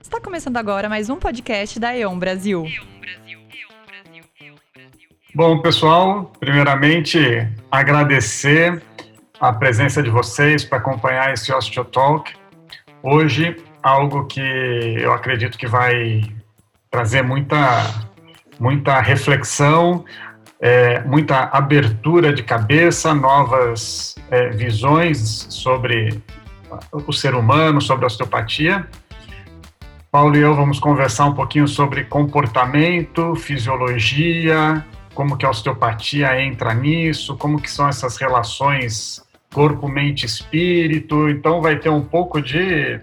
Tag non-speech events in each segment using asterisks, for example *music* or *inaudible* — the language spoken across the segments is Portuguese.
Está começando agora mais um podcast da E.ON Brasil. Bom, pessoal, primeiramente agradecer a presença de vocês para acompanhar esse Osteotalk. Hoje, algo que eu acredito que vai trazer muita, muita reflexão, é, muita abertura de cabeça, novas é, visões sobre o ser humano, sobre a osteopatia. Paulo e eu vamos conversar um pouquinho sobre comportamento, fisiologia, como que a osteopatia entra nisso, como que são essas relações corpo, mente, espírito. Então vai ter um pouco de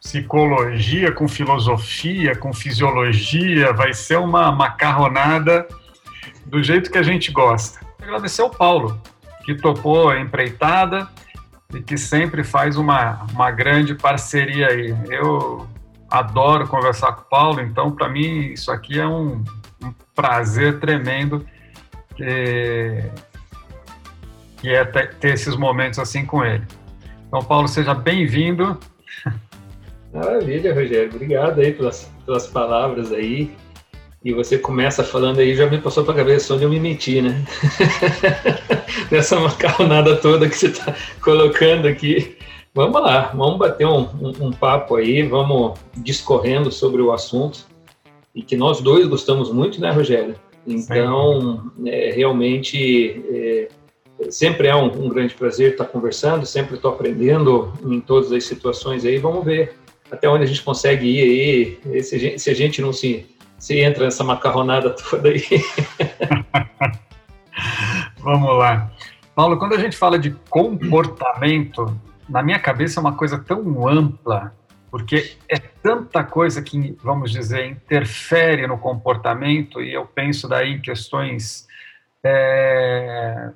psicologia com filosofia, com fisiologia, vai ser uma macarronada do jeito que a gente gosta. Agradecer ao Paulo, que topou a empreitada e que sempre faz uma, uma grande parceria aí. Eu adoro conversar com o Paulo, então para mim isso aqui é um, um prazer tremendo que, que é ter, ter esses momentos assim com ele. Então, Paulo, seja bem-vindo. *laughs* Maravilha, Rogério. Obrigado aí pelas, pelas palavras aí. E você começa falando aí, já me passou para a cabeça onde eu me meti, né? *laughs* Nessa macarronada toda que você está colocando aqui. Vamos lá, vamos bater um, um, um, papo aí, vamos discorrendo sobre o assunto. E que nós dois gostamos muito, né, Rogério? Então, é, realmente, é, sempre é um, um, grande prazer estar conversando, sempre estou aprendendo em todas as situações aí. Vamos ver até onde a gente consegue ir aí, se a gente, se a gente não se se entra nessa macarronada toda aí. *laughs* Vamos lá. Paulo, quando a gente fala de comportamento, na minha cabeça é uma coisa tão ampla, porque é tanta coisa que, vamos dizer, interfere no comportamento, e eu penso daí em questões é,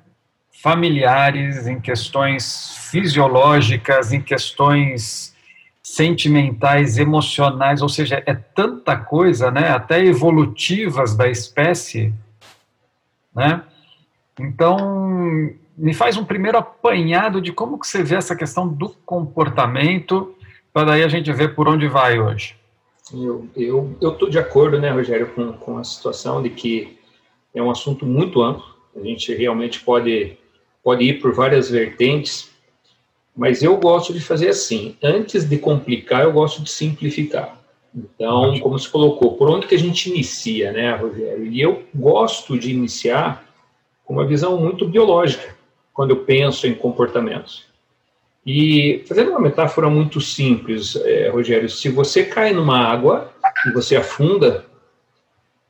familiares, em questões fisiológicas, em questões sentimentais, emocionais, ou seja, é tanta coisa, né, até evolutivas da espécie, né? Então, me faz um primeiro apanhado de como que você vê essa questão do comportamento, para daí a gente ver por onde vai hoje. Eu eu eu tô de acordo, né, Rogério, com, com a situação de que é um assunto muito amplo. A gente realmente pode pode ir por várias vertentes mas eu gosto de fazer assim, antes de complicar, eu gosto de simplificar. Então, como se colocou, por onde que a gente inicia, né, Rogério? E eu gosto de iniciar com uma visão muito biológica, quando eu penso em comportamentos. E fazendo uma metáfora muito simples, é, Rogério, se você cai numa água e você afunda,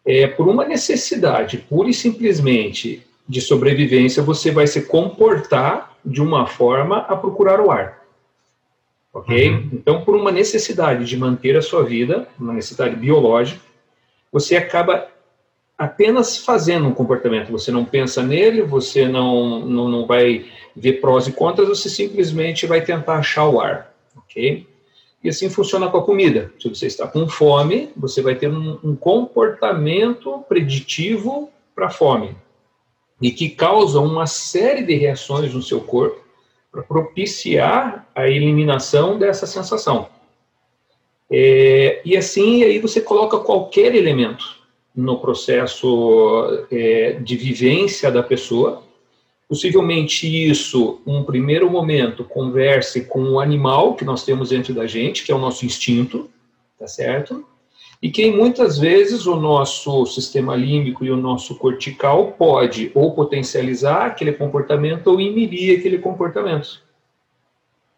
é por uma necessidade, pura e simplesmente de sobrevivência, você vai se comportar de uma forma a procurar o ar. Ok? Uhum. Então, por uma necessidade de manter a sua vida, uma necessidade biológica, você acaba apenas fazendo um comportamento. Você não pensa nele, você não, não, não vai ver prós e contras, você simplesmente vai tentar achar o ar. Ok? E assim funciona com a comida. Se você está com fome, você vai ter um, um comportamento preditivo para a fome e que causam uma série de reações no seu corpo para propiciar a eliminação dessa sensação. É, e assim, aí você coloca qualquer elemento no processo é, de vivência da pessoa. Possivelmente isso, um primeiro momento, converse com o animal que nós temos dentro da gente, que é o nosso instinto, tá certo? e que muitas vezes o nosso sistema límbico e o nosso cortical pode ou potencializar aquele comportamento ou inibir aquele comportamento.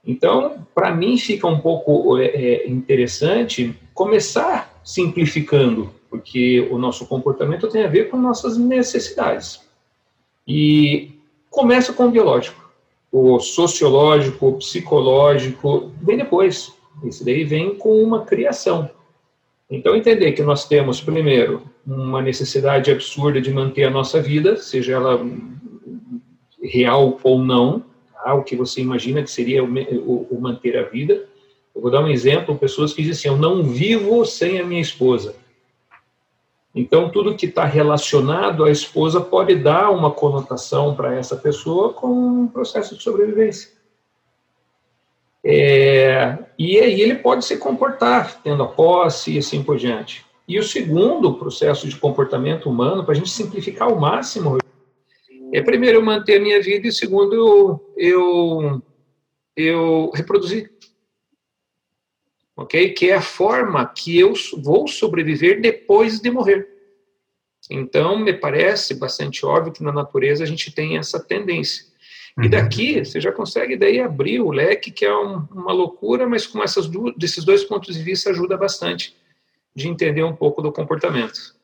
Então, para mim fica um pouco é, é, interessante começar simplificando, porque o nosso comportamento tem a ver com nossas necessidades. E começa com o biológico. O sociológico, o psicológico, vem depois. Esse daí vem com uma criação. Então, entender que nós temos, primeiro, uma necessidade absurda de manter a nossa vida, seja ela real ou não, tá? o que você imagina que seria o, manter a vida. Eu vou dar um exemplo: pessoas que dizem assim, eu não vivo sem a minha esposa. Então, tudo que está relacionado à esposa pode dar uma conotação para essa pessoa com um processo de sobrevivência. É, e aí ele pode se comportar, tendo a posse e assim por diante. E o segundo processo de comportamento humano, para a gente simplificar ao máximo, é primeiro eu manter a minha vida e segundo eu, eu, eu reproduzir. Ok? Que é a forma que eu vou sobreviver depois de morrer. Então, me parece bastante óbvio que na natureza a gente tem essa tendência. E uhum. daqui você já consegue daí abrir o leque, que é um, uma loucura, mas com essas duas, desses dois pontos de vista ajuda bastante de entender um pouco do comportamento.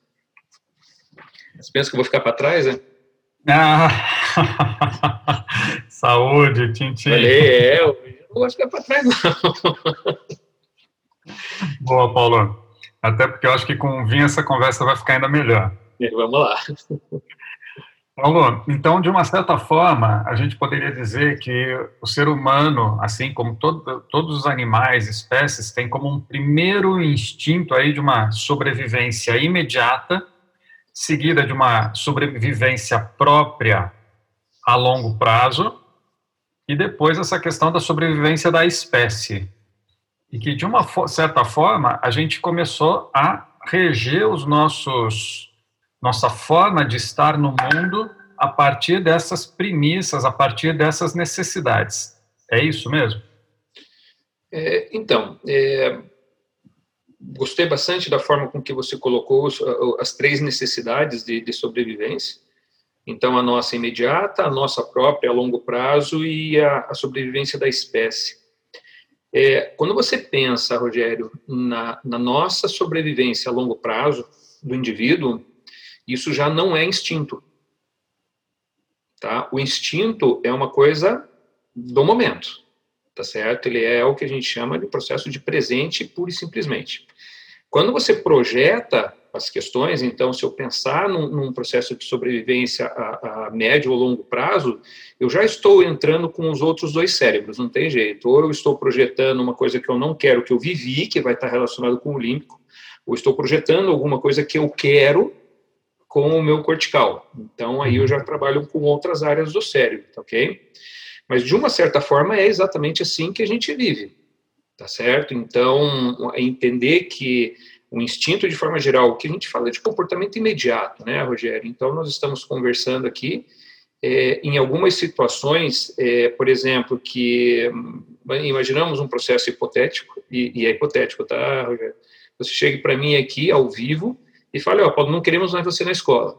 Você pensa que eu vou ficar para trás, né? Ah, *laughs* saúde, Tintin. é, eu não vou ficar para trás, não. *laughs* Boa, Paulo. Até porque eu acho que com o vinho essa conversa vai ficar ainda melhor. Vamos lá. Paulo, então, de uma certa forma, a gente poderia dizer que o ser humano, assim como todo, todos os animais, espécies, tem como um primeiro instinto aí de uma sobrevivência imediata, seguida de uma sobrevivência própria a longo prazo, e depois essa questão da sobrevivência da espécie. E que, de uma certa forma, a gente começou a reger os nossos nossa forma de estar no mundo a partir dessas premissas, a partir dessas necessidades. É isso mesmo? É, então, é, gostei bastante da forma com que você colocou as, três necessidades de, de, sobrevivência. Então, a nossa imediata, a nossa própria a longo prazo e a, a sobrevivência da espécie. É, quando você pensa, Rogério, na, na nossa sobrevivência a longo prazo do indivíduo, isso já não é instinto. Tá? O instinto é uma coisa do momento, tá certo? Ele é o que a gente chama de processo de presente pura e simplesmente. Quando você projeta as questões, então, se eu pensar num, num processo de sobrevivência a, a, médio ou longo prazo, eu já estou entrando com os outros dois cérebros, não tem jeito. Ou eu estou projetando uma coisa que eu não quero, que eu vivi, que vai estar relacionado com o límbico, ou estou projetando alguma coisa que eu quero, com o meu cortical. Então, aí eu já trabalho com outras áreas do cérebro, tá ok? Mas, de uma certa forma, é exatamente assim que a gente vive, tá certo? Então, entender que o instinto, de forma geral, que a gente fala de comportamento imediato, né, Rogério? Então, nós estamos conversando aqui é, em algumas situações, é, por exemplo, que imaginamos um processo hipotético, e, e é hipotético, tá, Rogério? Você chega para mim aqui, ao vivo, e fala, ó, Paulo, não queremos mais você na escola.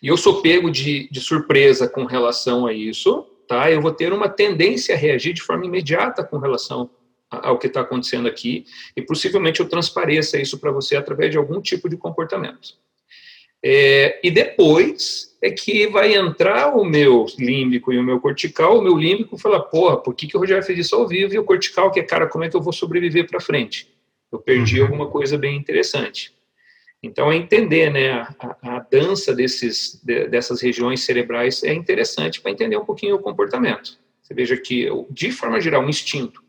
E eu sou pego de, de surpresa com relação a isso, tá? Eu vou ter uma tendência a reagir de forma imediata com relação ao que está acontecendo aqui e possivelmente eu transpareça isso para você através de algum tipo de comportamento. É, e depois é que vai entrar o meu límbico e o meu cortical. O meu límbico fala, porra, por que, que o Rogério fez isso ao vivo? E o cortical, que é, cara, como é que eu vou sobreviver para frente? Eu perdi uhum. alguma coisa bem interessante. Então, é entender né, a, a dança desses, de, dessas regiões cerebrais é interessante para entender um pouquinho o comportamento. Você veja que, de forma geral, o instinto,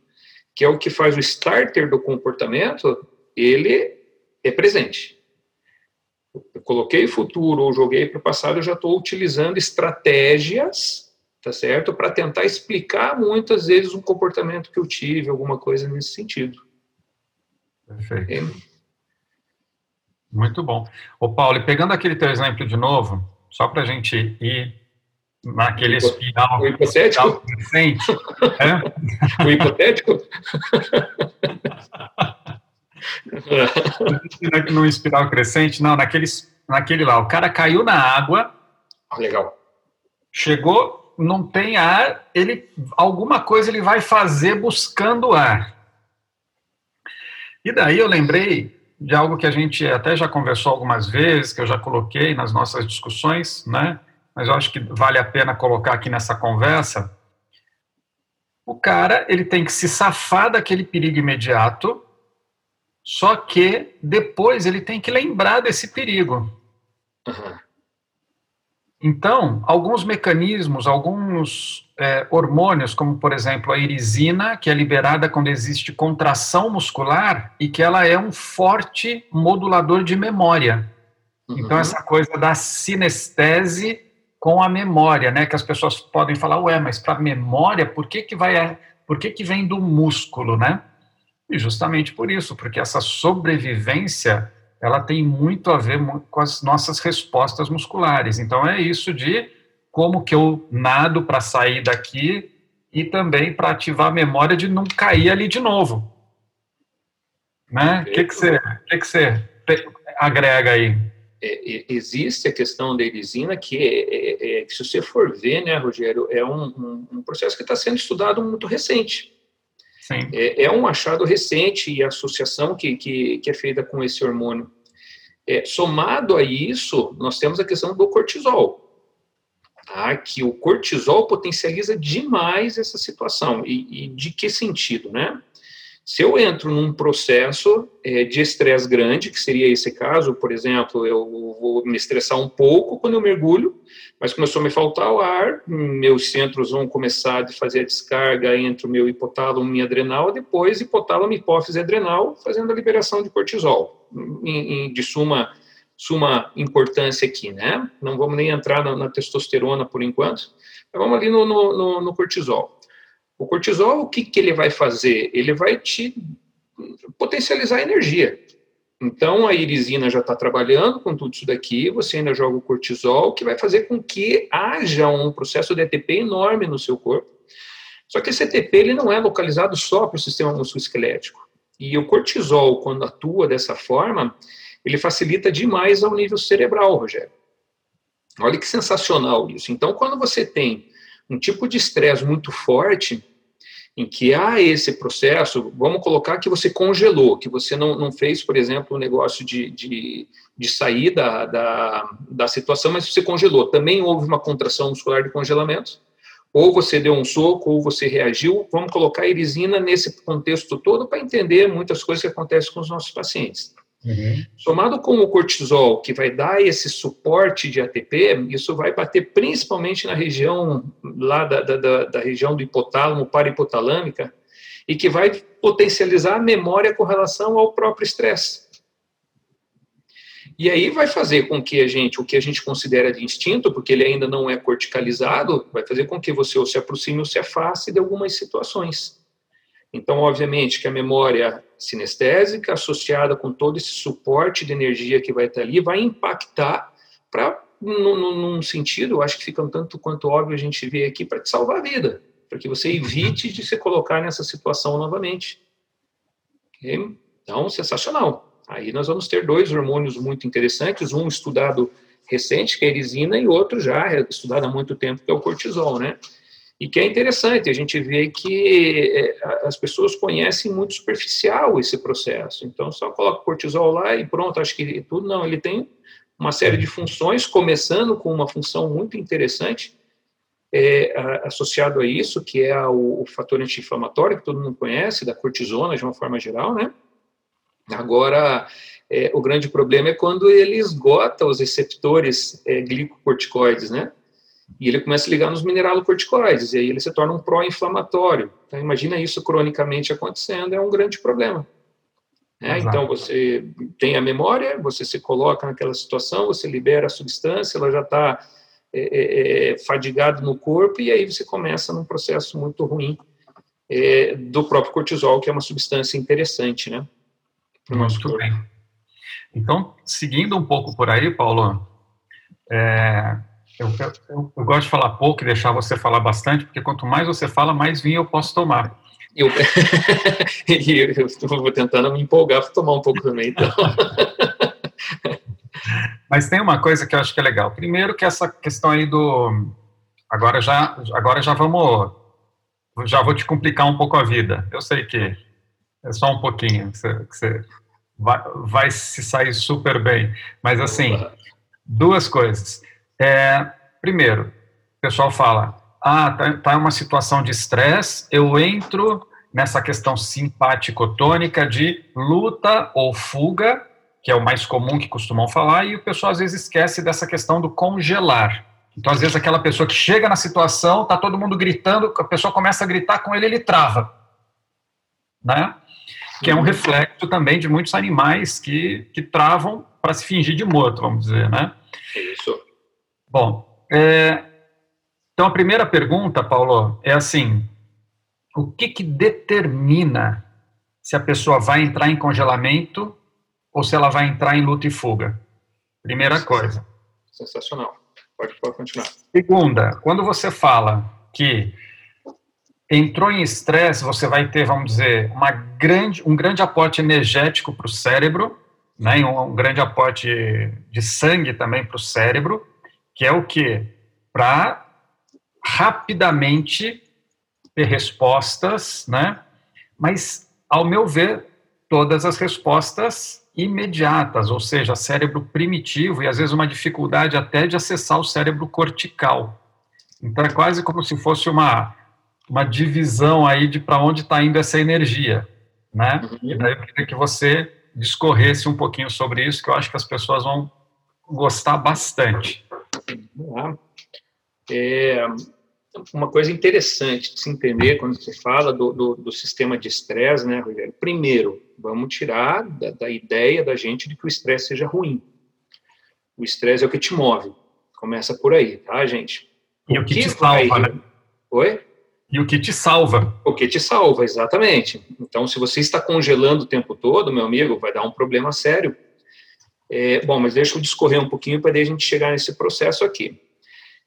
que é o que faz o starter do comportamento, ele é presente. Eu coloquei futuro ou joguei para o passado, eu já estou utilizando estratégias, tá certo? Para tentar explicar muitas vezes um comportamento que eu tive, alguma coisa nesse sentido. Perfeito. É, muito bom. Ô, Paulo, e pegando aquele teu exemplo de novo, só para a gente ir naquele o espiral, o hipotético? crescente. é? *laughs* O hipotético? *laughs* no espiral crescente, não, naquele, naquele lá. O cara caiu na água. Ah, legal. Chegou, não tem ar, ele alguma coisa ele vai fazer buscando ar. E daí eu lembrei de algo que a gente até já conversou algumas vezes, que eu já coloquei nas nossas discussões, né? Mas eu acho que vale a pena colocar aqui nessa conversa. O cara, ele tem que se safar daquele perigo imediato, só que depois ele tem que lembrar desse perigo. Uhum. Então, alguns mecanismos, alguns é, hormônios, como por exemplo a irisina, que é liberada quando existe contração muscular e que ela é um forte modulador de memória. Uhum. Então, essa coisa da sinestese com a memória, né? Que as pessoas podem falar, ué, mas para memória, por que, que vai por que, que vem do músculo, né? E justamente por isso, porque essa sobrevivência ela tem muito a ver com as nossas respostas musculares. Então é isso de como que eu nado para sair daqui e também para ativar a memória de não cair ali de novo. Né? O que, que, você, que, que você agrega aí? É, é, existe a questão da erisina que, é, é, é, se você for ver, né, Rogério, é um, um, um processo que está sendo estudado muito recente. É, é, um achado recente e a associação que, que, que é feita com esse hormônio. É, somado a isso, nós temos a questão do cortisol, tá? que o cortisol potencializa demais essa situação. E, e de que sentido, né? Se eu entro num processo é, de estresse grande, que seria esse caso, por exemplo, eu vou me estressar um pouco quando eu mergulho, mas começou a me faltar o ar, meus centros vão começar a fazer a descarga entre o meu hipotálamo e minha adrenal, depois hipotálamo, hipófise adrenal, fazendo a liberação de cortisol, de suma, suma importância aqui, né? Não vamos nem entrar na, na testosterona por enquanto, mas vamos ali no, no, no, no cortisol. O cortisol, o que, que ele vai fazer? Ele vai te potencializar a energia. Então, a irisina já está trabalhando com tudo isso daqui, você ainda joga o cortisol, que vai fazer com que haja um processo de ATP enorme no seu corpo. Só que esse ATP ele não é localizado só para o sistema musculoesquelético. E o cortisol, quando atua dessa forma, ele facilita demais ao nível cerebral, Rogério. Olha que sensacional isso. Então, quando você tem um tipo de estresse muito forte, em que há esse processo, vamos colocar que você congelou, que você não, não fez, por exemplo, um negócio de, de, de sair da, da, da situação, mas você congelou. Também houve uma contração muscular de congelamento, ou você deu um soco, ou você reagiu. Vamos colocar a irisina nesse contexto todo para entender muitas coisas que acontecem com os nossos pacientes. Uhum. Somado com o cortisol, que vai dar esse suporte de ATP, isso vai bater principalmente na região lá da, da, da região do hipotálamo, parahipotalâmica, e que vai potencializar a memória com relação ao próprio estresse. E aí vai fazer com que a gente, o que a gente considera de instinto, porque ele ainda não é corticalizado, vai fazer com que você ou se aproxime ou se afaste de algumas situações. Então, obviamente, que a memória sinestésica, associada com todo esse suporte de energia que vai estar ali, vai impactar para, num, sentido, eu acho que fica um tanto quanto óbvio a gente ver aqui, para te salvar a vida, para que você evite de se colocar nessa situação novamente. Okay? Então, sensacional. Aí nós vamos ter dois hormônios muito interessantes, um estudado recente, que é a erisina, e outro já estudado há muito tempo, que é o cortisol, né? E que é interessante, a gente vê que é, as pessoas conhecem muito superficial esse processo. Então, só coloca cortisol lá e pronto, acho que tudo. Não, ele tem uma série de funções, começando com uma função muito interessante é, associado a isso, que é o, o fator anti-inflamatório, que todo mundo conhece, da cortisona de uma forma geral, né? Agora, é, o grande problema é quando ele esgota os receptores é, glicocorticoides, né? E ele começa a ligar nos mineralocorticoides, e aí ele se torna um pró-inflamatório. Então, imagina isso cronicamente acontecendo, é um grande problema. Né? Então, você tem a memória, você se coloca naquela situação, você libera a substância, ela já está é, é, é, fadigado no corpo, e aí você começa num processo muito ruim é, do próprio cortisol, que é uma substância interessante, né? Muito bem. Então, seguindo um pouco por aí, Paulo, é, eu, eu, eu, gosto de falar pouco e deixar você falar bastante, porque quanto mais você fala, mais vinho eu posso tomar. Eu, *laughs* eu estou tentando me empolgar para tomar um pouco também, então. *laughs* Mas tem uma coisa que eu acho que é legal. Primeiro que essa questão aí do... Agora já, agora já vamos... Já vou te complicar um pouco a vida. Eu sei que é só um pouquinho, que você, que você vai, vai se sair super bem. Mas assim, duas coisas. É, primeiro, o pessoal fala, ah, tá, tá uma situação de estresse, eu entro nessa questão simpático-tônica de luta ou fuga, que é o mais comum que costumam falar, e o pessoal às vezes esquece dessa questão do congelar. Então, às vezes, aquela pessoa que chega na situação, tá todo mundo gritando, a pessoa começa a gritar com ele, ele trava. Né? Que é um reflexo também de muitos animais que, que travam para se fingir de morto, vamos dizer, né? Isso. Bom, é, então a primeira pergunta, Paulo, é assim: o que, que determina se a pessoa vai entrar em congelamento ou se ela vai entrar em luta e fuga? Primeira coisa. Sensacional. Pode, pode continuar. Segunda, quando você fala que entrou em estresse, você vai ter, vamos dizer, uma grande, um grande aporte energético para o cérebro, né, um, um grande aporte de sangue também para o cérebro, que é o que? Para rapidamente ter respostas, né? Mas, ao meu ver, todas as respostas imediatas, ou seja, cérebro primitivo e às vezes uma dificuldade até de acessar o cérebro cortical. Então é quase como se fosse uma uma divisão aí de para onde está indo essa energia, né? Uhum. E daí eu queria que você discorresse um pouquinho sobre isso, que eu acho que as pessoas vão gostar bastante. É uma coisa interessante de se entender quando se fala do, do, do sistema de estresse, né, Rogério? Primeiro, vamos tirar da, da ideia da gente de que o estresse seja ruim. O estresse é o que te move. Começa por aí, tá, gente? E o, que, que, te vai... salva, né? Oi? E o que te salva. O que te salva, exatamente. Então, se você está congelando o tempo todo, meu amigo, vai dar um problema sério. É, bom, mas deixa eu discorrer um pouquinho para a gente chegar nesse processo aqui.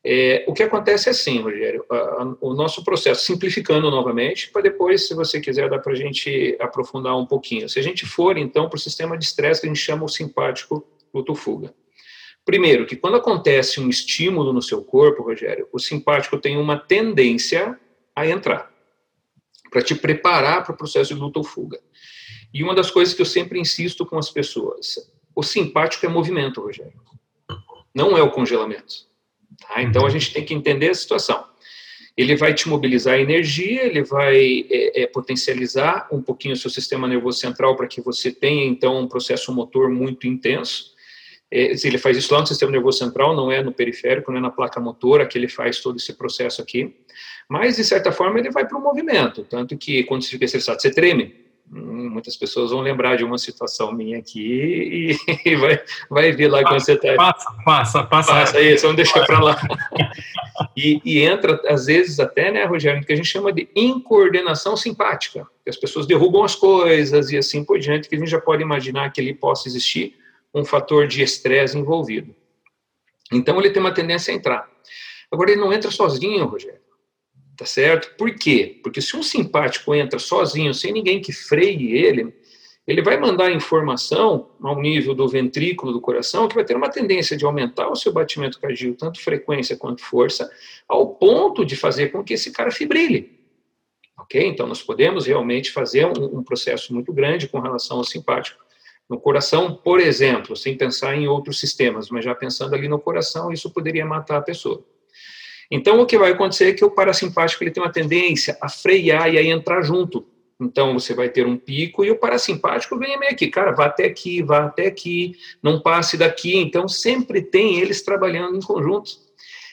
É, o que acontece é assim, Rogério, a, a, o nosso processo, simplificando novamente, para depois, se você quiser, dá para a gente aprofundar um pouquinho. Se a gente for, então, para o sistema de estresse que a gente chama o simpático luto-fuga. Primeiro, que quando acontece um estímulo no seu corpo, Rogério, o simpático tem uma tendência a entrar, para te preparar para o processo de luta ou fuga. E uma das coisas que eu sempre insisto com as pessoas, o simpático é movimento, Rogério. Não é o congelamento. Tá? Então a gente tem que entender a situação. Ele vai te mobilizar a energia, ele vai é, é, potencializar um pouquinho o seu sistema nervoso central para que você tenha então um processo motor muito intenso. É, ele faz isso lá no sistema nervoso central, não é no periférico, não é na placa motora que ele faz todo esse processo aqui. Mas, de certa forma, ele vai para o movimento. Tanto que, quando você fica estressado, você treme. Hum, muitas pessoas vão lembrar de uma situação minha aqui e, *laughs* vai, vai ver lá quando você está. Passa, passa, passa. Passa isso, vamos deixar para lá. E, e, entra, às vezes, até, né, Rogério, que a gente chama de incoordenação simpática. Que as pessoas derrubam as coisas e assim por diante, que a gente já pode imaginar que ali possa existir um fator de estresse envolvido. Então, ele tem uma tendência a entrar. Agora, ele não entra sozinho, Rogério. Tá certo? Por quê? Porque se um simpático entra sozinho, sem ninguém que freie ele, ele vai mandar informação ao nível do ventrículo do coração que vai ter uma tendência de aumentar o seu batimento cardíaco, tanto frequência quanto força, ao ponto de fazer com que esse cara fibrile. Ok? Então, nós podemos realmente fazer um, um processo muito grande com relação ao simpático. No coração, por exemplo, sem pensar em outros sistemas, mas já pensando ali no coração, isso poderia matar a pessoa. Então, o que vai acontecer é que o parasimpático ele tem uma tendência a frear e a entrar junto. Então, você vai ter um pico e o parasimpático vem meio aqui, cara, vá até aqui, vá até aqui, não passe daqui. Então, sempre tem eles trabalhando em conjunto.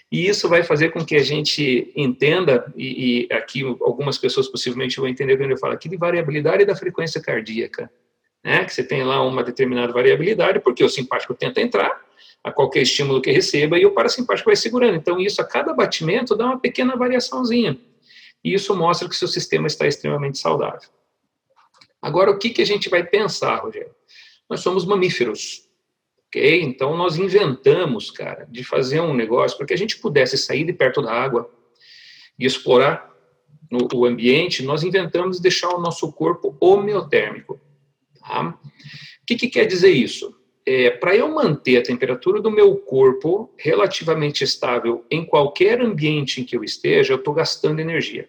E isso vai fazer com que a gente entenda, e, e aqui algumas pessoas possivelmente vão entender quando eu falo aqui, de variabilidade da frequência cardíaca. Né? Que você tem lá uma determinada variabilidade, porque o simpático tenta entrar, a qualquer estímulo que receba e o parasimpático vai segurando. Então, isso a cada batimento dá uma pequena variaçãozinha. E isso mostra que seu sistema está extremamente saudável. Agora, o que, que a gente vai pensar, Rogério? Nós somos mamíferos, ok? Então, nós inventamos, cara, de fazer um negócio para que a gente pudesse sair de perto da água e explorar no, o ambiente, nós inventamos deixar o nosso corpo homeotérmico. Tá? O que, que quer dizer isso? É, para eu manter a temperatura do meu corpo relativamente estável em qualquer ambiente em que eu esteja, eu estou gastando energia.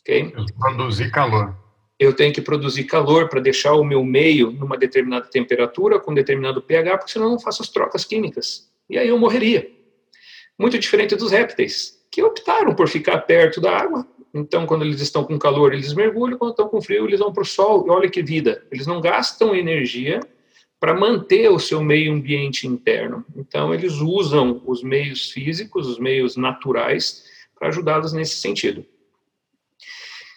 Ok? Produzir calor. Eu tenho que produzir calor para deixar o meu meio numa determinada temperatura, com determinado pH, porque senão eu não faço as trocas químicas. E aí eu morreria. Muito diferente dos répteis, que optaram por ficar perto da água. Então, quando eles estão com calor, eles mergulham, quando estão com frio, eles vão para o sol. E olha que vida! Eles não gastam energia para manter o seu meio ambiente interno. Então, eles usam os meios físicos, os meios naturais, para ajudá-los nesse sentido.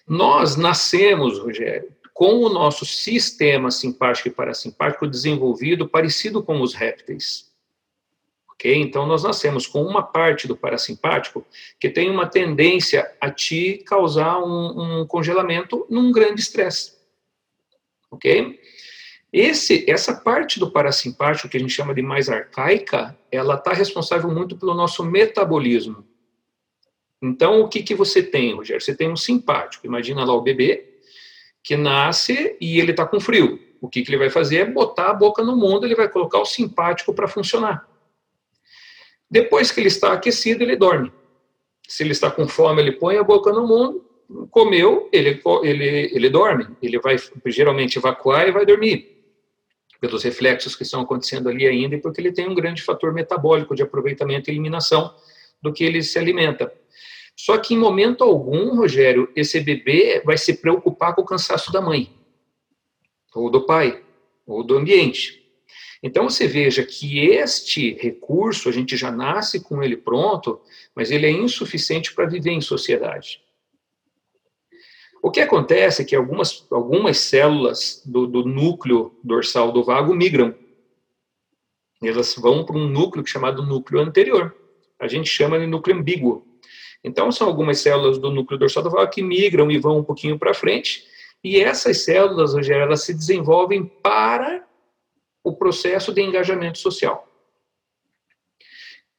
Nós nascemos, Rogério, com o nosso sistema simpático e parasimpático desenvolvido parecido com os répteis. Ok? Então, nós nascemos com uma parte do parasimpático que tem uma tendência a te causar um, um congelamento num grande estresse. Ok? Esse, essa parte do parasimpático, que a gente chama de mais arcaica, ela está responsável muito pelo nosso metabolismo. Então, o que, que você tem, Rogério? Você tem um simpático. Imagina lá o bebê que nasce e ele está com frio. O que, que ele vai fazer é botar a boca no mundo, ele vai colocar o simpático para funcionar. Depois que ele está aquecido, ele dorme. Se ele está com fome, ele põe a boca no mundo, comeu, ele, ele, ele dorme. Ele vai geralmente evacuar e vai dormir. Pelos reflexos que estão acontecendo ali ainda e porque ele tem um grande fator metabólico de aproveitamento e eliminação do que ele se alimenta. Só que em momento algum, Rogério, esse bebê vai se preocupar com o cansaço da mãe, ou do pai, ou do ambiente. Então você veja que este recurso, a gente já nasce com ele pronto, mas ele é insuficiente para viver em sociedade. O que acontece é que algumas, algumas células do, do núcleo dorsal do vago migram. Elas vão para um núcleo chamado núcleo anterior. A gente chama de núcleo ambíguo. Então, são algumas células do núcleo dorsal do vago que migram e vão um pouquinho para frente. E essas células, Rogério, elas se desenvolvem para o processo de engajamento social.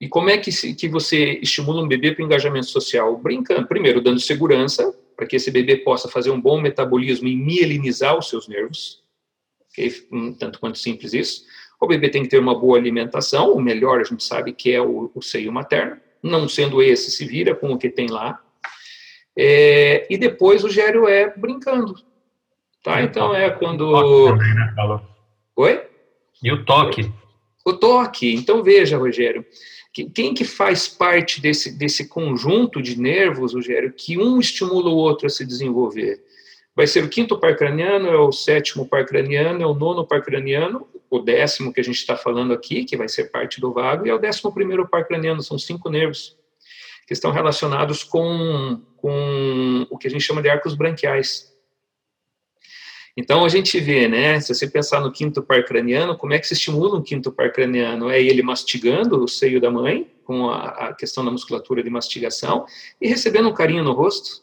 E como é que, se, que você estimula um bebê para o engajamento social? Brincando, primeiro, dando segurança, para que esse bebê possa fazer um bom metabolismo e mielinizar os seus nervos, okay? um tanto quanto simples isso. O bebê tem que ter uma boa alimentação, o melhor a gente sabe que é o, o seio materno, não sendo esse, se vira com o que tem lá. É, e depois o gêrio é brincando. Tá? Então é quando. Também, né, Oi? E o toque. O toque. Então veja, Rogério, quem que faz parte desse, desse conjunto de nervos, Rogério, que um estimula o outro a se desenvolver? Vai ser o quinto par craniano, é o sétimo par craniano, é o nono par craniano, o décimo que a gente está falando aqui, que vai ser parte do vago, e é o décimo primeiro par craniano, são cinco nervos que estão relacionados com, com o que a gente chama de arcos branquiais. Então a gente vê, né, se você pensar no quinto par craniano, como é que se estimula um quinto par craniano? É ele mastigando o seio da mãe, com a, a questão da musculatura de mastigação, e recebendo um carinho no rosto.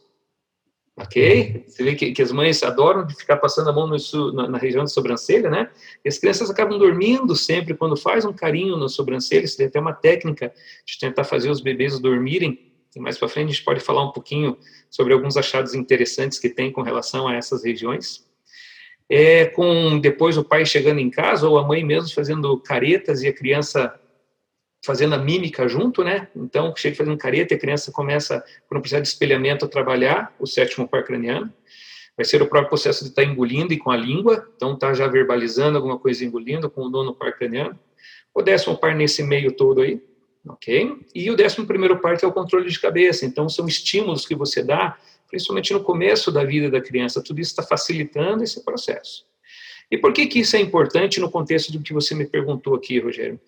Ok? Você vê que, que as mães adoram ficar passando a mão no, na, na, região da sobrancelha, né? E as crianças acabam dormindo sempre quando faz um carinho na sobrancelha. Isso tem até uma técnica de tentar fazer os bebês dormirem. Mais para frente a gente pode falar um pouquinho sobre alguns achados interessantes que tem com relação a essas regiões é, com depois o pai chegando em casa ou a mãe mesmo fazendo caretas e a criança fazendo a mímica junto, né? Então, chega fazendo careta e a criança começa, por não precisar de espelhamento, a trabalhar o sétimo par craniano. Vai ser o próprio processo de estar tá engolindo e com a língua, então está já verbalizando alguma coisa engolindo com o nono par craniano. O décimo par nesse meio todo aí, ok? E o décimo primeiro par que é o controle de cabeça. Então, são estímulos que você dá principalmente no começo da vida da criança. Tudo isso está facilitando esse processo. E por que, que isso é importante no contexto do que você me perguntou aqui, Rogério?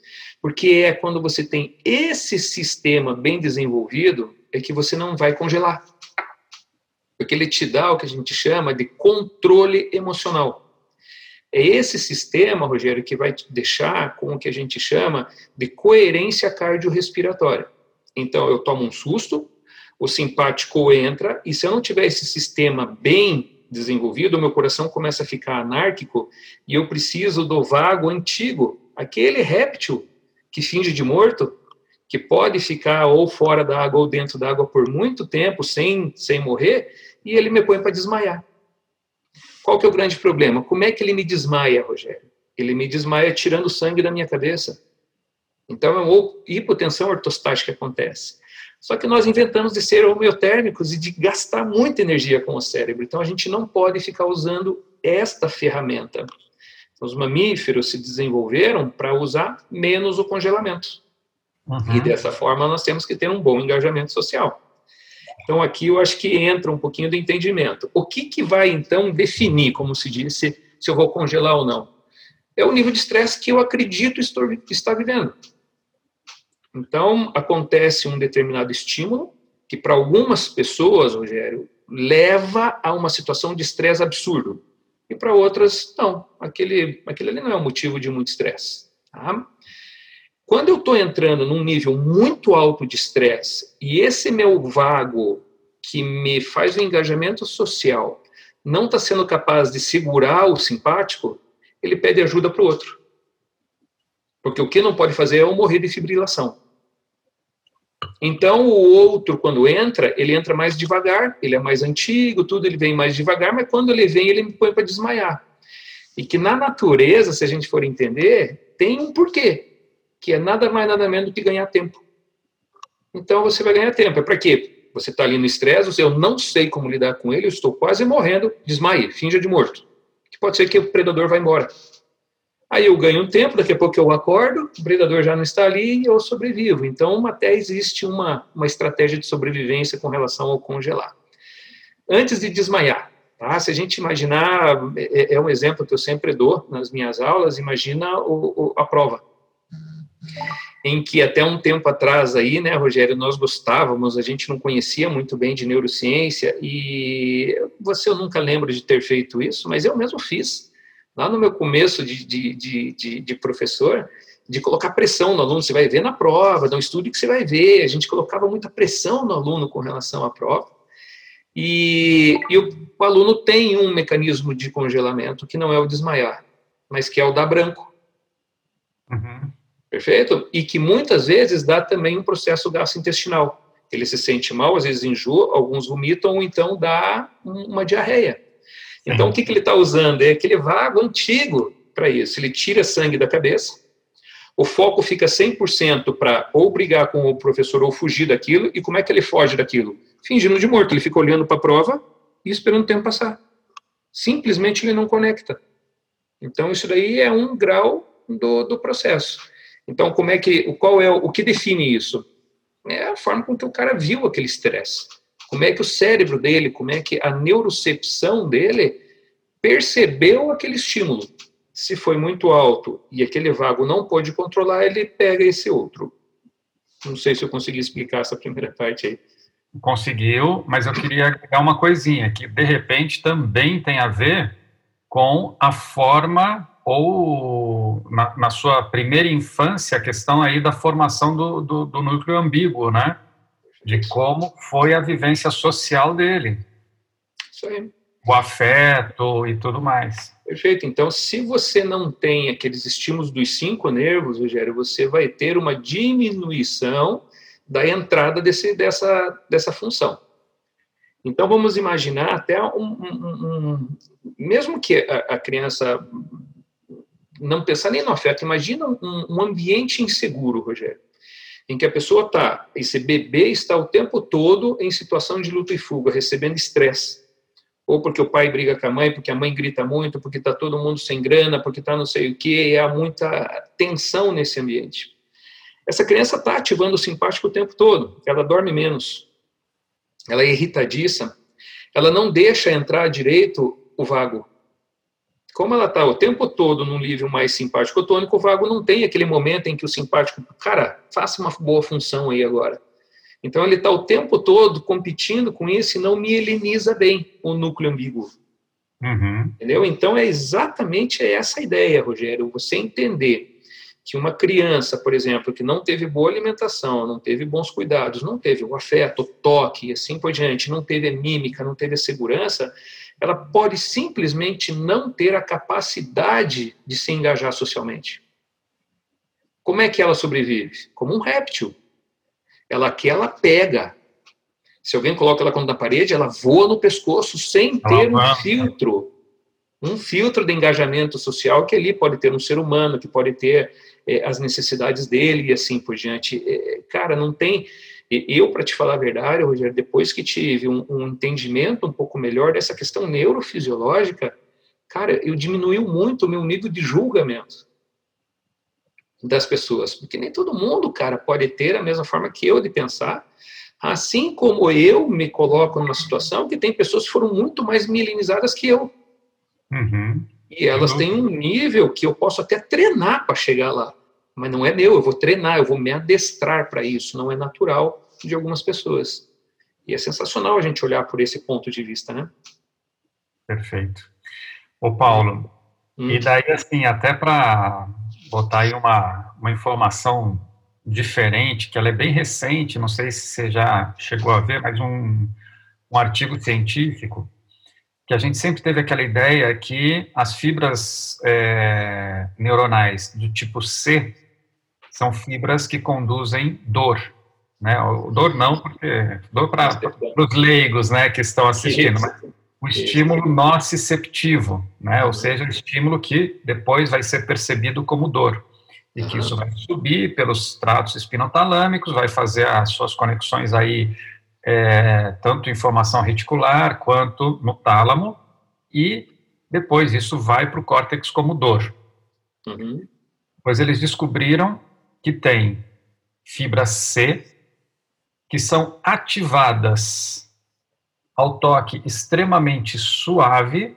Porque é quando você tem esse sistema bem desenvolvido, é que você não vai congelar. Porque ele te dá o que a gente chama de controle emocional. É esse sistema, Rogério, que vai te deixar com o que a gente chama de coerência cardiorrespiratória. Então, eu tomo um susto, o simpático entra, e se eu não tiver esse sistema bem desenvolvido, o meu coração começa a ficar anárquico e eu preciso do vago antigo, aquele réptil que finge de morto, que pode ficar ou fora da água ou dentro da água por muito tempo sem, sem morrer, e ele me põe para desmaiar. Qual que é o grande problema? Como é que ele me desmaia, Rogério? Ele me desmaia tirando sangue da minha cabeça. Então, é uma hipotensão ortostática que acontece. Só que nós inventamos de ser homeotérmicos e de gastar muita energia com o cérebro. Então a gente não pode ficar usando esta ferramenta. Os mamíferos se desenvolveram para usar menos o congelamento. Uhum. E dessa forma nós temos que ter um bom engajamento social. Então aqui eu acho que entra um pouquinho do entendimento. O que, que vai então definir, como se disse, se eu vou congelar ou não? É o nível de estresse que eu acredito estar vivendo. Então, acontece um determinado estímulo que, para algumas pessoas, Rogério, leva a uma situação de estresse absurdo. E para outras, não. Aquele, aquele ali não é um motivo de muito estresse. Tá? Quando eu estou entrando num nível muito alto de estresse e esse meu vago que me faz o engajamento social não está sendo capaz de segurar o simpático, ele pede ajuda para o outro. Porque o que não pode fazer é eu morrer de fibrilação. Então, o outro, quando entra, ele entra mais devagar, ele é mais antigo, tudo, ele vem mais devagar, mas quando ele vem, ele me põe para desmaiar. E que na natureza, se a gente for entender, tem um porquê, que é nada mais, nada menos do que ganhar tempo. Então, você vai ganhar tempo. É para quê? Você está ali no estresse, eu não sei como lidar com ele, eu estou quase morrendo, desmaie, finja de morto. Que pode ser que o predador vá embora. Aí eu ganho um tempo, daqui a pouco eu acordo, o predador já não está ali e eu sobrevivo. Então, até existe uma, uma estratégia de sobrevivência com relação ao congelar. Antes de desmaiar, tá? se a gente imaginar, é, é um exemplo que eu sempre dou nas minhas aulas, imagina o, o, a prova em que até um tempo atrás aí, né, Rogério, nós gostávamos, a gente não conhecia muito bem de neurociência e você eu nunca lembro de ter feito isso, mas eu mesmo fiz. Lá no meu começo de, de, de, de, professor, de colocar pressão no aluno, você vai ver na prova, dá um estudo que você vai ver, a gente colocava muita pressão no aluno com relação à prova, e, e o, o aluno tem um mecanismo de congelamento que não é o desmaiar, mas que é o dar branco. Uhum. Perfeito? E que muitas vezes dá também um processo gastrointestinal. Ele se sente mal, às vezes enjoa, alguns vomitam, ou então dá uma diarreia. Então, o que, que ele está usando? É aquele vago antigo para isso. Ele tira sangue da cabeça, o foco fica 100% para ou brigar com o professor ou fugir daquilo, e como é que ele foge daquilo? Fingindo de morto. Ele fica olhando para a prova e esperando o tempo passar. Simplesmente ele não conecta. Então, isso daí é um grau do, do processo. Então, como é que, qual é o que define isso? É a forma com que o cara viu aquele estresse. Como é que o cérebro dele, como é que a neurocepção dele percebeu aquele estímulo. Se foi muito alto e aquele vago não pôde controlar, ele pega esse outro. Não sei se eu consegui explicar essa primeira parte aí. Conseguiu, mas eu queria agregar uma coisinha que de repente também tem a ver com a forma ou na, na, sua primeira infância, a questão aí da formação do, do, do, núcleo ambíguo, né? De como foi a vivência social dele. Isso aí. O afeto e tudo mais. Perfeito. Então, se você não tem aqueles estímulos dos cinco nervos, Rogério, você vai ter uma diminuição da entrada desse, dessa, dessa função. Então, vamos imaginar até um, um, um mesmo que a, a criança não pensar nem no afeto, imagina um, um ambiente inseguro, Rogério, em que a pessoa está, esse bebê está o tempo todo em situação de luta e fuga, recebendo estresse. Ou porque o pai briga com a mãe, porque a mãe grita muito, porque está todo mundo sem grana, porque está não sei o quê, e há muita tensão nesse ambiente. Essa criança está ativando o simpático o tempo todo, ela dorme menos, ela é irritadiça, ela não deixa entrar direito o vago, como ela está o tempo todo num nível mais simpático tônico, o vago não tem aquele momento em que o simpático, cara, faça uma boa função aí agora. Então ele está o tempo todo competindo com isso e não mieliniza bem o núcleo ambíguo. Uhum. Entendeu? Então é exatamente essa a ideia, Rogério. Você entender que uma criança, por exemplo, que não teve boa alimentação, não teve bons cuidados, não teve o afeto, o toque e assim por diante, não teve a mímica, não teve a segurança, ela pode simplesmente não ter a capacidade de se engajar socialmente. Como é que ela sobrevive? Como um réptil. Ela que ela pega. Se alguém coloca ela contra a parede, ela voa no pescoço sem ter um filtro. Um filtro de engajamento social que ali pode ter um ser humano, que pode ter é, as necessidades dele e assim por diante. É, cara, não tem eu, para te falar a verdade, Rogério, depois que tive um, um, entendimento um pouco melhor dessa questão neurofisiológica, cara, eu diminuiu muito o meu nível de julgamento das pessoas, porque nem todo mundo, cara, pode ter a mesma forma que eu de pensar, assim como eu me coloco numa situação que tem pessoas que foram muito mais milenizadas que eu. Uhum. E elas uhum. têm um nível que eu posso até treinar para chegar lá mas não é meu, eu vou treinar, eu vou me adestrar para isso, não é natural de algumas pessoas. E é sensacional a gente olhar por esse ponto de vista, né? Perfeito. Ô Paulo, hum. e daí assim, até para botar aí uma, uma informação diferente, que ela é bem recente, não sei se você já chegou a ver, mas um, um artigo científico, que a gente sempre teve aquela ideia que as fibras é, neuronais do tipo C são fibras que conduzem dor. Né? O dor não, porque dor para os leigos né, que estão assistindo, mas o estímulo nociceptivo, né? ou seja, o estímulo que depois vai ser percebido como dor. E que isso vai subir pelos tratos espinotalâmicos, vai fazer as suas conexões aí, é, tanto em formação reticular quanto no tálamo, e depois isso vai para o córtex como dor. Uhum. Pois eles descobriram que tem fibra C, que são ativadas ao toque extremamente suave,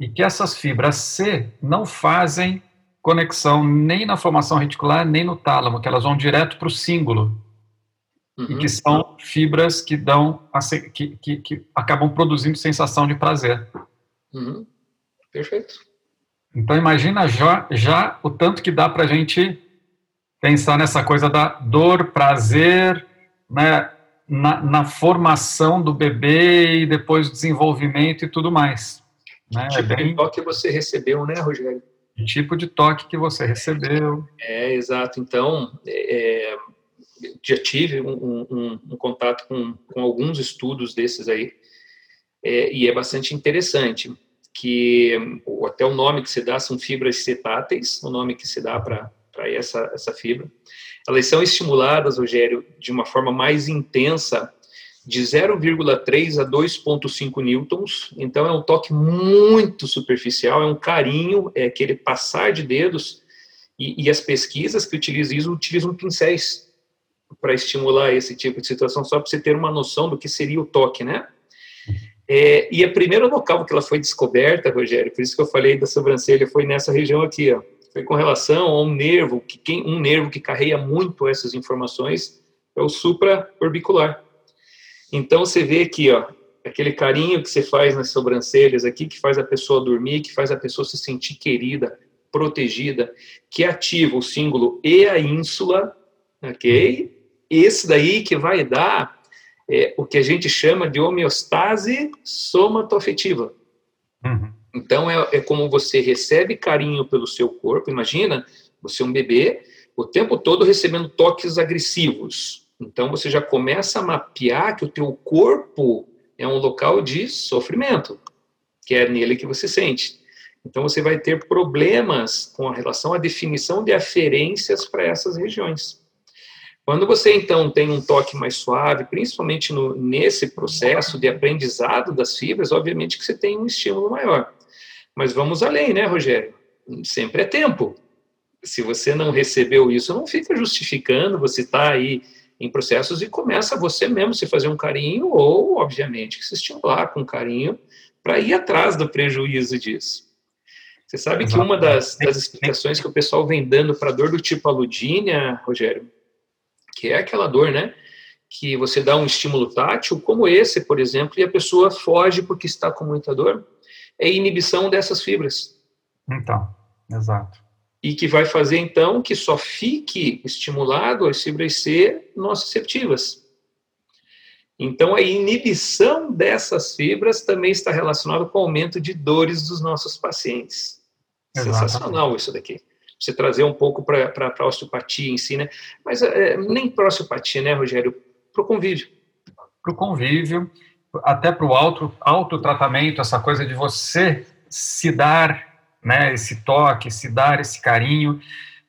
e que essas fibras C não fazem conexão nem na formação reticular, nem no tálamo, que elas vão direto para o símbolo. Uhum. E que são fibras que dão, que, que, que acabam produzindo sensação de prazer. Uhum. Perfeito. Então imagina já, já o tanto que dá para a gente pensar nessa coisa da dor, prazer, né, na, na, formação do bebê e depois o desenvolvimento e tudo mais. Né? Que tipo é bem... de toque você recebeu, né, Rogério? Que tipo de toque que você recebeu. É, exato. Então, é, é já tive um, um, um contato com, com, alguns estudos desses aí, é, e é bastante interessante que até o nome que se dá são fibras cetáteis, o nome que se dá para essa, essa fibra. Elas são estimuladas, Rogério, de uma forma mais intensa, de 0,3 a 2,5 newtons. Então, é um toque muito superficial, é um carinho, é aquele passar de dedos. E, e as pesquisas que utilizam utilizam pincéis para estimular esse tipo de situação, só para você ter uma noção do que seria o toque, né? É, e a primeira local que ela foi descoberta, Rogério, por isso que eu falei da sobrancelha, foi nessa região aqui, ó foi com relação a um nervo, que quem, um nervo que carrega muito essas informações é o supraorbicular. Então você vê aqui, ó, aquele carinho que você faz nas sobrancelhas aqui, que faz a pessoa dormir, que faz a pessoa se sentir querida, protegida, que ativa o símbolo e a ínsula, ok? Esse daí que vai dar é, o que a gente chama de homeostase somatoafetiva. Uhum. Então, é, é como você recebe carinho pelo seu corpo. Imagina, você é um bebê, o tempo todo recebendo toques agressivos. Então, você já começa a mapear que o teu corpo é um local de sofrimento, que é nele que você sente. Então, você vai ter problemas com relação à definição de aferências para essas regiões. Quando você, então, tem um toque mais suave, principalmente no, nesse processo de aprendizado das fibras, obviamente que você tem um estímulo maior. Mas vamos além, né, Rogério? Sempre é tempo. Se você não recebeu isso, não fica justificando, você está aí em processos e começa você mesmo se fazer um carinho ou, obviamente, se estimular com carinho para ir atrás do prejuízo disso. Você sabe que uma das, das explicações que o pessoal vem dando para dor do tipo aludínea, Rogério, que é aquela dor, né? Que você dá um estímulo tátil, como esse, por exemplo, e a pessoa foge porque está com muita dor é inibição dessas fibras. Então, exato. E que vai fazer, então, que só fique estimulado as fibras C nociceptivas. Então, a inibição dessas fibras também está relacionada com o aumento de dores dos nossos pacientes. Exatamente. Sensacional isso daqui. Você trazer um pouco para a osteopatia em si, né? Mas é, nem para osteopatia, né, Rogério? Para o convívio. Para o convívio até para o auto, autotratamento, essa coisa de você se dar né, esse toque, se dar esse carinho.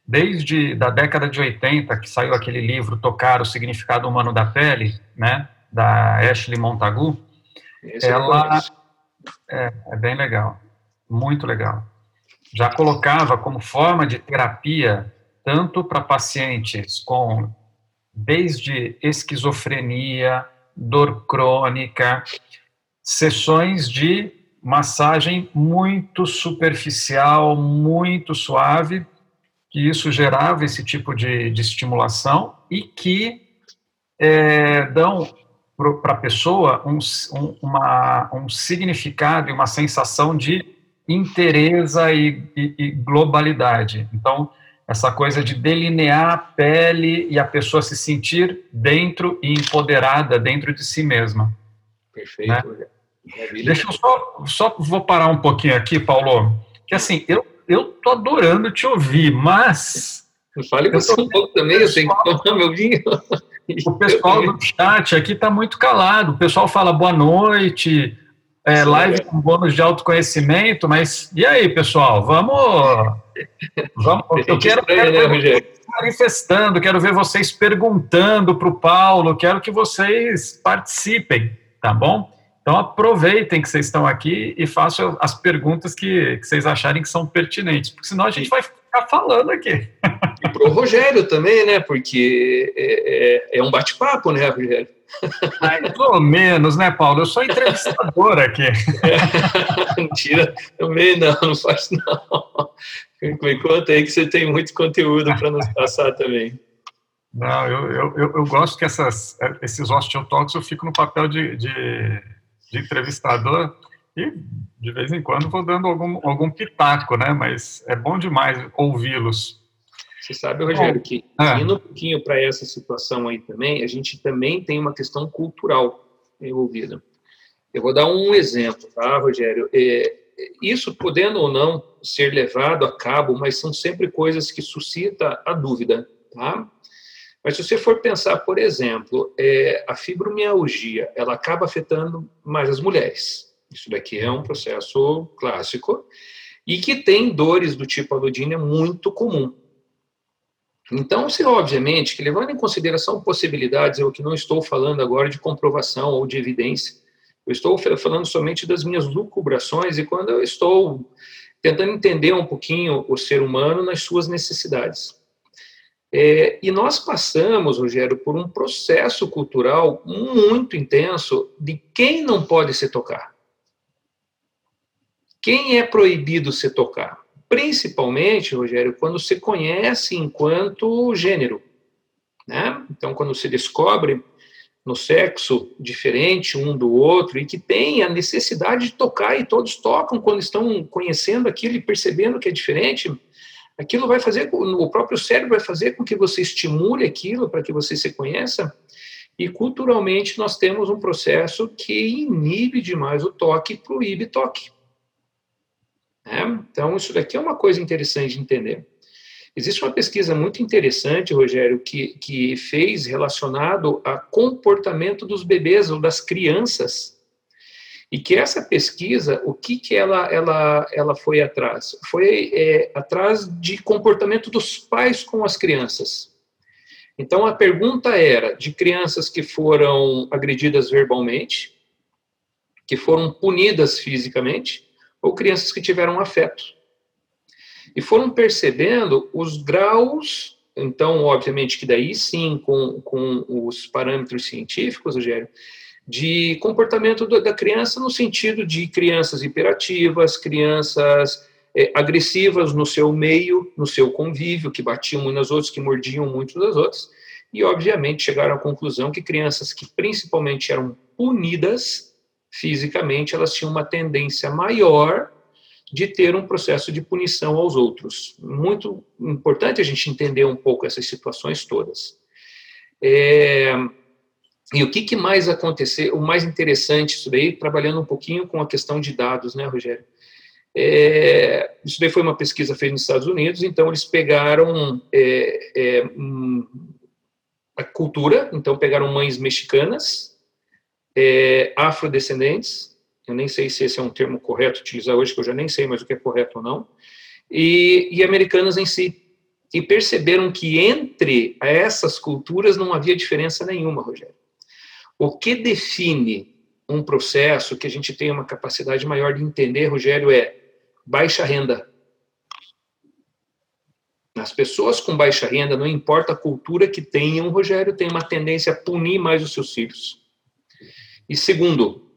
Desde da década de 80, que saiu aquele livro Tocar o Significado Humano da Pele, né, da Ashley Montagu, Esse ela é, é bem legal, muito legal. Já colocava como forma de terapia tanto para pacientes com desde esquizofrenia, dor crônica, sessões de massagem muito superficial, muito suave, que isso gerava esse tipo de, de estimulação e que é, dão para a pessoa um, um, uma, um significado e uma sensação de interesa e, e, e globalidade. Então, essa coisa de delinear a pele e a pessoa se sentir dentro e empoderada dentro de si mesma. Perfeito. Né? Deixa eu só, só vou parar um pouquinho aqui, Paulo, que assim, eu, eu tô adorando te ouvir, mas... Fale você um pouco também, eu tenho que tomar meu vinho. O pessoal do chat aqui está muito calado, o pessoal fala boa noite, é, live é. com bônus de autoconhecimento, mas e aí, pessoal? Vamos. vamos eu quero, quero ver vocês manifestando, quero ver vocês perguntando para o Paulo, quero que vocês participem, tá bom? Então aproveitem que vocês estão aqui e façam as perguntas que, que vocês acharem que são pertinentes, porque senão a gente vai ficar falando aqui. E para o Rogério também, né? Porque é, é, é um bate-papo, né, Rogério? Mais ou menos, né, Paulo? Eu sou entrevistador aqui. *laughs* Mentira, também não, não faz não. Me conta aí que você tem muito conteúdo para nos passar também. Não, eu, eu, eu, gosto que essas, esses osteotalks eu fico no papel de, de, de, entrevistador e de vez em quando vou dando algum, algum pitaco, né? Mas é bom demais ouvi-los. Você sabe, Rogério, que é. indo um pouquinho para essa situação aí também, a gente também tem uma questão cultural envolvida. Eu vou dar um exemplo, tá, Rogério? É, isso podendo ou não ser levado a cabo, mas são sempre coisas que suscitam a dúvida, tá? Mas se você for pensar, por exemplo, é, a fibromialgia, ela acaba afetando mais as mulheres. Isso daqui é um processo clássico e que tem dores do tipo alodínia muito comum. Então, se obviamente que levando em consideração possibilidades, eu que não estou falando agora de comprovação ou de evidência, eu estou falando somente das minhas lucubrações e quando eu estou tentando entender um pouquinho o ser humano nas suas necessidades. É, e nós passamos, Rogério, por um processo cultural muito intenso de quem não pode se tocar. Quem é proibido se tocar? principalmente, Rogério, quando se conhece enquanto gênero. Né? Então, quando se descobre no sexo diferente um do outro e que tem a necessidade de tocar e todos tocam quando estão conhecendo aquilo e percebendo que é diferente, aquilo vai fazer, o próprio cérebro vai fazer com que você estimule aquilo para que você se conheça. E culturalmente nós temos um processo que inibe demais o toque proíbe toque. Né? Então, isso daqui é uma coisa interessante de entender. Existe uma pesquisa muito interessante, Rogério, que, que fez relacionado a comportamento dos bebês ou das crianças. E que essa pesquisa, o que, que ela, ela, ela foi atrás? Foi é, atrás de comportamento dos pais com as crianças. Então, a pergunta era de crianças que foram agredidas verbalmente, que foram punidas fisicamente, ou crianças que tiveram afeto. E foram percebendo os graus, então, obviamente, que daí sim, com, com os parâmetros científicos, Rogério, de comportamento da criança no sentido de crianças hiperativas, crianças é, agressivas no seu meio, no seu convívio, que batiam umas nas outras, que mordiam muito das outras, e obviamente chegaram à conclusão que crianças que principalmente eram punidas fisicamente, elas tinham uma tendência maior de ter um processo de punição aos outros. Muito importante a gente entender um pouco essas situações todas. É, e o que, que mais aconteceu, o mais interessante isso daí, trabalhando um pouquinho com a questão de dados, né, Rogério? É, isso daí foi uma pesquisa feita nos Estados Unidos, então eles pegaram é, é, a cultura, então pegaram mães mexicanas, é, afrodescendentes, eu nem sei se esse é um termo correto utilizar hoje, que eu já nem sei mais o que é correto ou não, e, e americanas em si. E perceberam que entre essas culturas não havia diferença nenhuma, Rogério. O que define um processo que a gente tem uma capacidade maior de entender, Rogério, é baixa renda. As pessoas com baixa renda, não importa a cultura que tenham, Rogério, tem uma tendência a punir mais os seus filhos. E segundo,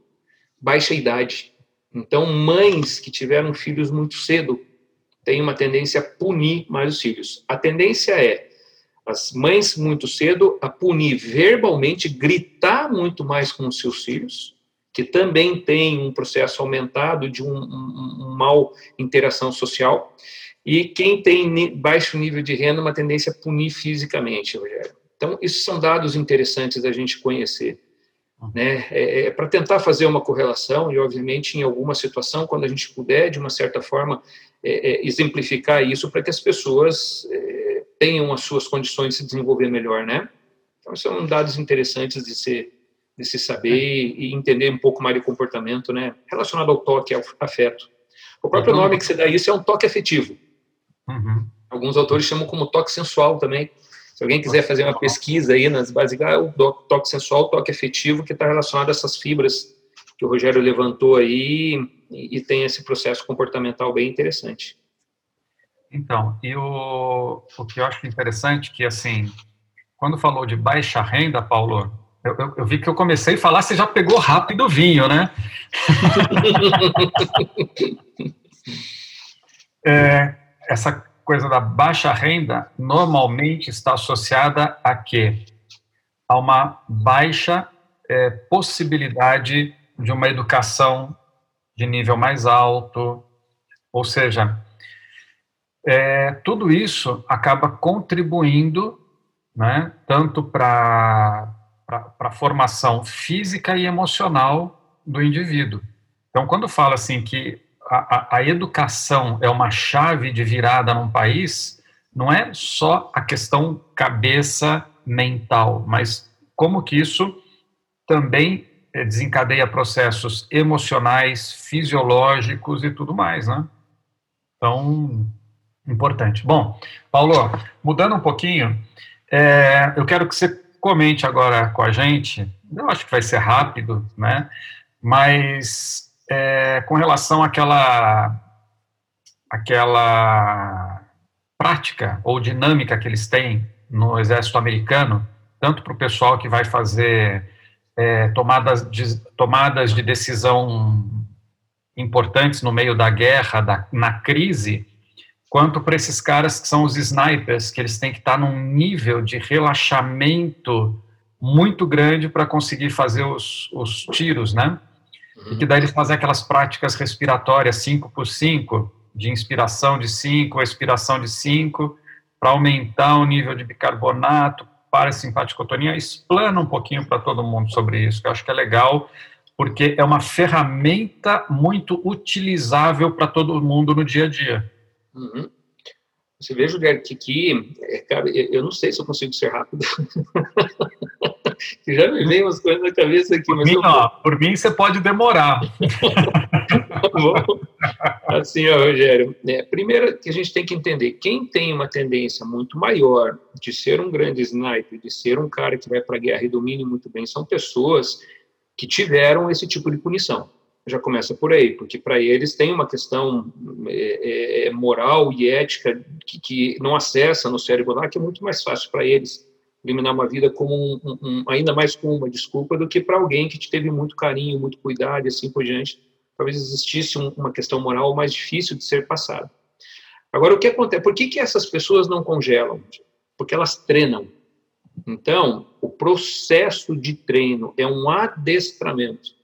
baixa idade. Então, mães que tiveram filhos muito cedo têm uma tendência a punir mais os filhos. A tendência é as mães muito cedo a punir verbalmente, gritar muito mais com os seus filhos que também tem um processo aumentado de um, um, um mal interação social, e quem tem baixo nível de renda, uma tendência a punir fisicamente, Rogério. Então, esses são dados interessantes da gente conhecer. Né? É, é para tentar fazer uma correlação, e obviamente, em alguma situação, quando a gente puder, de uma certa forma, é, é, exemplificar isso para que as pessoas é, tenham as suas condições de se desenvolver melhor. Né? Então, são dados interessantes de se, de se saber e entender um pouco mais de comportamento né? relacionado ao toque, ao afeto. O próprio uhum. nome que você dá isso é um toque afetivo. Uhum. Alguns autores chamam como toque sensual também. Se alguém quiser fazer uma pesquisa aí nas bases, ah, o toque sensual, o toque afetivo, que está relacionado a essas fibras que o Rogério levantou aí e, e tem esse processo comportamental bem interessante. Então, e o, o que eu acho interessante que, assim, quando falou de baixa renda, Paulo, eu, eu, eu vi que eu comecei a falar, você já pegou rápido o vinho, né? *laughs* é, essa coisa da baixa renda normalmente está associada a quê? A uma baixa é, possibilidade de uma educação de nível mais alto, ou seja, é, tudo isso acaba contribuindo, né, tanto para a formação física e emocional do indivíduo. Então, quando fala assim que a, a, educação é uma chave de virada num país, não é só a questão cabeça mental, mas como que isso também eh, desencadeia processos emocionais, fisiológicos e tudo mais, né? Então, importante. Bom, Paulo, mudando um pouquinho, é, eu quero que você comente agora com a gente, eu acho que vai ser rápido, né? Mas é, com relação àquela, àquela prática ou dinâmica que eles têm no exército americano, tanto para o pessoal que vai fazer é, tomadas, de, tomadas de decisão importantes no meio da guerra, da, na crise, quanto para esses caras que são os snipers, que eles têm que estar num nível de relaxamento muito grande para conseguir fazer os, os tiros, né? E que daí eles fazem aquelas práticas respiratórias 5 por 5, de inspiração de 5, expiração de 5, para aumentar o nível de bicarbonato, para simpaticotonia. Explana um pouquinho para todo mundo sobre isso, que eu acho que é legal, porque é uma ferramenta muito utilizável para todo mundo no dia a dia. Uhum. Você vê, Juliano, que aqui, é, cara, eu não sei se eu consigo ser rápido. *laughs* já me vem umas coisas na cabeça aqui. Por, mim, ó, por mim, você pode demorar. Bom, assim, ó, Rogério, né, primeiro que a gente tem que entender, quem tem uma tendência muito maior de ser um grande sniper, de ser um cara que vai para a guerra e domine muito bem, são pessoas que tiveram esse tipo de punição. Já começa por aí, porque para eles tem uma questão é, é, moral e ética que, que não acessa no cérebro lá, que é muito mais fácil para eles eliminar uma vida como um, um, um, ainda mais como uma desculpa do que para alguém que te teve muito carinho, muito cuidado e assim por diante. Talvez existisse uma questão moral mais difícil de ser passada. Agora, o que acontece? Por que, que essas pessoas não congelam? Porque elas treinam. Então, o processo de treino é um adestramento.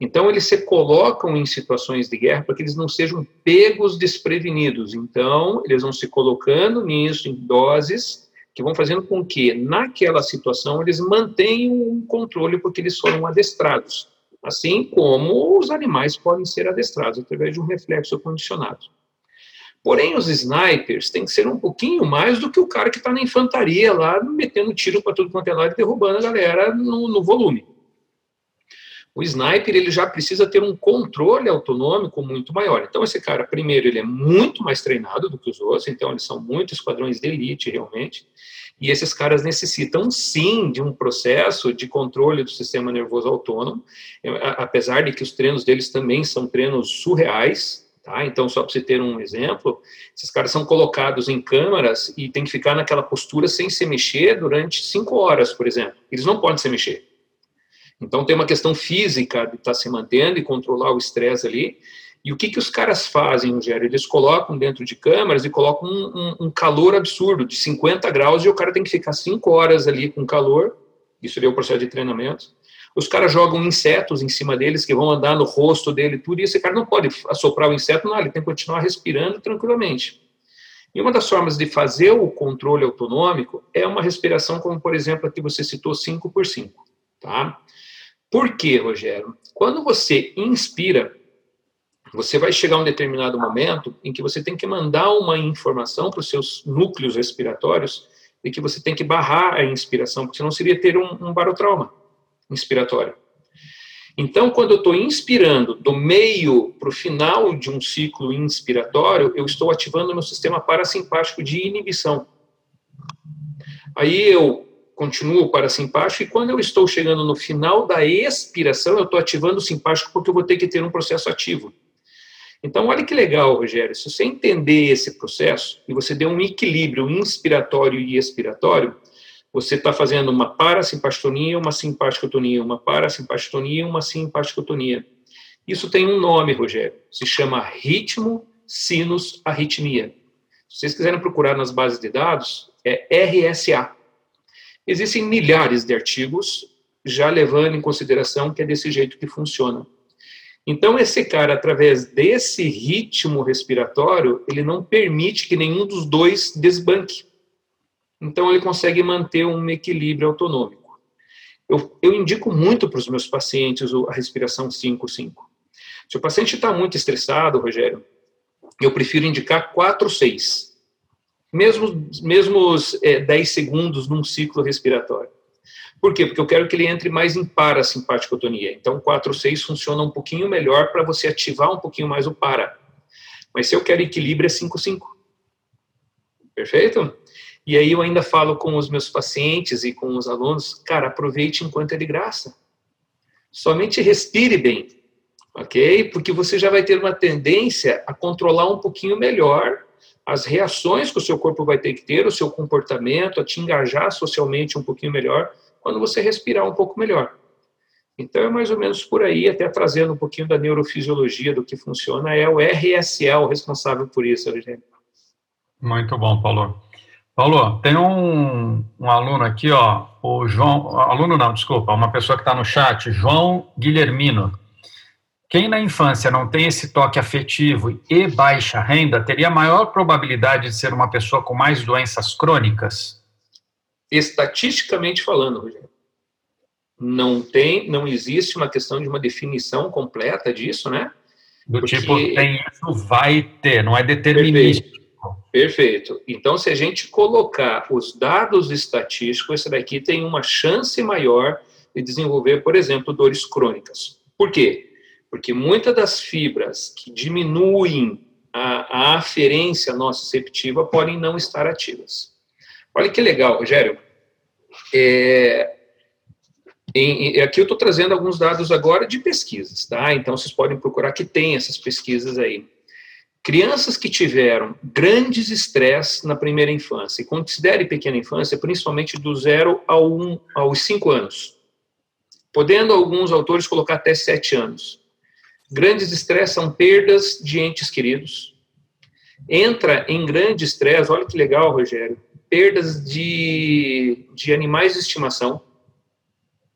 Então, eles se colocam em situações de guerra para que eles não sejam pegos desprevenidos. Então, eles vão se colocando nisso em doses que vão fazendo com que, naquela situação, eles mantenham um controle porque eles foram adestrados. Assim como os animais podem ser adestrados através de um reflexo condicionado. Porém, os snipers têm que ser um pouquinho mais do que o cara que está na infantaria lá, metendo tiro para tudo quanto é lado e derrubando a galera no, no volume. O sniper ele já precisa ter um controle autonômico muito maior. Então, esse cara, primeiro, ele é muito mais treinado do que os outros, então, eles são muitos esquadrões de elite, realmente. E esses caras necessitam, sim, de um processo de controle do sistema nervoso autônomo, apesar de que os treinos deles também são treinos surreais. Tá? Então, só para você ter um exemplo, esses caras são colocados em câmaras e tem que ficar naquela postura sem se mexer durante cinco horas, por exemplo. Eles não podem se mexer. Então tem uma questão física de estar tá se mantendo e controlar o estresse ali. E o que, que os caras fazem, Rogério? Eles colocam dentro de câmaras e colocam um, um, um, calor absurdo, de 50 graus, e o cara tem que ficar 5 horas ali com calor. Isso é o processo de treinamento. Os caras jogam insetos em cima deles que vão andar no rosto dele, tudo, e esse cara não pode assoprar o inseto, não, ele tem que continuar respirando tranquilamente. E uma das formas de fazer o controle autonômico é uma respiração como, por exemplo, a que você citou 5 por 5, tá? Por quê, Rogério? Quando você inspira, você vai chegar a um determinado momento em que você tem que mandar uma informação para os seus núcleos respiratórios de que você tem que barrar a inspiração, porque senão seria ter um, um barotrauma inspiratório. Então, quando eu estou inspirando do meio para o final de um ciclo inspiratório, eu estou ativando meu sistema parasimpático de inibição. Aí eu continuo o parasimpático e quando eu estou chegando no final da expiração, eu estou ativando o simpático porque eu vou ter que ter um processo ativo. Então, olha que legal, Rogério, se você entender esse processo e você der um equilíbrio inspiratório e expiratório, você está fazendo uma parasimpaticotonia, uma simpaticotonia, uma parasimpaticotonia, uma simpaticotonia. Isso tem um nome, Rogério, se chama ritmo sinus arritmia. Se vocês quiserem procurar nas bases de dados, é RSA. Existem milhares de artigos já levando em consideração que é desse jeito que funciona. Então, esse cara, através desse ritmo respiratório, ele não permite que nenhum dos dois desbanque. Então, ele consegue manter um equilíbrio autonômico. Eu, eu indico muito para os meus pacientes a respiração 5-5. Se o paciente está muito estressado, Rogério, eu prefiro indicar 4-6. Mesmo, mesmos é, 10 segundos num ciclo respiratório. Por quê? Porque eu quero que ele entre mais em parasimpaticotonia. Então, 4, 6 funciona um pouquinho melhor para você ativar um pouquinho mais o para. Mas se eu quero equilíbrio, é 5, 5. Perfeito? E aí eu ainda falo com os meus pacientes e com os alunos, cara, aproveite enquanto é de graça. Somente respire bem, ok? Porque você já vai ter uma tendência a controlar um pouquinho melhor as reações que o seu corpo vai ter que ter, o seu comportamento, a te engajar socialmente um pouquinho melhor, quando você respirar um pouco melhor. Então é mais ou menos por aí, até trazendo um pouquinho da neurofisiologia do que funciona, é o RSL responsável por isso, Eugênio. Muito bom, Paulo. Paulo, tem um, um, aluno aqui, ó, o João, aluno não, desculpa, uma pessoa que está no chat, João Guilhermino. Quem na infância não tem esse toque afetivo e baixa renda teria maior probabilidade de ser uma pessoa com mais doenças crônicas? estatisticamente falando, Rogério. Não tem, não existe uma questão de uma definição completa disso, né? Do Porque... tipo, tem isso, vai ter, não é determinístico. Perfeito. Perfeito. Então, se a gente colocar os dados estatísticos, esse daqui tem uma chance maior de desenvolver, por exemplo, dores crônicas. Por quê? Porque muitas das fibras que diminuem a, a aferência nociceptiva podem não estar ativas. Olha que legal, Rogério. É, em, aqui eu estou trazendo alguns dados agora de pesquisas, tá? Então vocês podem procurar que tem essas pesquisas aí. Crianças que tiveram grandes estresses na primeira infância, e considere pequena infância, principalmente do zero ao um, aos cinco anos, podendo alguns autores colocar até sete anos. Grandes estresses são perdas de entes queridos. Entra em grande estresse, olha que legal, Rogério, perdas de, de animais de estimação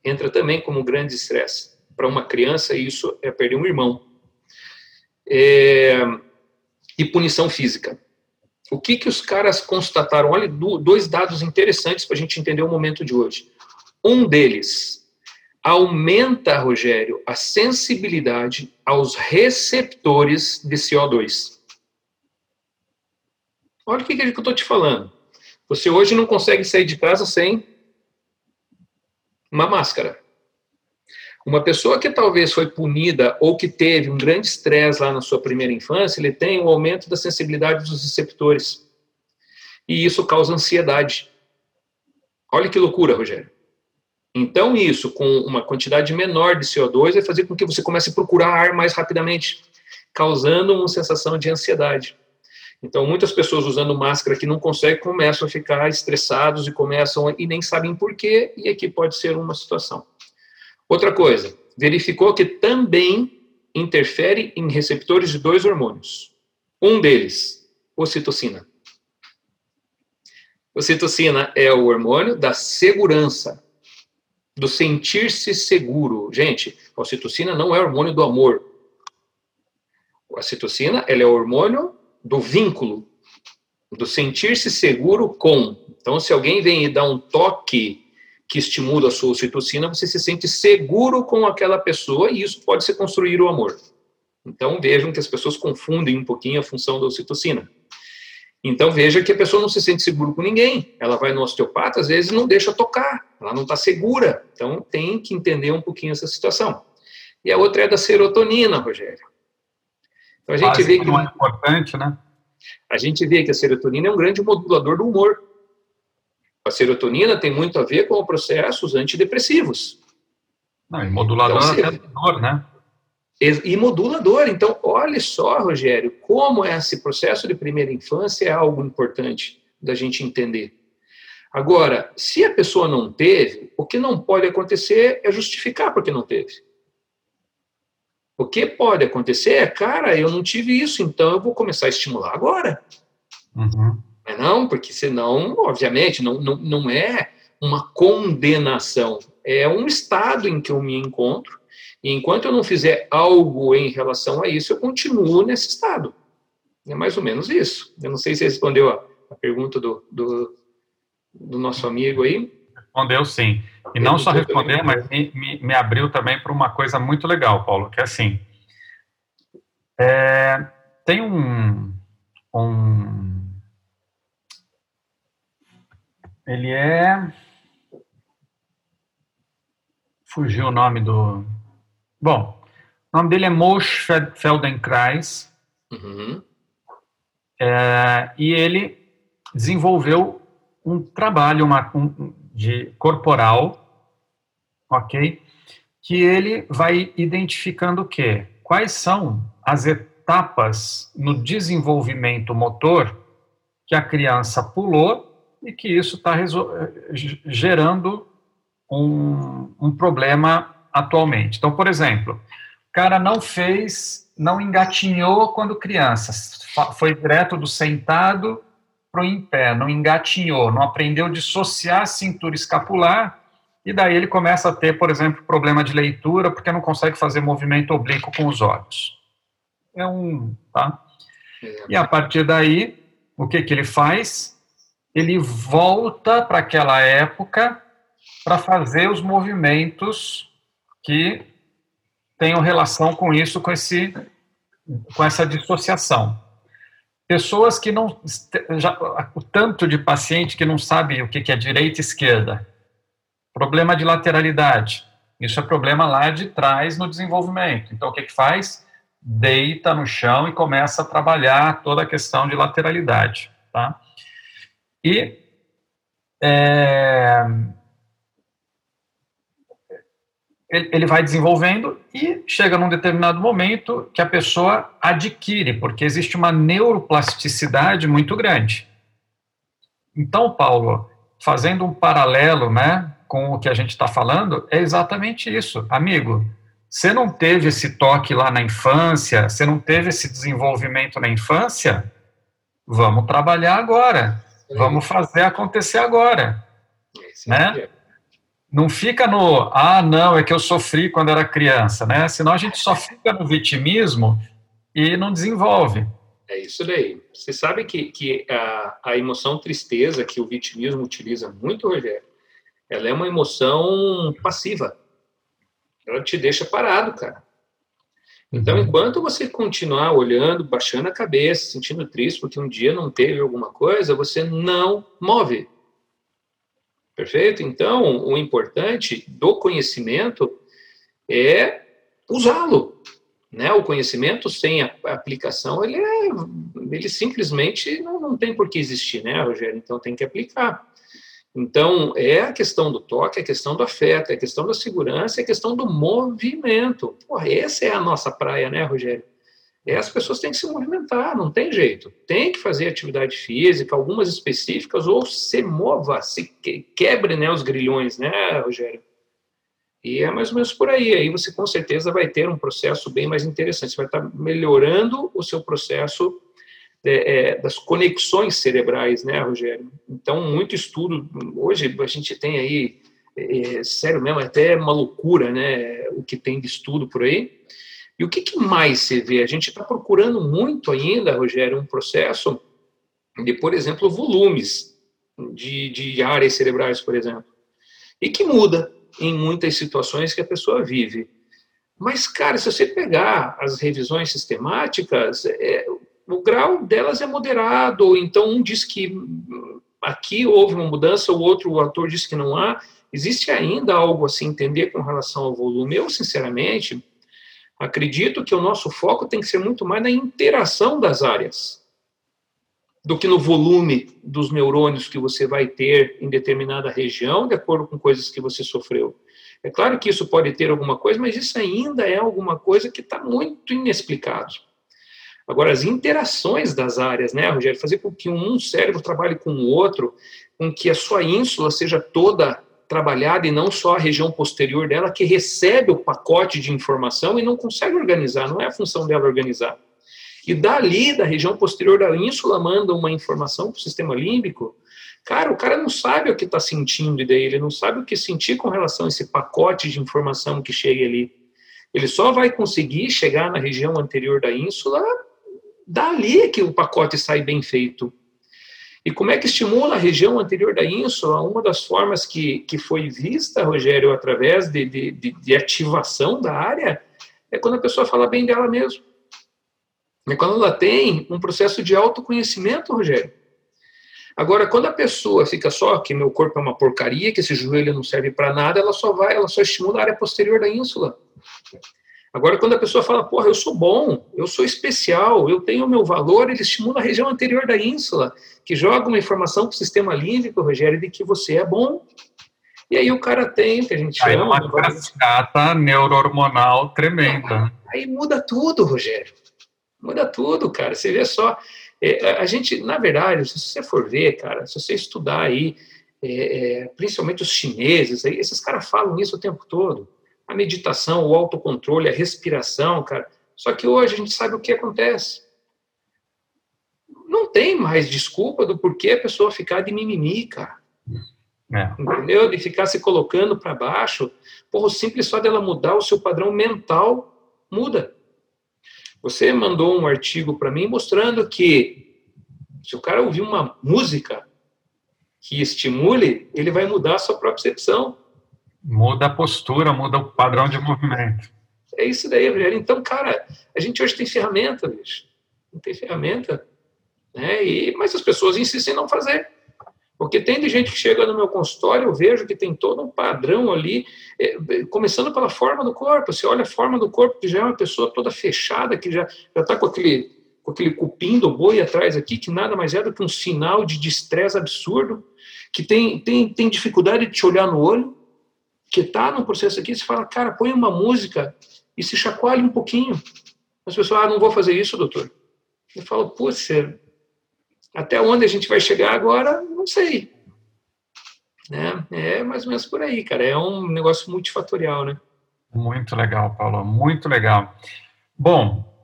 entra também como grande estresse. Para uma criança, isso é perder um irmão. É, e punição física. O que, que os caras constataram? Olha, dois dados interessantes para a gente entender o momento de hoje. Um deles aumenta, Rogério, a sensibilidade aos receptores de CO2. Olha o que, que eu estou te falando. Você hoje não consegue sair de casa sem uma máscara. Uma pessoa que talvez foi punida ou que teve um grande estresse lá na sua primeira infância, ele tem um aumento da sensibilidade dos receptores. E isso causa ansiedade. Olha que loucura, Rogério. Então, isso, com uma quantidade menor de CO2, vai fazer com que você comece a procurar ar mais rapidamente, causando uma sensação de ansiedade. Então, muitas pessoas usando máscara que não conseguem começam a ficar estressados e começam a, e nem sabem por quê, e aqui pode ser uma situação. Outra coisa, verificou que também interfere em receptores de dois hormônios. Um deles, ocitocina. Ocitocina é o hormônio da segurança. Do sentir-se seguro. Gente, a ocitocina não é hormônio do amor. A ocitocina ela é hormônio do vínculo, do sentir-se seguro com. Então, se alguém vem e dá um toque que estimula a sua ocitocina, você se sente seguro com aquela pessoa e isso pode ser construir o amor. Então, vejam que as pessoas confundem um pouquinho a função da ocitocina. Então, veja que a pessoa não se sente seguro com ninguém. Ela vai no osteopata, às vezes não deixa tocar, ela não está segura. Então, tem que entender um pouquinho essa situação. E a outra é da serotonina, Rogério. Então, a gente Quase vê que. É importante, né? A gente vê que a serotonina é um grande modulador do humor. A serotonina tem muito a ver com processos antidepressivos. Não, e modulador então, até dor, né? E modulador. Então, olhe só, Rogério, como esse processo de primeira infância é algo importante da gente entender. Agora, se a pessoa não teve, o que não pode acontecer é justificar porque não teve. O que pode acontecer é, cara, eu não tive isso, então eu vou começar a estimular agora. Uhum. Não, é não, porque senão, obviamente, não, não, não é uma condenação, é um estado em que eu me encontro e enquanto eu não fizer algo em relação a isso, eu continuo nesse estado. É mais ou menos isso. Eu não sei se respondeu a, a pergunta do, do, do, nosso amigo aí. Respondeu sim. E não só respondeu, mas me, me, abriu também para uma coisa muito legal, Paulo, que é assim. É, tem um, um. Ele é. Fugiu o nome do, Bom, o nome dele é Moshe Feldenkrais. Uhum. É, e ele desenvolveu um trabalho uma, um, de corporal, ok? Que ele vai identificando o quê? Quais são as etapas no desenvolvimento motor que a criança pulou e que isso está gerando um, um problema atualmente. Então, por exemplo, o cara não fez, não engatinhou quando criança, foi direto do sentado para o em pé, não engatinhou, não aprendeu a dissociar a cintura escapular, e daí ele começa a ter, por exemplo, problema de leitura, porque não consegue fazer movimento oblíquo com os olhos. É um. Tá? E a partir daí, o que, que ele faz? Ele volta para aquela época para fazer os movimentos que tenham relação com isso, com, esse, com essa dissociação. Pessoas que não. Já, o tanto de paciente que não sabe o que é direita e esquerda. Problema de lateralidade. Isso é problema lá de trás no desenvolvimento. Então, o que, que faz? Deita no chão e começa a trabalhar toda a questão de lateralidade. Tá? E é, ele vai desenvolvendo e chega num determinado momento que a pessoa adquire, porque existe uma neuroplasticidade muito grande. Então, Paulo, fazendo um paralelo né, com o que a gente está falando, é exatamente isso. Amigo, você não teve esse toque lá na infância, você não teve esse desenvolvimento na infância, vamos trabalhar agora, vamos fazer acontecer agora. Esse né? Não fica no, ah, não, é que eu sofri quando era criança, né? Senão a gente só *laughs* fica no vitimismo e não desenvolve. É isso daí. Você sabe que, que a, a emoção tristeza que o vitimismo utiliza muito, Rogério, ela é uma emoção passiva. Ela te deixa parado, cara. Então, uhum. enquanto você continuar olhando, baixando a cabeça, sentindo triste porque um dia não teve alguma coisa, você não move. Perfeito? Então, o importante do conhecimento é usá-lo. Né? O conhecimento sem a aplicação, ele, é, ele simplesmente não, não tem por que existir, né, Rogério? Então, tem que aplicar. Então, é a questão do toque, é a questão do afeto, é a questão da segurança, é a questão do movimento. Porra, essa é a nossa praia, né, Rogério? É, as pessoas têm que se movimentar, não tem jeito. Tem que fazer atividade física, algumas específicas, ou se mova, se quebre né, os grilhões, né, Rogério? E é mais ou menos por aí. Aí você com certeza vai ter um processo bem mais interessante. Você vai estar melhorando o seu processo é, é, das conexões cerebrais, né, Rogério? Então, muito estudo. Hoje a gente tem aí é, sério mesmo, é até uma loucura, né? O que tem de estudo por aí. E o que, que mais você vê? A gente está procurando muito ainda, Rogério, um processo de, por exemplo, volumes de, de áreas cerebrais, por exemplo, e que muda em muitas situações que a pessoa vive. Mas, cara, se você pegar as revisões sistemáticas, é, o grau delas é moderado, então um diz que aqui houve uma mudança, o outro o autor diz que não há. Existe ainda algo a se entender com relação ao volume? Eu, sinceramente, acredito que o nosso foco tem que ser muito mais na interação das áreas do que no volume dos neurônios que você vai ter em determinada região, de acordo com coisas que você sofreu. É claro que isso pode ter alguma coisa, mas isso ainda é alguma coisa que está muito inexplicado. Agora, as interações das áreas, né, Rogério, fazer com que um cérebro trabalhe com o outro, com que a sua ínsula seja toda trabalhada e não só a região posterior dela, que recebe o pacote de informação e não consegue organizar, não é a função dela organizar. E dali, da região posterior da ínsula, manda uma informação para o sistema límbico. Cara, o cara não sabe o que está sentindo, e daí ele não sabe o que sentir com relação a esse pacote de informação que chega ali. Ele só vai conseguir chegar na região anterior da ínsula Dali é que o pacote sai bem feito. E como é que estimula a região anterior da ínsula? Uma das formas que, que foi vista, Rogério, através de, de, de, de ativação da área, é quando a pessoa fala bem dela mesmo. É quando ela tem um processo de autoconhecimento, Rogério. Agora, quando a pessoa fica só que meu corpo é uma porcaria, que esse joelho não serve para nada, ela só vai, ela só estimula a área posterior da ínsula. Agora, quando a pessoa fala, porra, eu sou bom, eu sou especial, eu tenho o meu valor, ele estimula a região anterior da ínsula, que joga uma informação para o sistema límbico, Rogério, de que você é bom. E aí o cara tem, que a gente aí chama... uma cascata neurohormonal tremenda. Aí muda tudo, Rogério. Muda tudo, cara. Você vê só... É, a gente, na verdade, se você for ver, cara, se você estudar aí, é, é, principalmente os chineses, aí, esses caras falam isso o tempo todo a meditação, o autocontrole, a respiração, cara. Só que hoje a gente sabe o que acontece. Não tem mais desculpa do porquê a pessoa ficar de mimimi, cara. É. Entendeu? De ficar se colocando para baixo. Porra, o simples só dela mudar o seu padrão mental muda. Você mandou um artigo para mim mostrando que se o cara ouvir uma música que estimule, ele vai mudar a sua própria percepção. Muda a postura, muda o padrão de movimento. É isso daí, Rogério. Então, cara, a gente hoje tem ferramenta, bicho. Tem ferramenta. Né? E, mas as pessoas insistem em não fazer. Porque tem de gente que chega no meu consultório, eu vejo que tem todo um padrão ali, é, começando pela forma do corpo. Você olha a forma do corpo, que já é uma pessoa toda fechada, que já está com aquele, com aquele cupim do boi atrás aqui, que nada mais é do que um sinal de estresse absurdo, que tem, tem, tem dificuldade de te olhar no olho, que está no processo aqui, você fala, cara, põe uma música e se chacoalhe um pouquinho. As pessoas, ah, não vou fazer isso, doutor. Eu falo, putz, até onde a gente vai chegar agora, não sei. Né? É mais ou menos por aí, cara. É um negócio multifatorial, né? Muito legal, Paulo, muito legal. Bom,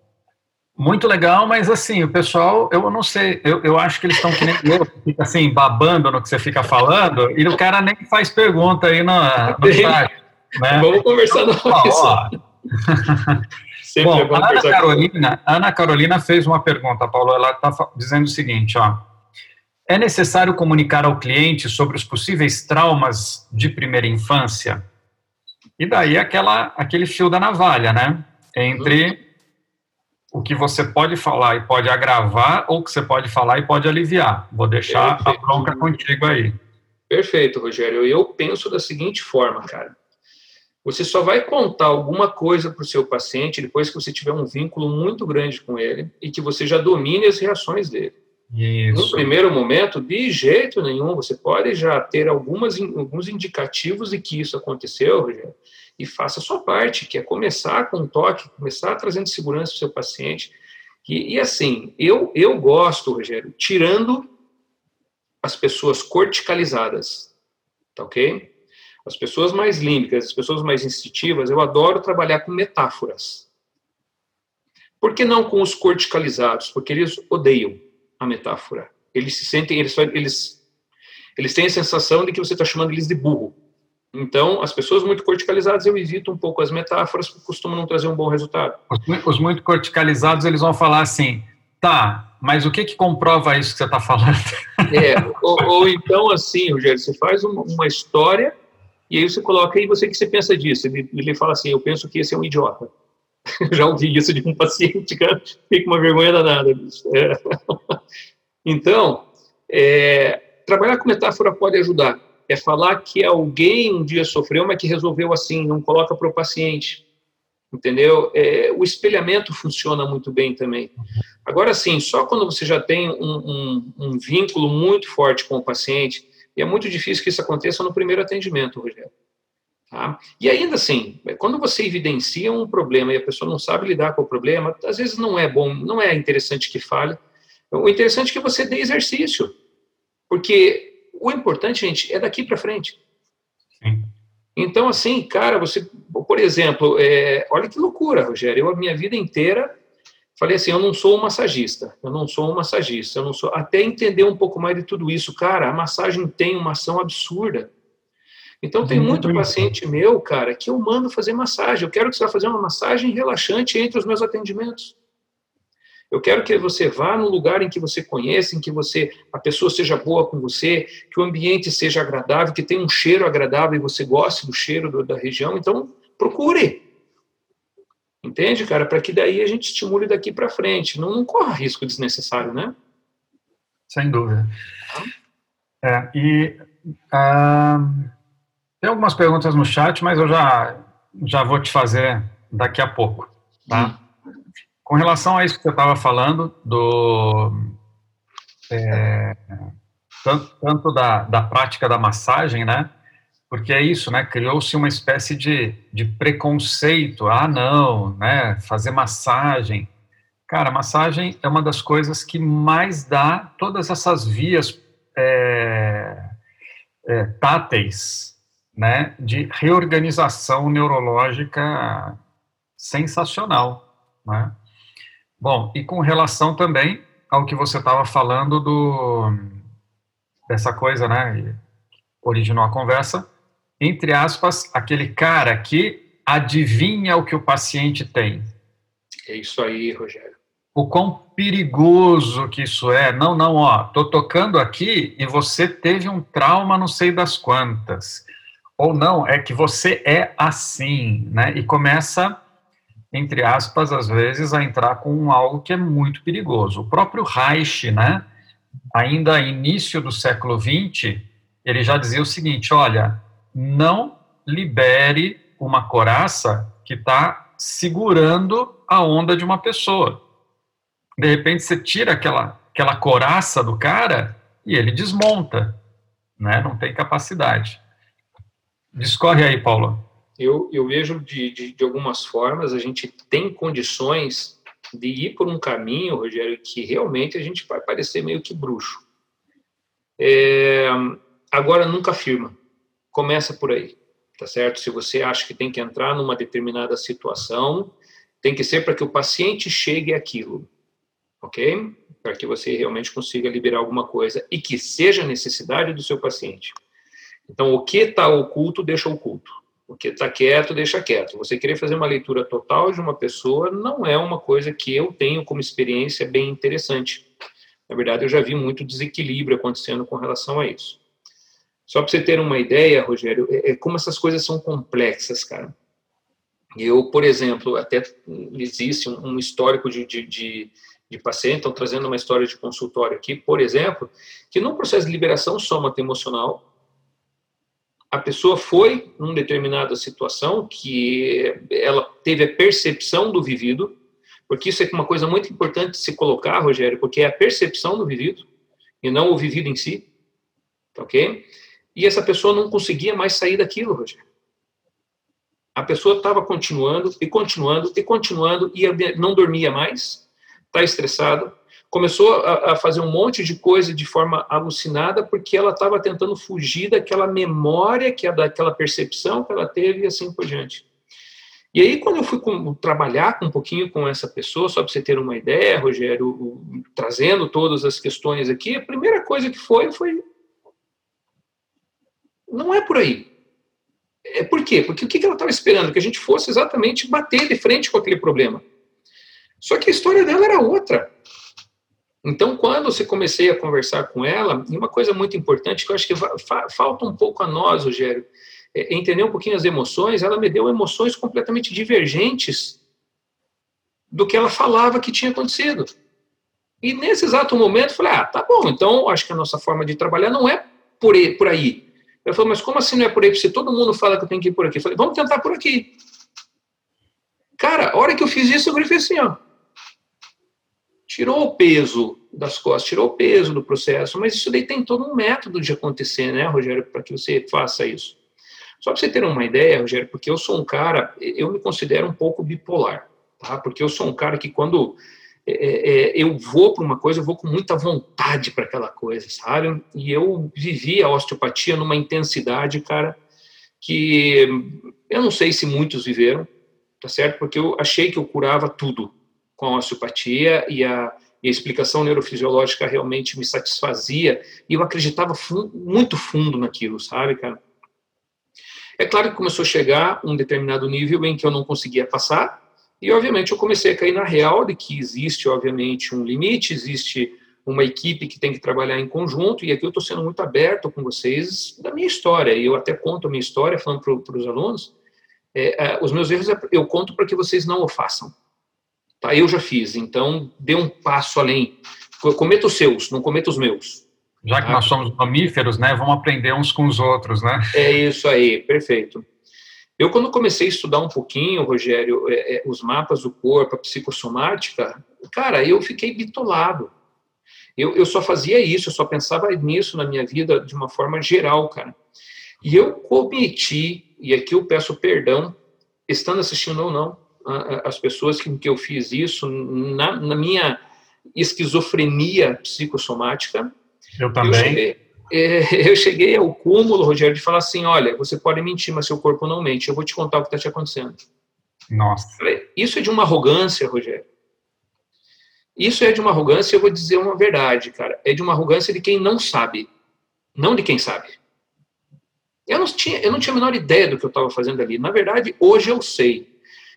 muito legal, mas assim, o pessoal, eu não sei, eu, eu acho que eles estão que nem eu, fica assim, babando no que você fica falando, e o cara nem faz pergunta aí no, no site. Né? Vamos conversar então, ó, *laughs* Bom, é a Ana Carolina, Ana Carolina fez uma pergunta, Paulo, ela está dizendo o seguinte, ó, é necessário comunicar ao cliente sobre os possíveis traumas de primeira infância? E daí aquela, aquele fio da navalha, né? Entre uhum o que você pode falar e pode agravar, ou o que você pode falar e pode aliviar. Vou deixar Perfeito. a bronca contigo aí. Perfeito, Rogério. Eu penso da seguinte forma, cara. Você só vai contar alguma coisa para o seu paciente depois que você tiver um vínculo muito grande com ele e que você já domine as reações dele. Isso. No primeiro momento, de jeito nenhum, você pode já ter algumas, alguns indicativos de que isso aconteceu, Rogério, e faça a sua parte, que é começar com um toque, começar trazendo segurança para o seu paciente. E, e, assim, eu, eu gosto, Rogério, tirando as pessoas corticalizadas, tá ok? As pessoas mais límbicas, as pessoas mais instintivas, eu adoro trabalhar com metáforas. Por que não com os corticalizados? Porque eles odeiam a metáfora. Eles se sentem, eles, eles, eles têm a sensação de que você está chamando eles de burro. Então, as pessoas muito corticalizadas, eu evito um pouco as metáforas, que costumam não trazer um bom resultado. Os, muito corticalizados, eles vão falar assim, tá, mas o que que comprova isso que você está falando? *laughs* É, ou, ou, então assim, Rogério, você faz uma, uma, história e aí você coloca aí você que você pensa disso. Ele, ele fala assim, eu penso que esse é um idiota. *laughs* já ouvi isso de um paciente, cara, fica uma vergonha danada. É. *laughs* Então, é, trabalhar com metáfora pode ajudar é falar que alguém um dia sofreu, mas que resolveu assim, não coloca para o paciente. Entendeu? É, o espelhamento funciona muito bem também. Agora, sim, só quando você já tem um, um, um, vínculo muito forte com o paciente, e é muito difícil que isso aconteça no primeiro atendimento, Rogério. Tá? E ainda assim, quando você evidencia um problema e a pessoa não sabe lidar com o problema, às vezes não é bom, não é interessante que fale. O interessante é que você dê exercício. Porque o importante, gente, é daqui para frente. Sim. Então, assim, cara, você, por exemplo, é, olha que loucura, Rogério. Eu, a minha vida inteira, falei assim: eu não sou um massagista, eu não sou um massagista, eu não sou. Até entender um pouco mais de tudo isso, cara, a massagem tem uma ação absurda. Então, tem muito paciente meu, cara, que eu mando fazer massagem. Eu quero que você vá fazer uma massagem relaxante entre os meus atendimentos. Eu quero que você vá num lugar em que você conheça, em que você a pessoa seja boa com você, que o ambiente seja agradável, que tenha um cheiro agradável e você goste do cheiro do, da região. Então, procure. Entende, cara? Para que daí a gente estimule daqui para frente. Não, não corra risco desnecessário, né? Sem dúvida. É, e uh, tem algumas perguntas no chat, mas eu já, já vou te fazer daqui a pouco, tá? Hum. Com relação a isso que você estava falando, do, é, tanto, tanto da, da prática da massagem, né? Porque é isso, né? Criou-se uma espécie de, de preconceito. Ah, não, né? Fazer massagem. Cara, massagem é uma das coisas que mais dá todas essas vias é, é, táteis, né? De reorganização neurológica sensacional, né? Bom, e com relação também ao que você estava falando do dessa coisa, né, originou a conversa, entre aspas, aquele cara que adivinha o que o paciente tem. É isso aí, Rogério. O quão perigoso que isso é. Não, não, ó, tô tocando aqui e você teve um trauma não sei das quantas. Ou não, é que você é assim, né? E começa entre aspas, às vezes, a entrar com algo que é muito perigoso. O próprio Reich, né, ainda início do século XX, ele já dizia o seguinte: olha, não libere uma coraça que está segurando a onda de uma pessoa. De repente, você tira aquela, aquela coraça do cara e ele desmonta, né? não tem capacidade. Discorre aí, Paulo eu, eu vejo de, de, de, algumas formas, a gente tem condições de ir por um caminho, Rogério, que realmente a gente vai parecer meio que bruxo. É, agora, nunca afirma. Começa por aí, tá certo? Se você acha que tem que entrar numa determinada situação, tem que ser para que o paciente chegue àquilo, ok? Para que você realmente consiga liberar alguma coisa e que seja necessidade do seu paciente. Então, o que está oculto, deixa oculto o que está quieto, deixa quieto. Você querer fazer uma leitura total de uma pessoa não é uma coisa que eu tenho como experiência bem interessante. Na verdade, eu já vi muito desequilíbrio acontecendo com relação a isso. Só para você ter uma ideia, Rogério, é, é como essas coisas são complexas, cara. Eu, por exemplo, até existe um histórico de, de, de, de paciente, estão trazendo uma história de consultório aqui, por exemplo, que no processo de liberação soma emocional a pessoa foi numa determinada situação que ela teve a percepção do vivido, porque isso é uma coisa muito importante de se colocar, Rogério, porque é a percepção do vivido e não o vivido em si, ok? E essa pessoa não conseguia mais sair daquilo, Rogério. A pessoa estava continuando e continuando e continuando e não dormia mais, está estressado, começou a, a, fazer um monte de coisa de forma alucinada porque ela estava tentando fugir daquela memória, que é daquela percepção que ela teve e assim por diante. E aí, quando eu fui com, trabalhar um pouquinho com essa pessoa, só para você ter uma ideia, Rogério, o, trazendo todas as questões aqui, a primeira coisa que foi foi. Não é por aí. É, por quê? Porque o que ela estava esperando? Que a gente fosse exatamente bater de frente com aquele problema. Só que a história dela era outra. Então, quando você comecei a conversar com ela, uma coisa muito importante que eu acho que fa falta um pouco a nós, Rogério, é entender um pouquinho as emoções, ela me deu emoções completamente divergentes do que ela falava que tinha acontecido. E nesse exato momento, eu falei, ah, tá bom, então acho que a nossa forma de trabalhar não é por aí. Ela falou, mas como assim não é por aí? Se todo mundo fala que eu tenho que ir por aqui. Eu falei, vamos tentar por aqui. Cara, a hora que eu fiz isso, eu grifei assim, ó. Tirou o peso das costas, tirou o peso do processo, mas isso daí tem todo um método de acontecer, né, Rogério, para que você faça isso. Só para você ter uma ideia, Rogério, porque eu sou um cara, eu me considero um pouco bipolar, tá? Porque eu sou um cara que quando é, é, é, eu vou para uma coisa, eu vou com muita vontade para aquela coisa, sabe? E eu vivi a osteopatia numa intensidade, cara, que eu não sei se muitos viveram, tá certo? Porque eu achei que eu curava tudo com a osteopatia e a, e a explicação neurofisiológica realmente me satisfazia e eu acreditava muito fundo naquilo, sabe, cara? É claro que começou a chegar um determinado nível em que eu não conseguia passar, e, obviamente, eu comecei a cair na real de que existe, obviamente, um limite, existe uma equipe que tem que trabalhar em conjunto, e aqui eu estou sendo muito aberto com vocês da minha história, e eu até conto a minha história, falando para os alunos, é, é, os meus erros eu conto para que vocês não o façam. Tá? Eu já fiz, então dê um passo além. Cometa os seus, não cometa os meus. Já que nós somos mamíferos, né, vamos aprender uns com os outros, né? É isso aí, perfeito. Eu, quando comecei a estudar um pouquinho, Rogério, é, é, os mapas do corpo, a psicossomática, cara, eu fiquei bitolado. Eu, eu só fazia isso, eu só pensava nisso na minha vida de uma forma geral, cara. E eu cometi, e aqui eu peço perdão, estando assistindo ou não, as pessoas que, que eu fiz isso, na, na minha esquizofrenia psicossomática. Eu também. Eu cheguei, é, *laughs* eu cheguei ao cúmulo, Rogério, de falar assim: olha, você pode mentir, mas seu corpo não mente. Eu vou te contar o que está te acontecendo. Nossa. Isso é de uma arrogância, Rogério. Isso é de uma arrogância, eu vou dizer uma verdade, cara. É de uma arrogância de quem não sabe, não de quem sabe. Eu não tinha, eu não tinha a menor ideia do que eu estava fazendo ali. Na verdade, hoje eu sei.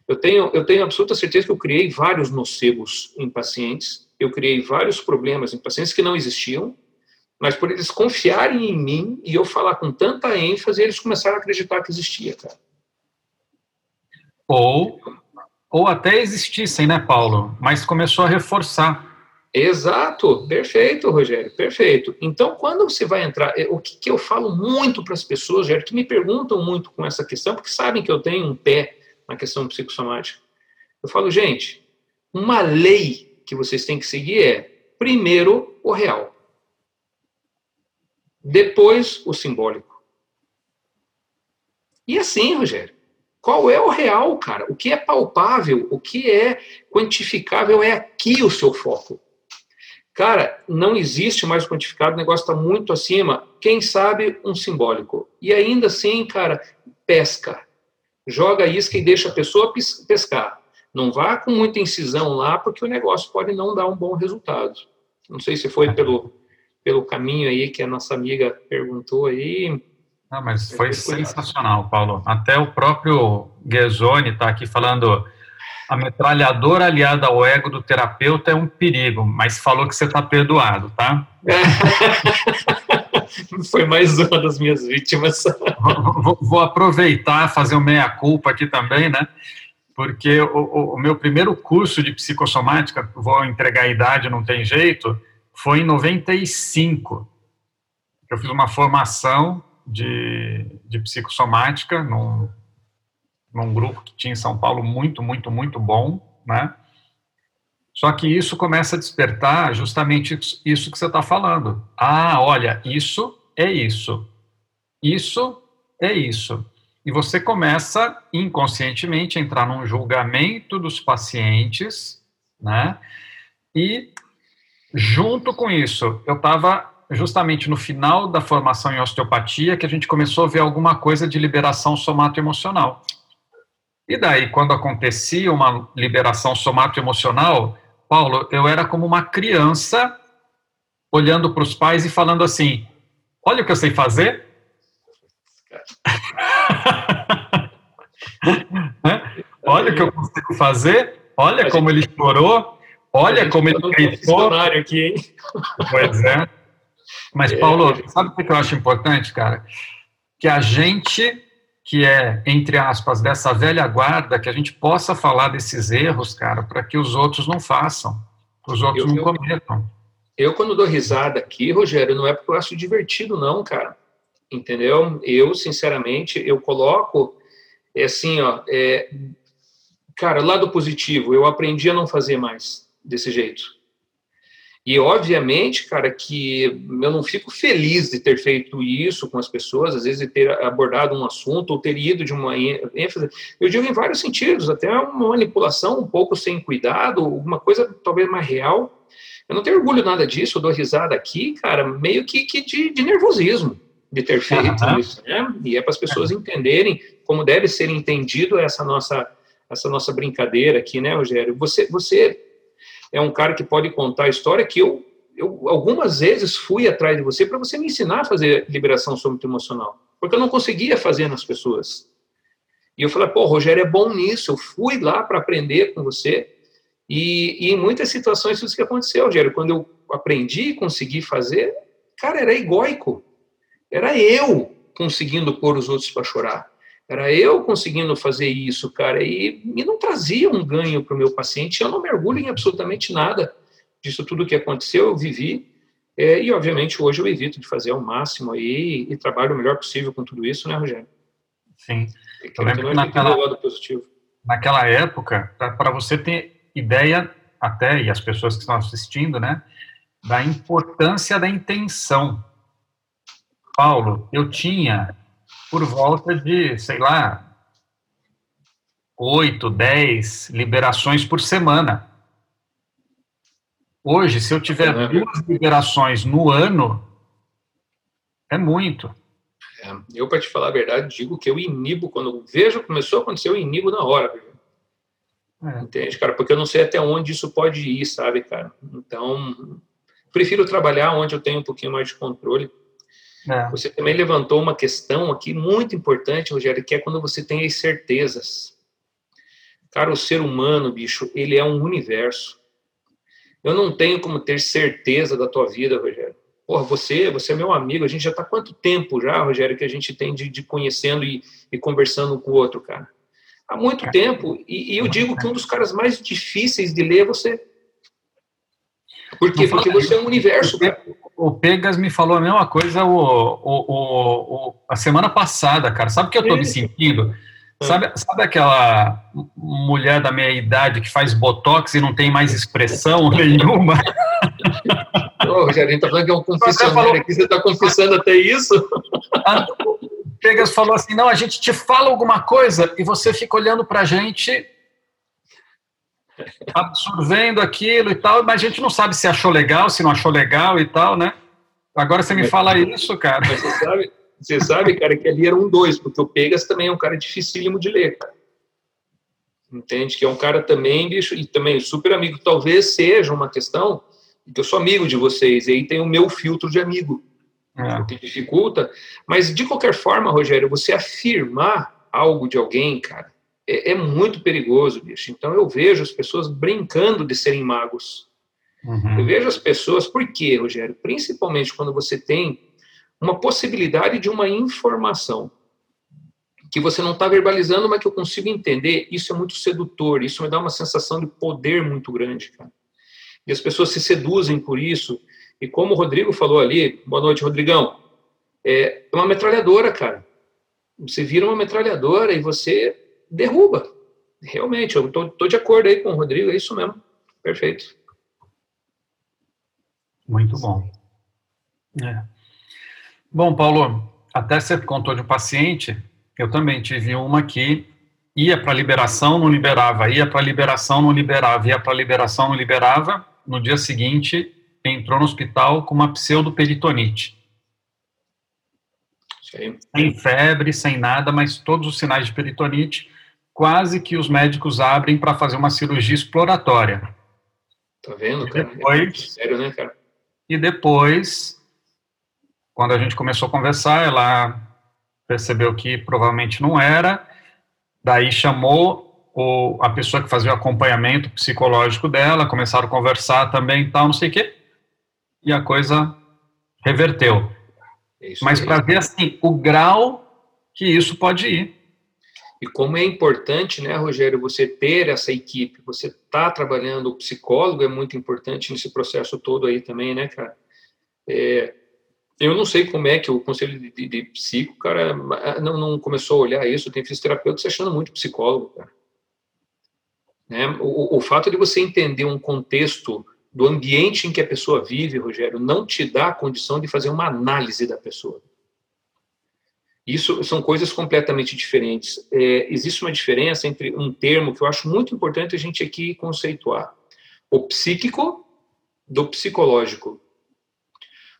Eu tenho, eu tenho absoluta certeza que eu criei vários nocebos em pacientes, eu criei vários problemas em pacientes que não existiam, mas por eles confiarem em mim e eu falar com tanta ênfase, eles começaram a acreditar que existia, cara. Ou, ou até existissem, né, Paulo? Mas começou a reforçar. Exato, perfeito, Rogério, perfeito. Então, quando você vai entrar, é, o que, que eu falo muito para as pessoas, Rogério, que me perguntam muito com essa questão, porque sabem que eu tenho um pé na questão psicossomática. Eu falo, gente, uma lei que vocês têm que seguir é, primeiro, o real depois o simbólico. E assim, Rogério, qual é o real, cara? O que é palpável, o que é quantificável é aqui o seu foco. Cara, não existe mais quantificado, o negócio está muito acima. Quem sabe um simbólico. E ainda assim, cara, pesca. Joga a isca e deixa a pessoa pescar. Não vá com muita incisão lá, porque o negócio pode não dar um bom resultado. Não sei se foi pelo pelo caminho aí que a nossa amiga perguntou aí. Não, mas foi sensacional, Paulo. Até o próprio Guezzoni está aqui falando a metralhadora aliada ao ego do terapeuta é um perigo, mas falou que você está perdoado, tá? *laughs* *laughs* *laughs* Foi mais uma das minhas vítimas. *laughs* Vou, vou aproveitar, fazer o meia-culpa aqui também, né? Porque o, o, meu primeiro curso de psicossomática, vou entregar a idade, não tem jeito, foi em 95. Eu fiz uma formação de, de psicossomática num, num grupo que tinha em São Paulo muito, muito, muito bom, né? Só que isso começa a despertar justamente isso que você está falando. Ah, olha, isso é isso. Isso é isso. E você começa inconscientemente a entrar num julgamento dos pacientes, né? E Junto com isso, eu estava justamente no final da formação em osteopatia que a gente começou a ver alguma coisa de liberação somato-emocional. E daí, quando acontecia uma liberação somato-emocional, Paulo, eu era como uma criança olhando para os pais e falando assim: Olha o que eu sei fazer. *laughs* olha o que eu consigo fazer, olha como ele chorou, olha como ele gritou. aqui, hein? Pois é. Mas, é. Paulo, sabe o que eu acho importante, cara? Que a gente que é, entre aspas, dessa velha guarda, que a gente possa falar desses erros, cara, para que os outros não façam, os outros eu, não cometam. Eu, quando dou risada aqui, Rogério, não é porque eu acho divertido, não, cara. Entendeu? Eu, sinceramente, eu coloco, é assim, ó, é, cara, lado positivo, eu aprendi a não fazer mais desse jeito. E, obviamente, cara, que eu não fico feliz de ter feito isso com as pessoas, às vezes de ter abordado um assunto ou ter ido de uma ênfase. Eu digo em vários sentidos, até uma manipulação um pouco sem cuidado, alguma coisa talvez mais real. Eu não tenho orgulho nada disso, eu dou risada aqui, cara, meio que, que de, de nervosismo de ter feito uhum. isso, né? E é para as pessoas entenderem como deve ser entendido essa nossa essa nossa brincadeira aqui, né, Rogério? Você, você é um cara que pode contar a história que eu, eu algumas vezes fui atrás de você para você me ensinar a fazer liberação emocional, porque eu não conseguia fazer nas pessoas. E eu falei, pô, Rogério é bom nisso, eu fui lá para aprender com você. E, e, em muitas situações isso que aconteceu, Rogério. Quando eu aprendi e consegui fazer, cara, era egóico. Era eu conseguindo pôr os outros para chorar. Era eu conseguindo fazer isso, cara, e, e não trazia um ganho para o meu paciente. Eu não mergulho em absolutamente nada disso tudo que aconteceu, eu vivi. É, e, obviamente, hoje eu evito de fazer ao máximo aí e, trabalho o melhor possível com tudo isso, né, Rogério? Sim. Eu lembro que naquela, naquela época, para você ter ideia, até, e as pessoas que estão assistindo, né, da importância da intenção. Paulo, eu tinha por volta de, sei lá, oito, dez liberações por semana. Hoje, se eu tiver é, duas liberações no ano, é muito. É, eu, para te falar a verdade, digo que eu inibo, quando vejo começou a acontecer, eu inibo na hora. É. Entende, cara? Porque eu não sei até onde isso pode ir, sabe, cara? Então, prefiro trabalhar onde eu tenho um pouquinho mais de controle. É. Você também levantou uma questão aqui muito importante, Rogério, que é quando você tem as certezas. Cara, o ser humano, bicho, ele é um universo. Eu não tenho como ter certeza da tua vida, Rogério. Porra, você, você é meu amigo. A gente já está quanto tempo já, Rogério, que a gente tem de, de conhecendo e, e, conversando com o outro, cara? Há muito é. tempo. E, e eu digo que um dos caras mais difíceis de ler é você. Por quê? Porque você é um universo, cara o Pegas me falou a mesma coisa o, o, o, a semana passada, cara. Sabe o que eu tô me sentindo? Sabe, sabe aquela mulher da meia idade que faz botox e não tem mais expressão *laughs* nenhuma? Ô, Rogério, a tá falando que é um confessionário aqui, você tá confessando até isso? O Pegas falou assim, não, a gente te fala alguma coisa e você fica olhando pra gente absorvendo aquilo e tal, mas a gente não sabe se achou legal, se não achou legal e tal, né? Agora você me fala isso, cara. Você sabe, você sabe, cara, que ali era um dois, porque o Pegas também é um cara dificílimo de ler, cara. Entende? Que é um cara também, bicho, e também super amigo. Talvez seja uma questão que eu sou amigo de vocês, e aí tem o meu filtro de amigo, é. que dificulta. Mas, de qualquer forma, Rogério, você afirmar algo de alguém, cara, é, é, muito perigoso, bicho. Então eu vejo as pessoas brincando de serem magos. Uhum. Eu vejo as pessoas, por quê, Rogério? Principalmente quando você tem uma possibilidade de uma informação que você não está verbalizando, mas que eu consigo entender, isso é muito sedutor, isso me dá uma sensação de poder muito grande, cara. E as pessoas se seduzem por isso. E como o Rodrigo falou ali, boa noite, Rodrigão, é uma metralhadora, cara. Você vira uma metralhadora e você derruba. Realmente, eu estou de acordo aí com o Rodrigo, é isso mesmo. Perfeito. Muito bom. É. Bom, Paulo, até você contou de um paciente, eu também tive uma que ia para liberação, não liberava, ia para liberação, não liberava, ia para liberação, não liberava. No dia seguinte, entrou no hospital com uma pseudoperitonite. Sim. Sem febre, sem nada, mas todos os sinais de peritonite quase que os médicos abrem para fazer uma cirurgia exploratória. Tá vendo, cara? Depois, é sério, né, cara? E depois, quando a gente começou a conversar, ela percebeu que provavelmente não era, daí chamou o, a pessoa que fazia o acompanhamento psicológico dela, começaram a conversar também e tal, não sei o quê, e a coisa reverteu. É Mas para ver assim, o grau que isso pode ir. E como é importante, né, Rogério, você ter essa equipe, você tá trabalhando, o psicólogo é muito importante nesse processo todo aí também, né, cara? É, eu não sei como é que o conselho de, de, de psico, cara, não, não, começou a olhar isso, tem fisioterapeuta se achando muito psicólogo, cara. Né? O, o fato de você entender um contexto do ambiente em que a pessoa vive, Rogério, não te dá a condição de fazer uma análise da pessoa. Isso são coisas completamente diferentes. É, existe uma diferença entre um termo que eu acho muito importante a gente aqui conceituar: o psíquico do psicológico.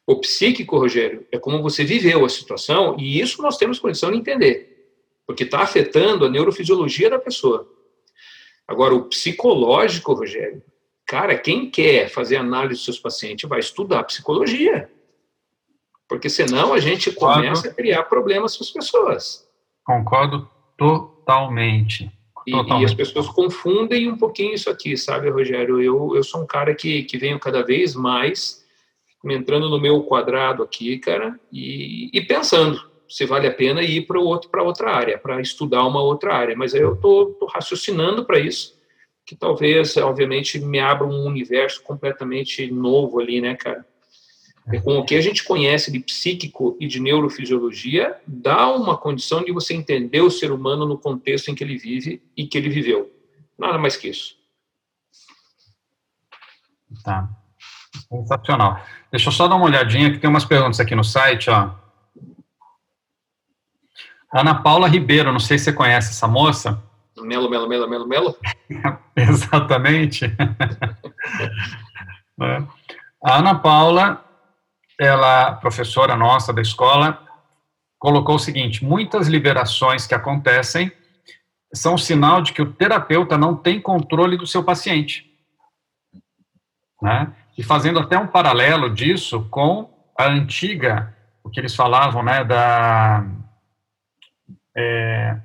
O psíquico, Rogério, é como você viveu a situação e isso nós temos condição de entender, porque está afetando a neurofisiologia da pessoa. Agora, o psicológico, Rogério, cara, quem quer fazer análise dos seus pacientes vai estudar psicologia. Porque senão a gente começa a criar problemas para as pessoas. Concordo totalmente. E, e, as pessoas confundem um pouquinho isso aqui, sabe, Rogério? Eu, eu sou um cara que, que venho cada vez mais entrando no meu quadrado aqui, cara, e, e pensando se vale a pena ir para outro para outra área, para estudar uma outra área. Mas eu tô, tô raciocinando para isso, que talvez, obviamente, me abra um universo completamente novo ali, né, cara? Com o que a gente conhece de psíquico e de neurofisiologia, dá uma condição de você entender o ser humano no contexto em que ele vive e que ele viveu. Nada mais que isso. Tá. Sensacional. Deixa eu só dar uma olhadinha, que tem umas perguntas aqui no site, ó. Ana Paula Ribeiro, não sei se você conhece essa moça. Melo, melo, melo, melo, melo? *laughs* Exatamente. *laughs* é. A Ana Paula ela, professora nossa da escola, colocou o seguinte: muitas liberações que acontecem são sinal de que o terapeuta não tem controle do seu paciente. Né? E fazendo até um paralelo disso com a antiga, o que eles falavam, né, da é,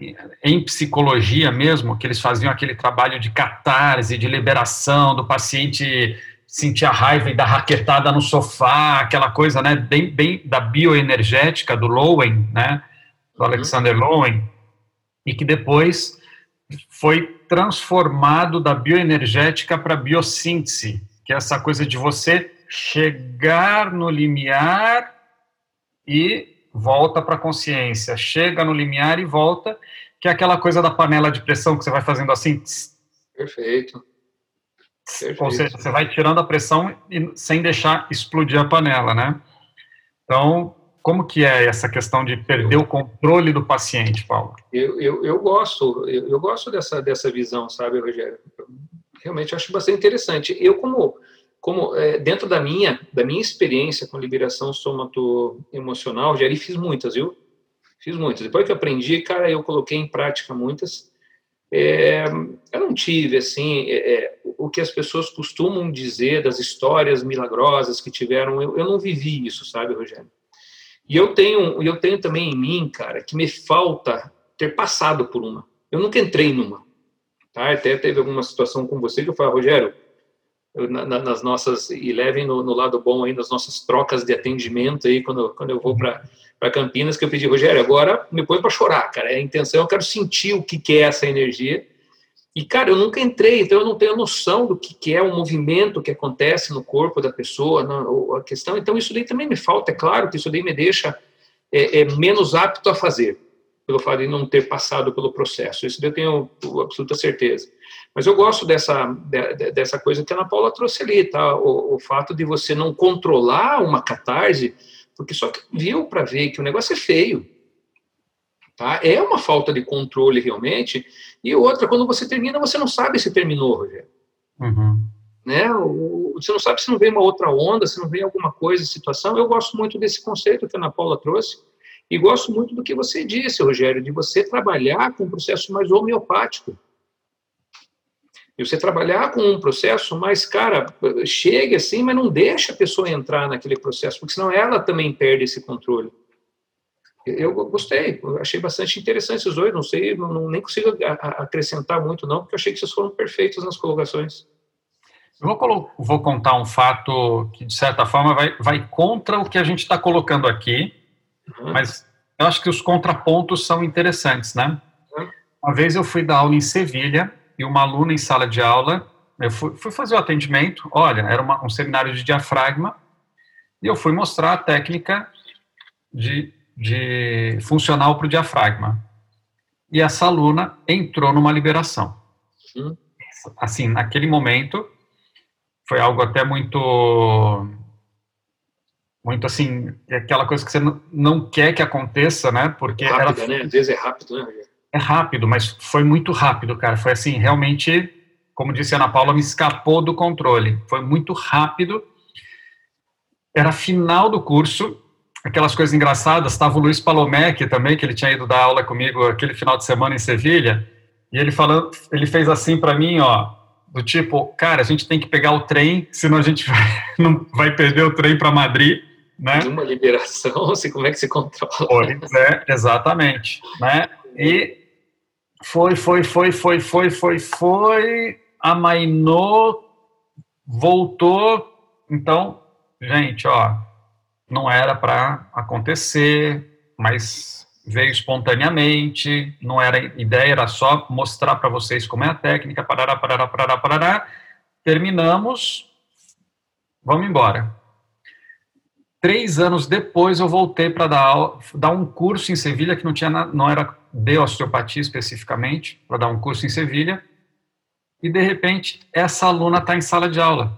em psicologia mesmo, que eles faziam aquele trabalho de catarse, de liberação do paciente sentir a raiva e dar raquetada no sofá, aquela coisa, né, bem, bem da bioenergética do Lowen, né, do uhum. Alexander Lowen, e que depois foi transformado da bioenergética para biossíntese, que é essa coisa de você chegar no limiar e volta para a consciência, chega no limiar e volta, que é aquela coisa da panela de pressão que você vai fazendo assim. Perfeito. Ou seja, você vai tirando a pressão e, sem deixar explodir a panela, né? Então, como que é essa questão de perder o controle do paciente, Paulo? Eu, eu, eu gosto, eu, eu, gosto dessa, dessa visão, sabe, Rogério? Realmente acho bastante interessante. Eu, como, como é, dentro da minha, da minha experiência com liberação somato-emocional, já fiz muitas, viu? Fiz muitas. Depois que aprendi, cara, eu coloquei em prática muitas. É, eu não tive, assim, é, é, o que as pessoas costumam dizer das histórias milagrosas que tiveram, eu, eu não vivi isso, sabe, Rogério? E eu tenho, eu tenho também em mim, cara, que me falta ter passado por uma. Eu nunca entrei numa. Tá? Até teve alguma situação com você que eu falei, Rogério, eu, na, nas nossas, e levem no, no, lado bom aí, das nossas trocas de atendimento aí, quando, quando eu vou para para Campinas que eu pedi, Rogério, agora me põe para chorar, cara. A intenção, eu quero sentir o que, que é essa energia. E, cara, eu nunca entrei, então eu não tenho noção do que, que é o movimento que acontece no corpo da pessoa, na, a questão. Então, isso daí também me falta, é claro que isso daí me deixa é, é, menos apto a fazer, pelo fato de não ter passado pelo processo. Isso daí eu tenho absoluta certeza. Mas eu gosto dessa, de, dessa coisa que a Ana Paula trouxe ali, tá? O, o fato de você não controlar uma catarse porque só viu para ver que o negócio é feio. Tá? É uma falta de controle realmente. E outra, quando você termina, você não sabe se terminou, Rogério. Uhum. Né? Você não sabe se não vem uma outra onda, se não vem alguma coisa, situação. Eu gosto muito desse conceito que a Ana Paula trouxe. E gosto muito do que você disse, Rogério, de você trabalhar com um processo mais homeopático. E você trabalhar com um processo mais, cara, chegue assim, mas não deixa a pessoa entrar naquele processo, porque senão ela também perde esse controle. Eu gostei, eu achei bastante interessante os dois, não sei, não, nem consigo acrescentar muito não, porque eu achei que vocês foram perfeitos nas colocações. Eu vou, vou contar um fato que, de certa forma, vai, vai contra o que a gente está colocando aqui, uhum. mas eu acho que os contrapontos são interessantes, né? Uhum. Uma vez eu fui dar aula em Sevilha e uma aluna em sala de aula, eu fui, fui fazer o atendimento, olha, era uma, um seminário de diafragma, e eu fui mostrar a técnica de de funcional para o diafragma. E essa aluna entrou numa liberação. Uhum. Assim, naquele momento, foi algo até muito muito assim, aquela coisa que você não quer que aconteça, né? Porque Rápida, era, né? Às vezes é rápido, né? É rápido, mas foi muito rápido, cara. Foi assim, realmente, como disse a Ana Paula, me escapou do controle. Foi muito rápido. Era final do curso aquelas coisas engraçadas. Estava o Luiz Palomec também, que ele tinha ido dar aula comigo aquele final de semana em Sevilha, e ele falando, ele fez assim para mim, ó, do tipo, cara, a gente tem que pegar o trem, senão a gente *laughs* vai, não vai perder o trem para Madrid, né? Uma liberação, *laughs* assim, como é que se controla? Pois é, exatamente, né? E foi, foi, foi, foi, foi, foi, foi, amainou, voltou, então, gente, ó, não era para acontecer, mas veio espontaneamente, não era ideia, era só mostrar para vocês como é a técnica, parará, parará, parará, parará. Terminamos, vamos embora. Três anos depois eu voltei para dar, dar um curso em Sevilha, que não, tinha, não era de osteopatia especificamente, para dar um curso em Sevilha, e de repente essa aluna está em sala de aula.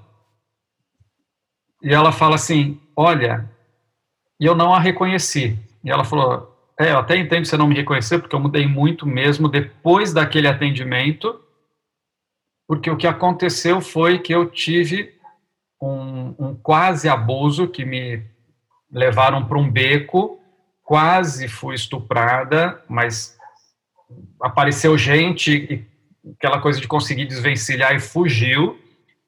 E ela fala assim, olha, e eu não a reconheci. E ela falou: É, eu até entendo você não me reconhecer, porque eu mudei muito mesmo depois daquele atendimento, porque o que aconteceu foi que eu tive um, um quase abuso que me levaram para um beco, quase fui estuprada, mas apareceu gente, aquela coisa de conseguir desvencilhar e fugiu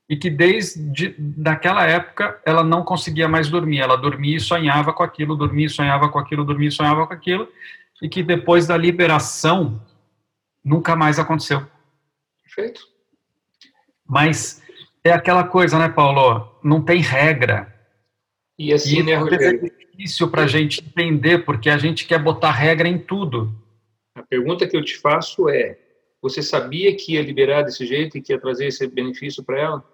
e que desde daquela época ela não conseguia mais dormir. Ela dormia e sonhava com aquilo, dormia e sonhava com aquilo, dormia e sonhava com aquilo, e que depois da liberação nunca mais aconteceu. Perfeito. Mas é aquela coisa, né, Paulo? Não tem regra. E assim, e né, É difícil para a gente entender, porque a gente quer botar regra em tudo. A pergunta que eu te faço é: você sabia que ia liberar desse jeito e que ia trazer esse benefício para ela?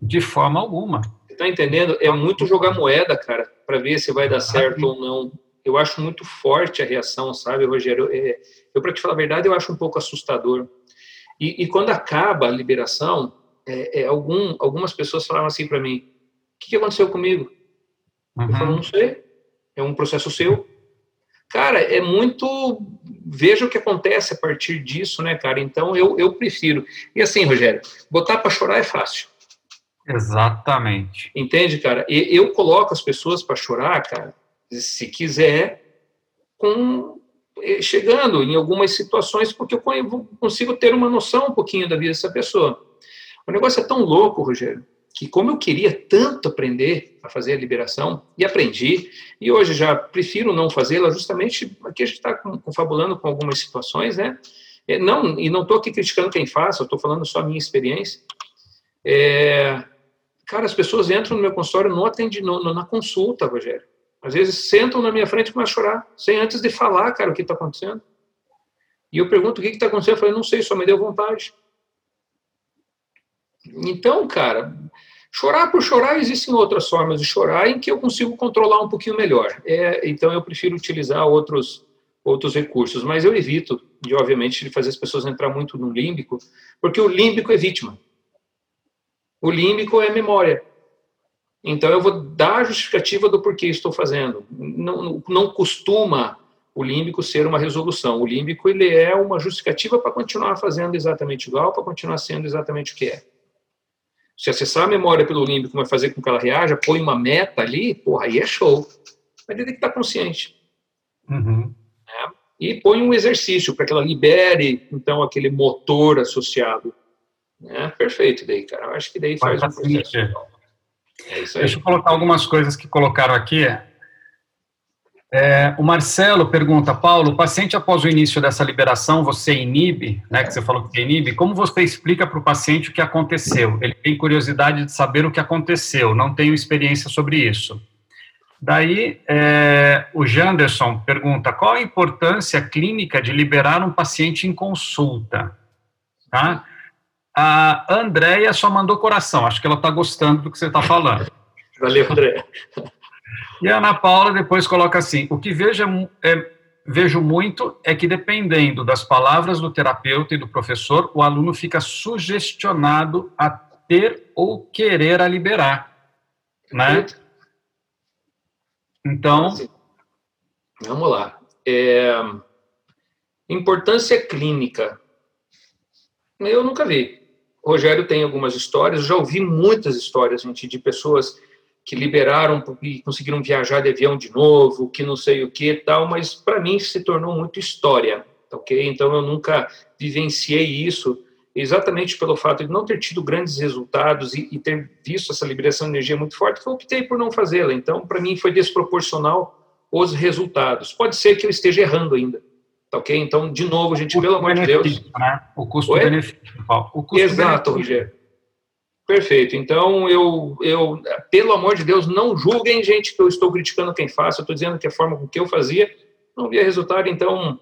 De forma alguma. Você tá entendendo? É muito jogar moeda, cara, para ver se vai dar certo ou não. Eu acho muito forte a reação, sabe, Rogério? É, eu, para te falar a verdade, eu acho um pouco assustador. E, e quando acaba a liberação, é, é, algum, algumas pessoas falaram assim para mim: o que, que, aconteceu comigo? Uhum. Eu falo, não sei. É um processo seu. Cara, é muito. Veja o que acontece a partir disso, né, cara? Então eu, eu prefiro. E assim, Rogério, botar para chorar é fácil. Exatamente. Entende, cara? E eu coloco as pessoas para chorar, cara, se quiser, com eh, chegando em algumas situações, porque eu consigo ter uma noção um pouquinho da vida dessa pessoa. O negócio é tão louco, Rogério, que como eu queria tanto aprender a fazer a liberação, e aprendi, e hoje já prefiro não fazê-la, justamente aqui a gente está confabulando com algumas situações, né? É, não, e não estou aqui criticando quem faça, estou falando só a minha experiência. É, Cara, as pessoas entram no meu consultório, não atendem na consulta, Rogério. Às vezes sentam na minha frente começam a chorar, sem antes de falar, cara, o que está acontecendo. E eu pergunto o que está acontecendo, eu falei, não sei, só me deu vontade. Então, cara, chorar por chorar, existem outras formas de chorar em que eu consigo controlar um pouquinho melhor. É, então, eu prefiro utilizar outros, outros recursos, mas eu evito, de, obviamente, de fazer as pessoas entrar muito no límbico, porque o límbico é vítima. O límbico é memória. Então eu vou dar a justificativa do porquê estou fazendo. Não, não costuma o límbico ser uma resolução. O límbico ele é uma justificativa para continuar fazendo exatamente igual, para continuar sendo exatamente o que é. Se acessar a memória pelo límbico vai fazer com que ela reaja, põe uma meta ali, porra, aí é show. Mas ele tem que estar consciente. Uhum. É. E põe um exercício para que ela libere, então, aquele motor associado é, perfeito daí, cara. Eu acho que daí faz, faz um processo. É isso aí. Deixa eu colocar algumas coisas que colocaram aqui. É, o Marcelo pergunta, Paulo, o paciente após o início dessa liberação, você inibe, né, que você falou que inibe, como você explica para o paciente o que aconteceu? Ele tem curiosidade de saber o que aconteceu, não tenho experiência sobre isso. Daí, é, o Janderson pergunta, qual a importância clínica de liberar um paciente em consulta? Tá? A Andréia só mandou coração, acho que ela está gostando do que você está falando. Valeu, André. E a Ana Paula depois coloca assim: o que vejo, é, vejo muito é que, dependendo das palavras do terapeuta e do professor, o aluno fica sugestionado a ter ou querer a liberar. Né? Então. Vamos lá. É, importância clínica. Eu nunca vi. O Rogério tem algumas histórias, já ouvi muitas histórias, gente, de pessoas que liberaram e conseguiram viajar de avião de novo, que não sei o que tal, mas para mim se tornou muito história, ok? Então eu nunca vivenciei isso exatamente pelo fato de não ter tido grandes resultados e, e ter visto essa liberação de energia muito forte, que eu optei por não fazê-la. Então, para mim, foi desproporcional os resultados. Pode ser que eu esteja errando ainda, tá ok? Então, de novo, gente, pelo amor de Deus. Né? O custo-benefício. O custo Exato, Rogério. Perfeito. Então, eu, eu, pelo amor de Deus, não julguem, gente, que eu estou criticando quem faz, eu estou dizendo que a forma com que eu fazia não via resultado. Então,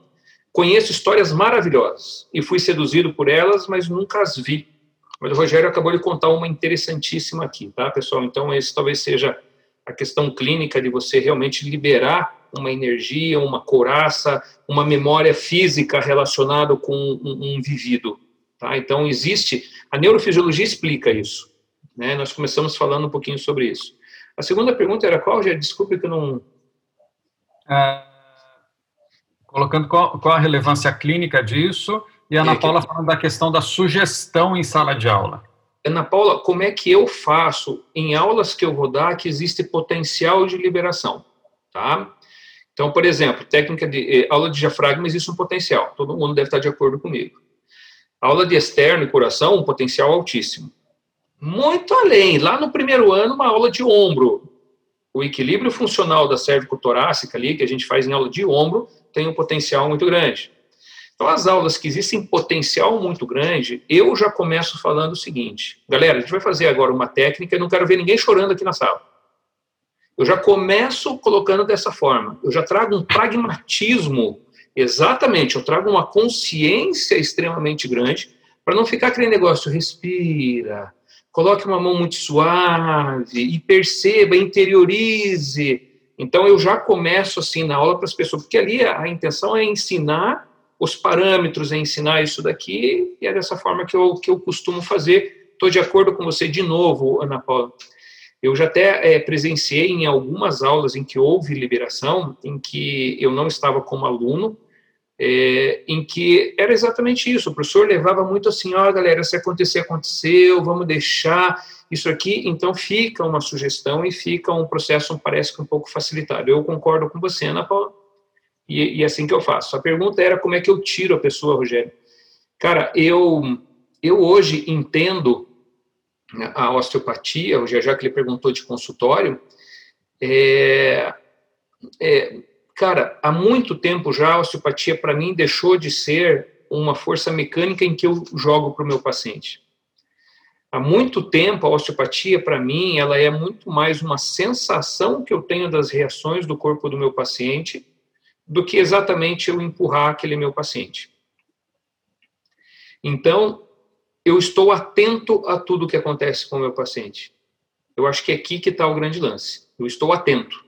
conheço histórias maravilhosas e fui seduzido por elas, mas nunca as vi. Mas o Rogério acabou de contar uma interessantíssima aqui, tá, pessoal? Então, esse talvez seja a questão clínica de você realmente liberar uma energia, uma couraça, uma memória física relacionada com um, um vivido. Tá? Então, existe. A neurofisiologia explica isso. Né? Nós começamos falando um pouquinho sobre isso. A segunda pergunta era qual, já desculpe que eu não. É, colocando qual, qual, a relevância clínica disso, e a Ana é Paula falando da questão da sugestão em sala de aula. Ana Paula, como é que eu faço em aulas que eu vou dar que existe potencial de liberação? Tá? Então, por exemplo, técnica de eh, aula de diafragma existe um potencial. Todo mundo deve estar de acordo comigo. Aula de externo e coração, um potencial altíssimo. Muito além, lá no primeiro ano, uma aula de ombro. O equilíbrio funcional da cérvico-torácica ali, que a gente faz em aula de ombro, tem um potencial muito grande. Então, as aulas que existem potencial muito grande, eu já começo falando o seguinte: galera, a gente vai fazer agora uma técnica, eu não quero ver ninguém chorando aqui na sala. Eu já começo colocando dessa forma. Eu já trago um pragmatismo Exatamente, eu trago uma consciência extremamente grande para não ficar aquele negócio, respira, coloque uma mão muito suave e perceba, interiorize. Então eu já começo assim na aula para as pessoas, porque ali a, a, intenção é ensinar os parâmetros, é ensinar isso daqui, e é dessa forma que eu, que eu costumo fazer. Estou de acordo com você de novo, Ana Paula. Eu já até é, presenciei em algumas aulas em que houve liberação, em que eu não estava como aluno, é, em que era exatamente isso. O professor levava muito assim: ó, oh, galera, se acontecer, aconteceu, vamos deixar isso aqui. Então fica uma sugestão e fica um processo, parece que um pouco facilitado. Eu concordo com você, Ana Paula, e, e assim que eu faço. A pergunta era como é que eu tiro a pessoa, Rogério. Cara, eu, eu hoje entendo a osteopatia, já que ele perguntou de consultório, é, é, Cara, há muito tempo já a osteopatia para mim deixou de ser uma força mecânica em que eu jogo para o meu paciente. Há muito tempo a osteopatia para mim ela é muito mais uma sensação que eu tenho das reações do corpo do meu paciente do que exatamente eu empurrar aquele meu paciente. Então, eu estou atento a tudo que acontece com o meu paciente. Eu acho que é aqui que está o grande lance. Eu estou atento.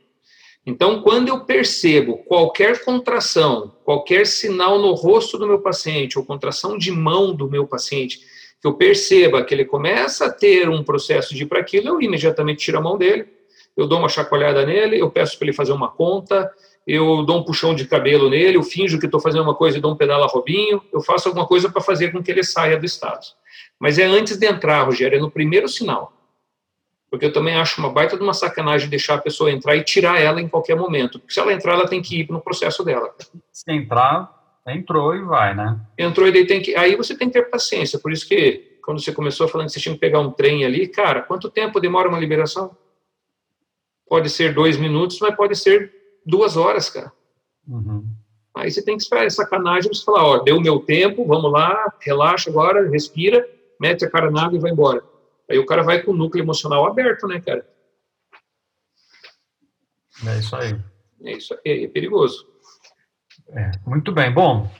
Então, quando eu percebo qualquer contração, qualquer sinal no rosto do meu paciente, ou contração de mão do meu paciente, que eu perceba que ele começa a ter um processo de ir para aquilo, eu imediatamente tiro a mão dele, eu dou uma chacoalhada nele, eu peço para ele fazer uma conta, eu dou um puxão de cabelo nele, eu finjo que estou fazendo uma coisa e dou um pedala robinho, eu faço alguma coisa para fazer com que ele saia do estado. Mas é antes de entrar, Rogério, é no primeiro sinal porque eu também acho uma baita de uma sacanagem deixar a pessoa entrar e tirar ela em qualquer momento. Porque se ela entrar, ela tem que ir no processo dela. Se entrar, entrou e vai, né? Entrou e daí tem que. Aí você tem que ter paciência. Por isso que, quando você começou falando que você tinha que pegar um trem ali, cara, quanto tempo demora uma liberação? Pode ser dois minutos, mas pode ser duas horas, cara. Uhum. Aí você tem que esperar essa sacanagem, você falar, ó, deu o meu tempo, vamos lá, relaxa agora, respira, mete a cara na água e vai embora. Aí o cara vai com o núcleo emocional aberto, né, cara? É isso aí. É isso aí, é perigoso. É, muito bem. Bom,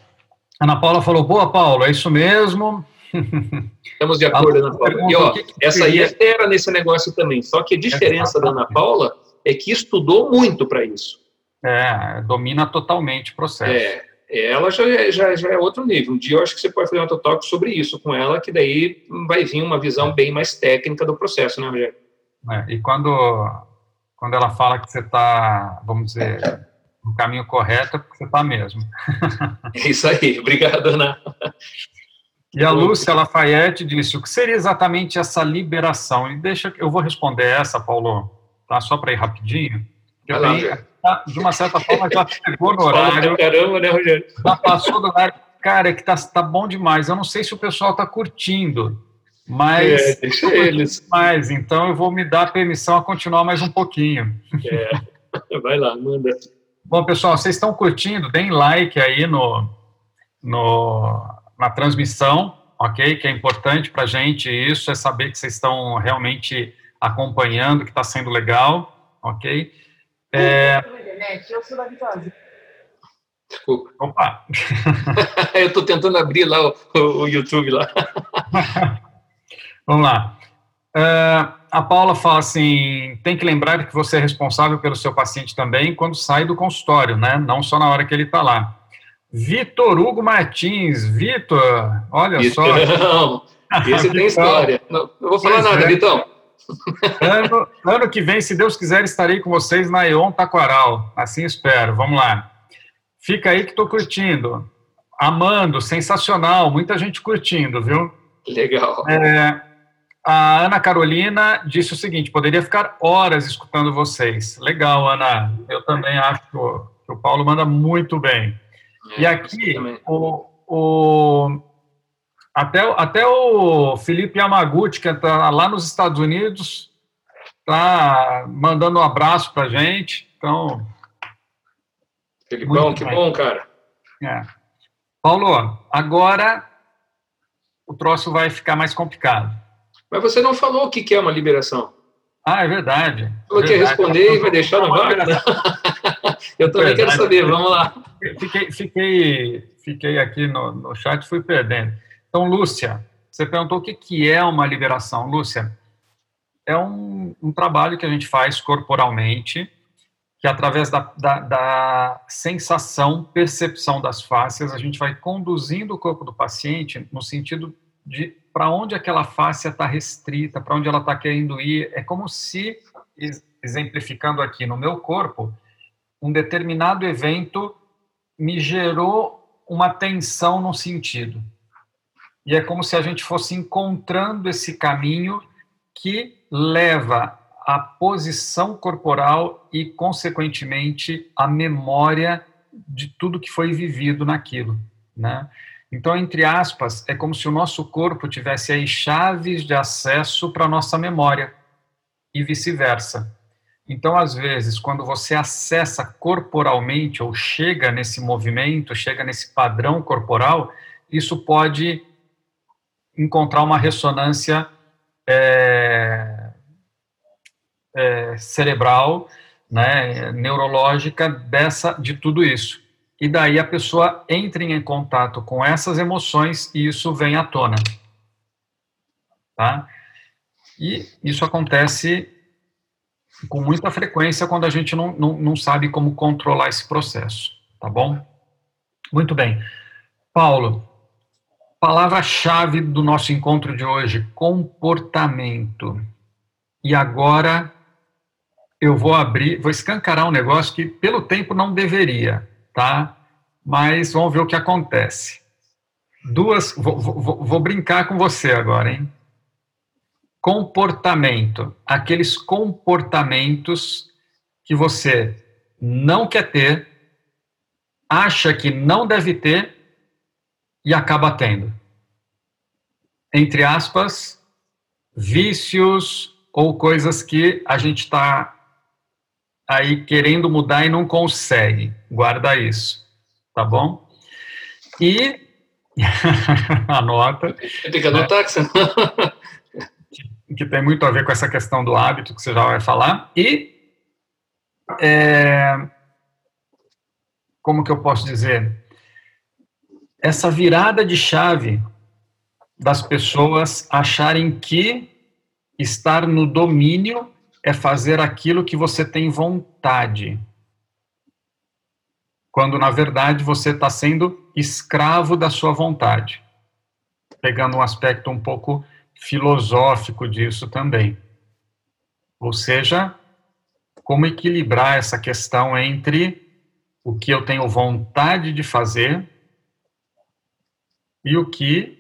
Ana Paula falou, boa, Paulo, é isso mesmo. *laughs* Estamos de acordo, Ana Paula. E, ó, essa aí é fera nesse negócio também. Só que a diferença da Ana Paula é que estudou muito para isso. É, domina totalmente o processo. É, ela já é, já, já é outro nível. Um dia eu acho que você pode fazer um talk sobre isso com ela, que daí vai vir uma visão bem mais técnica do processo, né, Rogério? É, e quando, quando ela fala que você está, vamos dizer, no caminho correto, é porque você está mesmo. *laughs* É isso aí. Obrigado, Ana. E a Lúcia Lafayette disse, o que seria exatamente essa liberação? E deixa, eu vou responder essa, Paulo, tá? Só para ir rapidinho. Lá, de uma certa forma, já chegou no horário. Caramba, né, Rogério? Já passou do horário. Cara, é que tá, tá bom demais. Eu não sei se o pessoal tá curtindo, mas... É, deixa eles. Mais, então eu vou me dar permissão a continuar mais um pouquinho. É, *laughs* vai lá, manda. Bom, pessoal, vocês estão curtindo? Deem like aí no, no, na transmissão, ok? Que é importante para a gente isso, é saber que vocês estão realmente acompanhando, que está sendo legal, ok? É... Eu sou da Vitória. Desculpa. Opa! *laughs* eu estou tentando abrir lá o, o, YouTube lá. *laughs* Vamos lá. Uh, a Paula fala assim: tem que lembrar que você é responsável pelo seu paciente também quando sai do consultório, né? Não só na hora que ele está lá. Vitor Hugo Martins, Vitor, olha Vitor, só. *laughs* Esse tem história. Não, não vou falar pois nada, é. Vitão. Ano, ano que vem, se Deus quiser, estarei com vocês na Eon Taquaral. Assim espero. Vamos lá. Fica aí que estou curtindo. Amando, sensacional. Muita gente curtindo, viu? Legal. É, a Ana Carolina disse o seguinte: poderia ficar horas escutando vocês. Legal, Ana. Eu também acho que o, Paulo manda muito bem. É, e aqui, o, o, até, até o Felipe Yamaguchi, que está lá nos Estados Unidos, está mandando um abraço para gente. Então. Felipão, que bom, cara. É. Paulo, agora o troço vai ficar mais complicado. Mas você não falou o que é uma liberação. Ah, é verdade. Falou que ia responder e vai deixar no vácuo. *laughs* Eu também quero saber, vamos lá. Fiquei, fiquei, fiquei aqui no, no chat fui perdendo. Então, Lúcia, você perguntou o que, que é uma liberação. Lúcia, é um, um trabalho que a gente faz corporalmente, que através da, da, da sensação, percepção das fáscias, a gente vai conduzindo o corpo do paciente no sentido de para onde aquela face está restrita, para onde ela está querendo ir. É como se, exemplificando aqui no meu corpo, um determinado evento me gerou uma tensão no sentido. E é como se a gente fosse encontrando esse caminho que leva à posição corporal e, consequentemente, à memória de tudo que foi vivido naquilo, né? Então, entre aspas, é como se o nosso corpo tivesse aí chaves de acesso para a nossa memória e vice-versa. Então, às vezes, quando você acessa corporalmente ou chega nesse movimento, chega nesse padrão corporal, isso pode encontrar uma ressonância é, é, cerebral, né, neurológica dessa de tudo isso e daí a pessoa entra em contato com essas emoções e isso vem à tona. Tá? E isso acontece com muita frequência quando a gente não, não, não sabe como controlar esse processo, tá bom? Muito bem. Paulo, palavra-chave do nosso encontro de hoje: comportamento. E agora eu vou abrir, vou escancarar um negócio que pelo tempo não deveria, tá? Mas vamos ver o que acontece. Duas, vou, vou, vou brincar com você agora, hein? Comportamento, aqueles comportamentos que você não quer ter, acha que não deve ter e acaba tendo. Entre aspas, vícios ou coisas que a gente está aí querendo mudar e não consegue. Guarda isso, tá bom? E *laughs* anota. Tem que anotar que você *laughs* que tem muito a ver com essa questão do hábito que você já vai falar. E é, como que eu posso dizer? Essa virada de chave das pessoas acharem que estar no domínio é fazer aquilo que você tem vontade. Quando, na verdade, você está sendo escravo da sua vontade. Pegando um aspecto um pouco filosófico disso também. Ou seja, como equilibrar essa questão entre o que eu tenho vontade de fazer e o que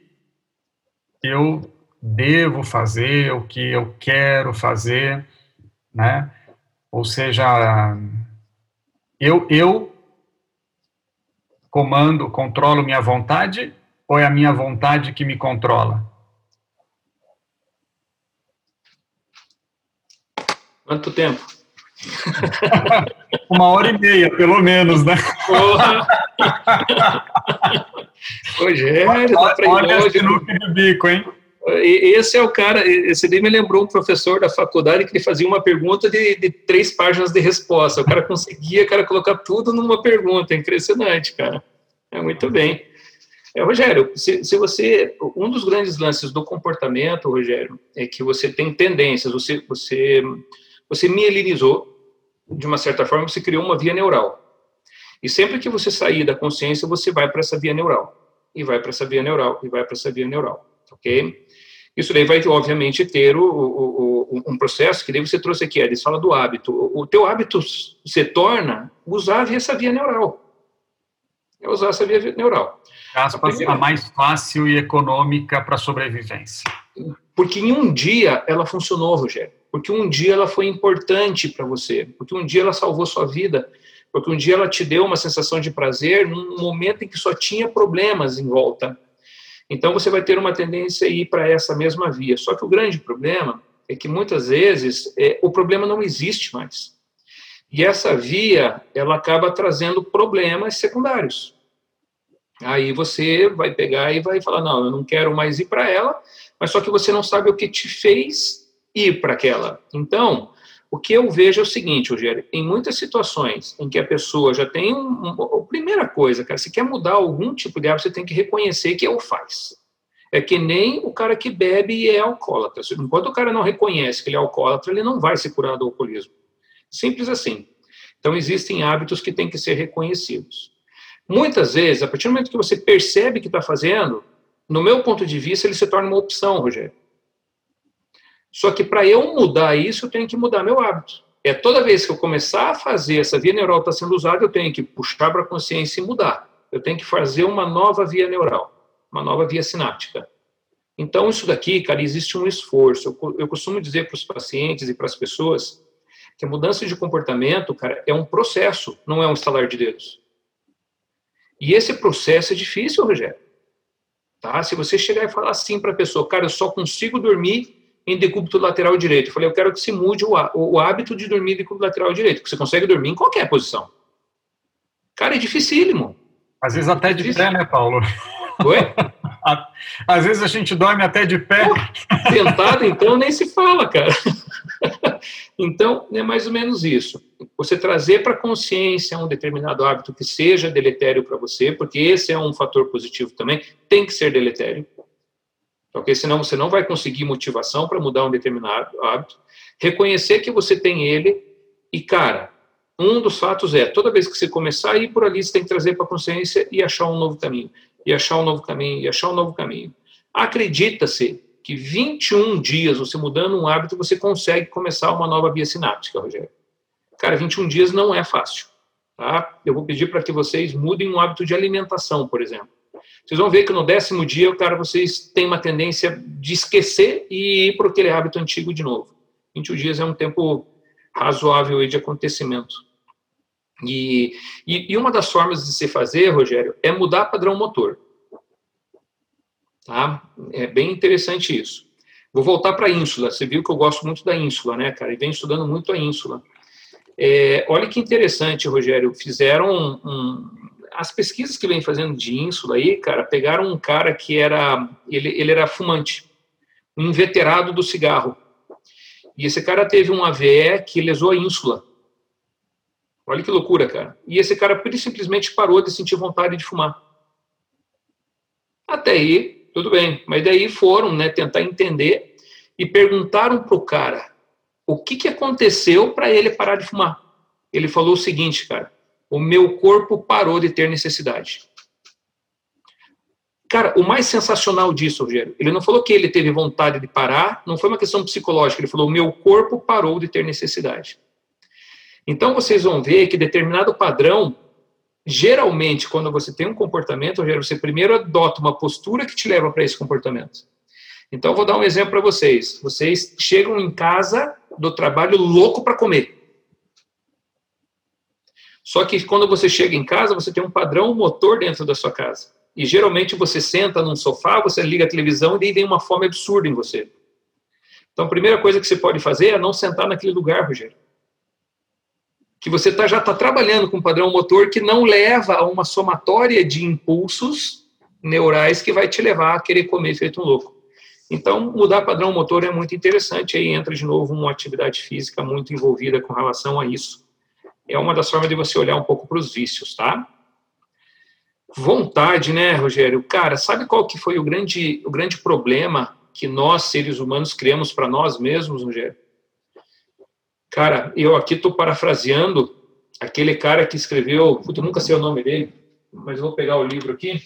eu devo fazer, o que eu quero fazer, né? Ou seja, eu, eu comando, controlo minha vontade ou é a minha vontade que me controla? Quanto tempo? *laughs* Uma hora e meia, pelo menos, né? Porra! *laughs* Rogério, olha, tá olha sinuca de bico, hein? Esse é o cara, esse daí me lembrou um professor da faculdade que ele fazia uma pergunta de, de três páginas de resposta. O cara conseguia, cara, colocar tudo numa pergunta. É impressionante, cara. É muito bem. É, Rogério, se, se, você. Um dos grandes lances do comportamento, Rogério, é que você tem tendências, você, você, você mielinizou, de uma certa forma, você criou uma via neural. E sempre que você sair da consciência, você vai para essa via neural. E vai para essa via neural, e vai para essa via neural. Ok? Isso daí vai, obviamente, ter o, o, o, um processo que daí você trouxe aqui, eles fala do hábito. O, teu hábito se torna usar essa via neural. É usar essa via neural. Aspas, a, primeira, a mais fácil e econômica para sobrevivência. Porque em um dia ela funcionou, Rogério. Porque um dia ela foi importante para você. Porque um dia ela salvou sua vida. Porque um dia ela te deu uma sensação de prazer num momento em que só tinha problemas em volta. Então você vai ter uma tendência a ir para essa mesma via. Só que o grande problema é que muitas vezes é, o problema não existe mais. E essa via, ela acaba trazendo problemas secundários. Aí você vai pegar e vai falar: não, eu não quero mais ir para ela, mas só que você não sabe o que te fez ir para aquela. Então, o que eu vejo é o seguinte, Rogério: em muitas situações em que a pessoa já tem um, um, a primeira coisa, cara, se quer mudar algum tipo de hábito, você tem que reconhecer que é o faz. É que nem o cara que bebe e é alcoólatra. Enquanto o cara não reconhece que ele é alcoólatra, ele não vai se curar do alcoolismo. Simples assim. Então, existem hábitos que têm que ser reconhecidos. Muitas vezes, a partir do momento que você percebe que está fazendo, no meu ponto de vista, ele se torna uma opção, Rogério. Só que para eu mudar isso, eu tenho que mudar meu hábito. É toda vez que eu começar a fazer essa via neural está sendo usada, eu tenho que puxar para a consciência e mudar. Eu tenho que fazer uma nova via neural, uma nova via sináptica. Então, isso daqui, cara, existe um esforço. Eu, costumo dizer para os pacientes e para as pessoas que a mudança de comportamento, cara, é um processo, não é um estalar de dedos. E esse processo é difícil, Rogério. Tá? Se você chegar e falar assim para a pessoa, cara, eu só consigo dormir em decúbito lateral direito. Eu falei, eu quero que se mude o, o hábito de dormir em decúbito lateral direito, porque você consegue dormir em qualquer posição. Cara, é dificílimo. Às vezes até de pé, né, Paulo? Oi? *laughs* Às vezes a gente dorme até de pé. Pô, tentado, então, nem se fala, cara. *laughs* Então, é mais ou menos isso. Você trazer para a consciência um determinado hábito que seja deletério para você, porque esse é um fator positivo também, tem que ser deletério porque senão você não vai conseguir motivação para mudar um determinado hábito. Reconhecer que você tem ele e, cara, um dos fatos é, toda vez que você começar a ir por ali, você tem que trazer para a consciência e achar um novo caminho, e achar um novo caminho, e achar um novo caminho. Acredita-se que 21 dias você mudando um hábito, você consegue começar uma nova via sináptica, Rogério. Cara, 21 dias não é fácil. Tá? Eu vou pedir para que vocês mudem um hábito de alimentação, por exemplo. Vocês vão ver que no décimo dia, cara, vocês têm uma tendência de esquecer e ir para aquele hábito antigo de novo. 21 dias é um tempo razoável de acontecimento. E, e, e, uma das formas de se fazer, Rogério, é mudar padrão motor. Tá? É bem interessante isso. Vou voltar para a ínsula. Você viu que eu gosto muito da ínsula, né, cara? E venho estudando muito a ínsula. É, olha que interessante, Rogério. Fizeram um, um, as pesquisas que vem fazendo de ínsula aí, cara, pegaram um cara que era ele, ele era fumante, um inveterado do cigarro. E esse cara teve um AVE que lesou a ínsula. Olha que loucura, cara. E esse cara simplesmente parou de sentir vontade de fumar. Até aí, tudo bem. Mas daí foram né, tentar entender e perguntaram para o cara o que, que aconteceu para ele parar de fumar. Ele falou o seguinte, cara: o meu corpo parou de ter necessidade. Cara, o mais sensacional disso, Rogério, ele não falou que ele teve vontade de parar, não foi uma questão psicológica, ele falou: o meu corpo parou de ter necessidade. Então vocês vão ver que determinado padrão, geralmente, quando você tem um comportamento, Rogério, você primeiro adota uma postura que te leva para esse comportamento. Então, vou dar um exemplo para vocês. Vocês chegam em casa do trabalho louco para comer. Só que quando você chega em casa, você tem um padrão motor dentro da sua casa. E geralmente você senta num sofá, você liga a televisão e daí vem uma fome absurda em você. Então, a primeira coisa que você pode fazer é não sentar naquele lugar, Rogério. Que você tá, já está trabalhando com um padrão motor que não leva a uma somatória de impulsos neurais que vai te levar a querer comer feito um louco. Então, mudar padrão motor é muito interessante. Aí entra de novo uma atividade física muito envolvida com relação a isso. É uma das formas de você olhar um pouco para os vícios, tá? Vontade, né, Rogério? Cara, sabe qual que foi o grande, o grande problema que nós, seres humanos, criamos para nós mesmos, Rogério? Cara, eu aqui estou parafraseando aquele cara que escreveu, eu nunca sei o nome dele, mas eu vou pegar o livro aqui.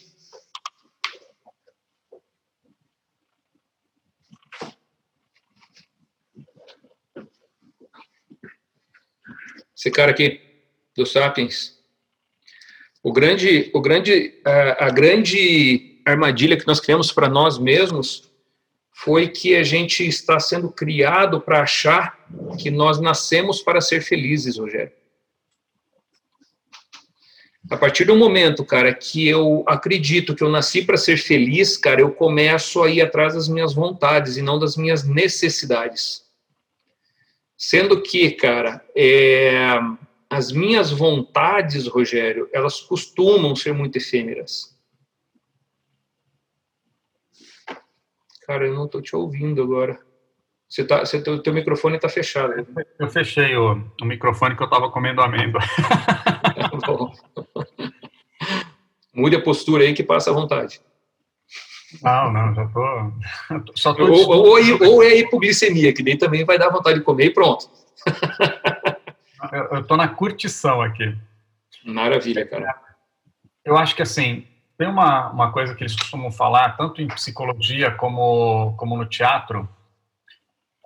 Esse cara aqui, do Sapiens. O grande, o grande, a, a grande armadilha que nós criamos para nós mesmos foi que a gente está sendo criado para achar que nós nascemos para ser felizes, Rogério. A partir do momento, cara, que eu acredito que eu nasci para ser feliz, cara, eu começo a ir atrás das minhas vontades e não das minhas necessidades. Sendo que, cara, é, as minhas vontades, Rogério, elas costumam ser muito efêmeras. Cara, eu não estou te ouvindo agora. Você tá, você, teu, teu microfone está fechado. Eu fechei o, o microfone que eu estava comendo amêndoa. *laughs* Mude a postura aí que passa à vontade. Não, não, já tô. *laughs* Só tô ou, ou, ou, é hipoglicemia, que daí também vai dar vontade de comer e pronto. eu, tô na curtição aqui. Maravilha, cara. Eu acho que assim, tem uma, uma coisa que eles costumam falar, tanto em psicologia como, como no teatro,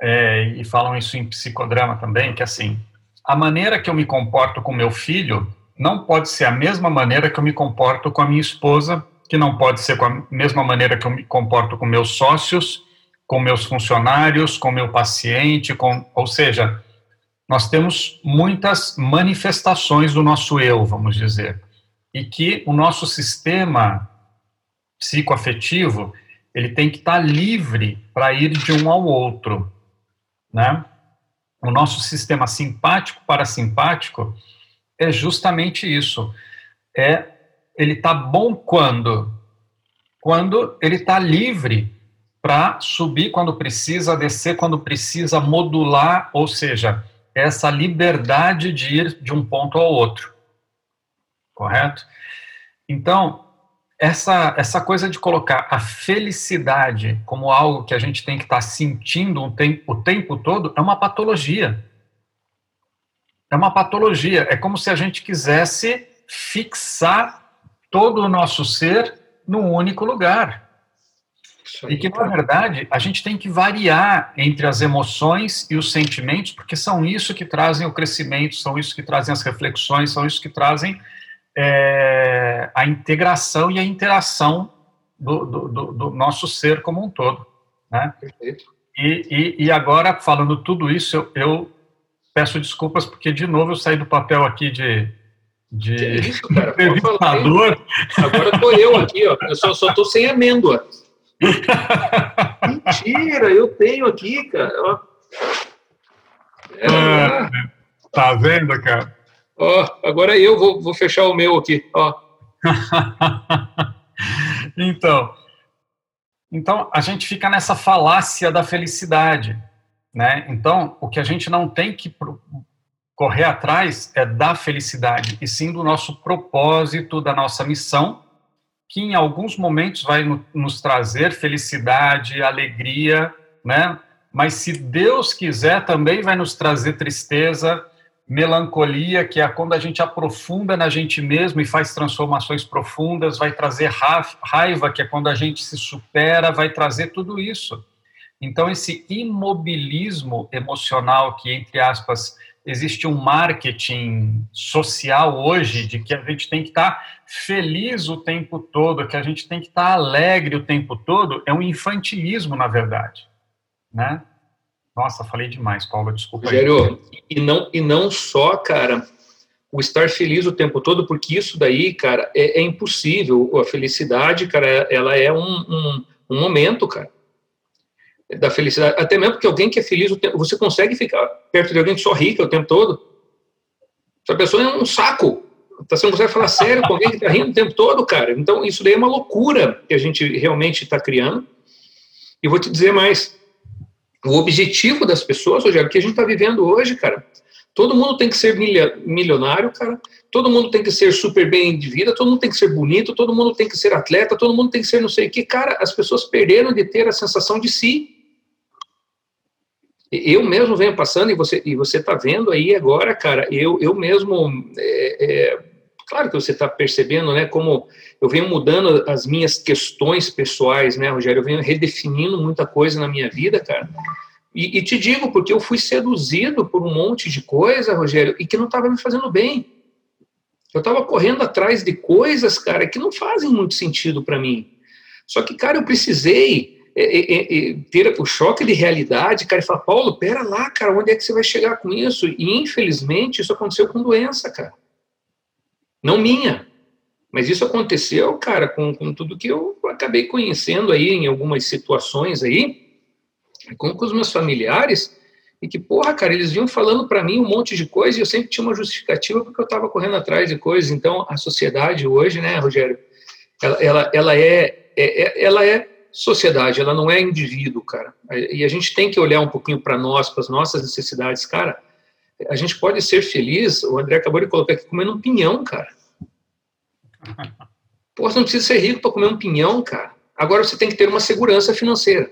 é, e falam isso em psicodrama também, que assim, a maneira que eu me comporto com meu filho não pode ser a mesma maneira que eu me comporto com a minha esposa que não pode ser com a mesma maneira que eu me comporto com meus sócios, com meus funcionários, com meu paciente, com, ou seja, nós temos muitas manifestações do nosso eu, vamos dizer, e que o nosso sistema psicoafetivo ele tem que estar livre para ir de um ao outro, né? O nosso sistema simpático parasimpático é justamente isso. É ele está bom quando? Quando ele está livre para subir quando precisa, descer quando precisa, modular, ou seja, essa liberdade de ir de um ponto ao outro. Correto? Então, essa, essa coisa de colocar a felicidade como algo que a gente tem que estar tá sentindo o tempo, o tempo todo é uma patologia. É uma patologia. É como se a gente quisesse fixar todo o nosso ser num único lugar. E que, na verdade, a gente tem que variar entre as emoções e os sentimentos, porque são isso que trazem o crescimento, são isso que trazem as reflexões, são isso que trazem é, a integração e a interação do, do, do, nosso ser como um todo. Né? Perfeito. E, e, e agora, falando tudo isso, eu, eu peço desculpas, porque, de novo, eu saí do papel aqui de de que isso, cara? entrevistador. Agora tô eu aqui, ó. Eu só, só tô sem amêndoa. Mentira, eu tenho aqui, cara. É, ah, Tá vendo, cara? Ó, agora eu vou, vou fechar o meu aqui, ó. *laughs* então, então, a gente fica nessa falácia da felicidade, né? Então, o que a gente não tem que correr atrás é da felicidade, e sim do nosso propósito, da nossa missão, que em alguns momentos vai nos trazer felicidade, alegria, né? Mas se Deus quiser, também vai nos trazer tristeza, melancolia, que é quando a gente aprofunda na gente mesmo e faz transformações profundas, vai trazer raiva, que é quando a gente se supera, vai trazer tudo isso. Então, esse imobilismo emocional, que, entre aspas, existe um marketing social hoje de que a gente tem que estar feliz o tempo todo, que a gente tem que estar alegre o tempo todo, é um infantilismo, na verdade. Né? Nossa, falei demais, Paulo, desculpa. Rogério, e não, e não só, cara, o estar feliz o tempo todo, porque isso daí, cara, é, é impossível. A felicidade, cara, ela é um, um, um, momento, cara, da felicidade. Até mesmo porque alguém que é feliz, o você consegue ficar perto de alguém que só rica o tempo todo. Essa pessoa é um saco. Você não consegue falar sério com alguém que está rindo o tempo todo, cara. Então, isso daí é uma loucura que a gente realmente está criando. E vou te dizer mais o objetivo das pessoas, Rogério, que a gente está vivendo hoje, cara. Todo mundo tem que ser milionário, cara. Todo mundo tem que ser super bem de vida, todo mundo tem que ser bonito, todo mundo tem que ser atleta, todo mundo tem que ser não sei o que. Cara, as pessoas perderam de ter a sensação de si. Eu mesmo venho passando, e você e você está vendo aí agora, cara, eu, eu mesmo. É, é, claro que você está percebendo, né, como eu venho mudando as minhas questões pessoais, né, Rogério? Eu venho redefinindo muita coisa na minha vida, cara. E, e te digo, porque eu fui seduzido por um monte de coisa, Rogério, e que não estava me fazendo bem. Eu estava correndo atrás de coisas, cara, que não fazem muito sentido para mim. Só que, cara, eu precisei é, é, é, ter o choque de realidade, cara, e falar, Paulo, pera lá, cara, onde é que você vai chegar com isso? E, infelizmente, isso aconteceu com doença, cara. Não minha, mas isso aconteceu, cara, com, com tudo que eu acabei conhecendo aí em algumas situações aí, com, com os meus familiares, e que, porra, cara, eles vinham falando para mim um monte de coisa e eu sempre tinha uma justificativa porque eu estava correndo atrás de coisas. Então, a sociedade hoje, né, Rogério, ela, ela, ela é, é, é ela é sociedade, ela não é indivíduo, cara. E a gente tem que olhar um pouquinho para nós, para as nossas necessidades. Cara, a gente pode ser feliz, o André acabou de colocar aqui, comendo um pinhão, cara. *laughs* Pô, você não precisa ser rico para comer um pinhão, cara. Agora você tem que ter uma segurança financeira.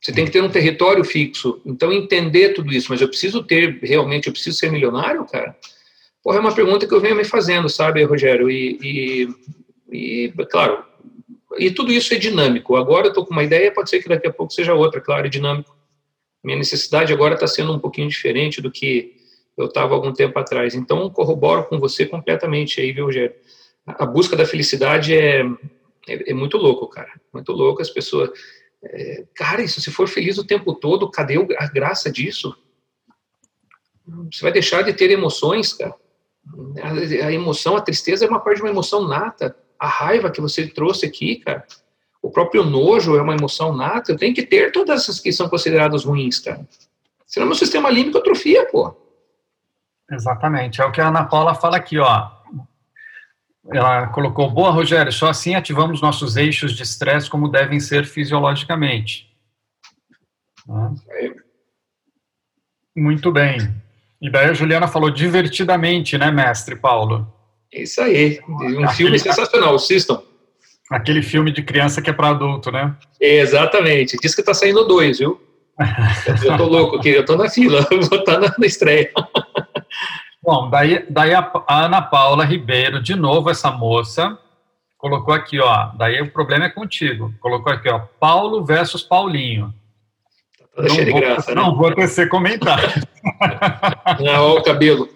Você tem que ter um território fixo. Então, entender tudo isso. Mas eu preciso ter, realmente, eu preciso ser milionário, cara? Porra, é uma pergunta que eu venho me fazendo, sabe, Rogério? E, e, e claro, e tudo isso é dinâmico. Agora eu estou com uma ideia, pode ser que daqui a pouco seja outra, claro, é dinâmico. Minha necessidade agora está sendo um pouquinho diferente do que eu estava algum tempo atrás. Então, corroboro com você completamente aí, viu, Rogério? a busca da felicidade é, é, é, muito louco, cara. Muito louco. As pessoas. É, cara, isso se for feliz o tempo todo, cadê a graça disso? Você vai deixar de ter emoções, cara. A, a emoção, a tristeza é uma parte de uma emoção nata. A raiva que você trouxe aqui, cara. O próprio nojo é uma emoção nata. Eu tenho que ter todas essas que são consideradas ruins, cara. Senão meu sistema límbico atrofia, pô. Exatamente. É o que a Ana Paula fala aqui, ó ela colocou: Boa, Rogério, só assim ativamos nossos eixos de estresse como devem ser fisiologicamente. Muito bem. E daí a Juliana falou divertidamente, né, mestre Paulo? Isso aí. Um filme sensacional, assistam. Aquele filme de criança que é para adulto, né? Exatamente. Diz que tá saindo dois, viu? *laughs* eu tô louco aqui, eu tô na fila, *laughs* vou estar na, na estreia. Bom, daí, daí a, a Ana Paula Ribeiro, de novo essa moça, colocou aqui, ó, daí o problema é contigo. Colocou aqui, ó, Paulo versus Paulinho. Tá não, vou, graça, não né? vou tecer comentário. *laughs* Não, olha o cabelo.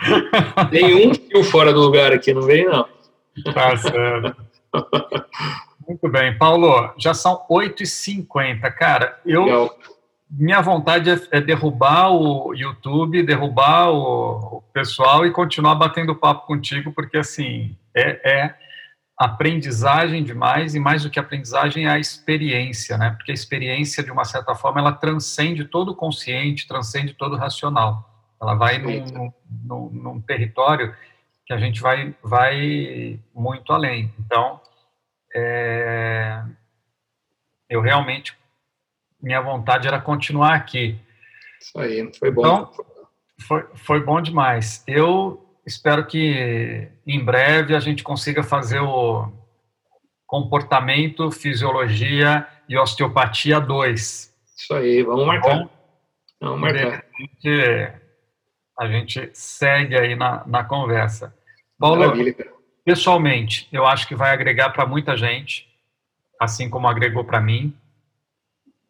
*laughs* Tem um fio fora do lugar aqui, não vem, não. Tá certo. Muito bem. Paulo, já são 8h50. Cara, eu, Legal minha vontade é, é, derrubar o YouTube, derrubar o, o, pessoal e continuar batendo papo contigo, porque assim é, é, aprendizagem demais e mais do que aprendizagem é a experiência, né? Porque a experiência de uma certa forma ela transcende todo o consciente, transcende todo o racional. Ela vai num, num, num, território que a gente vai, vai muito além. Então, é, eu realmente, minha vontade era continuar aqui. Isso aí, foi bom. Então, foi, foi bom demais. Eu espero que em breve a gente consiga fazer o comportamento, fisiologia e osteopatia 2. Isso aí, vamos marcar. Bom, vamos marcar. A gente segue aí na, na conversa. Paulo, pessoalmente, eu acho que vai agregar para muita gente, assim como agregou para mim.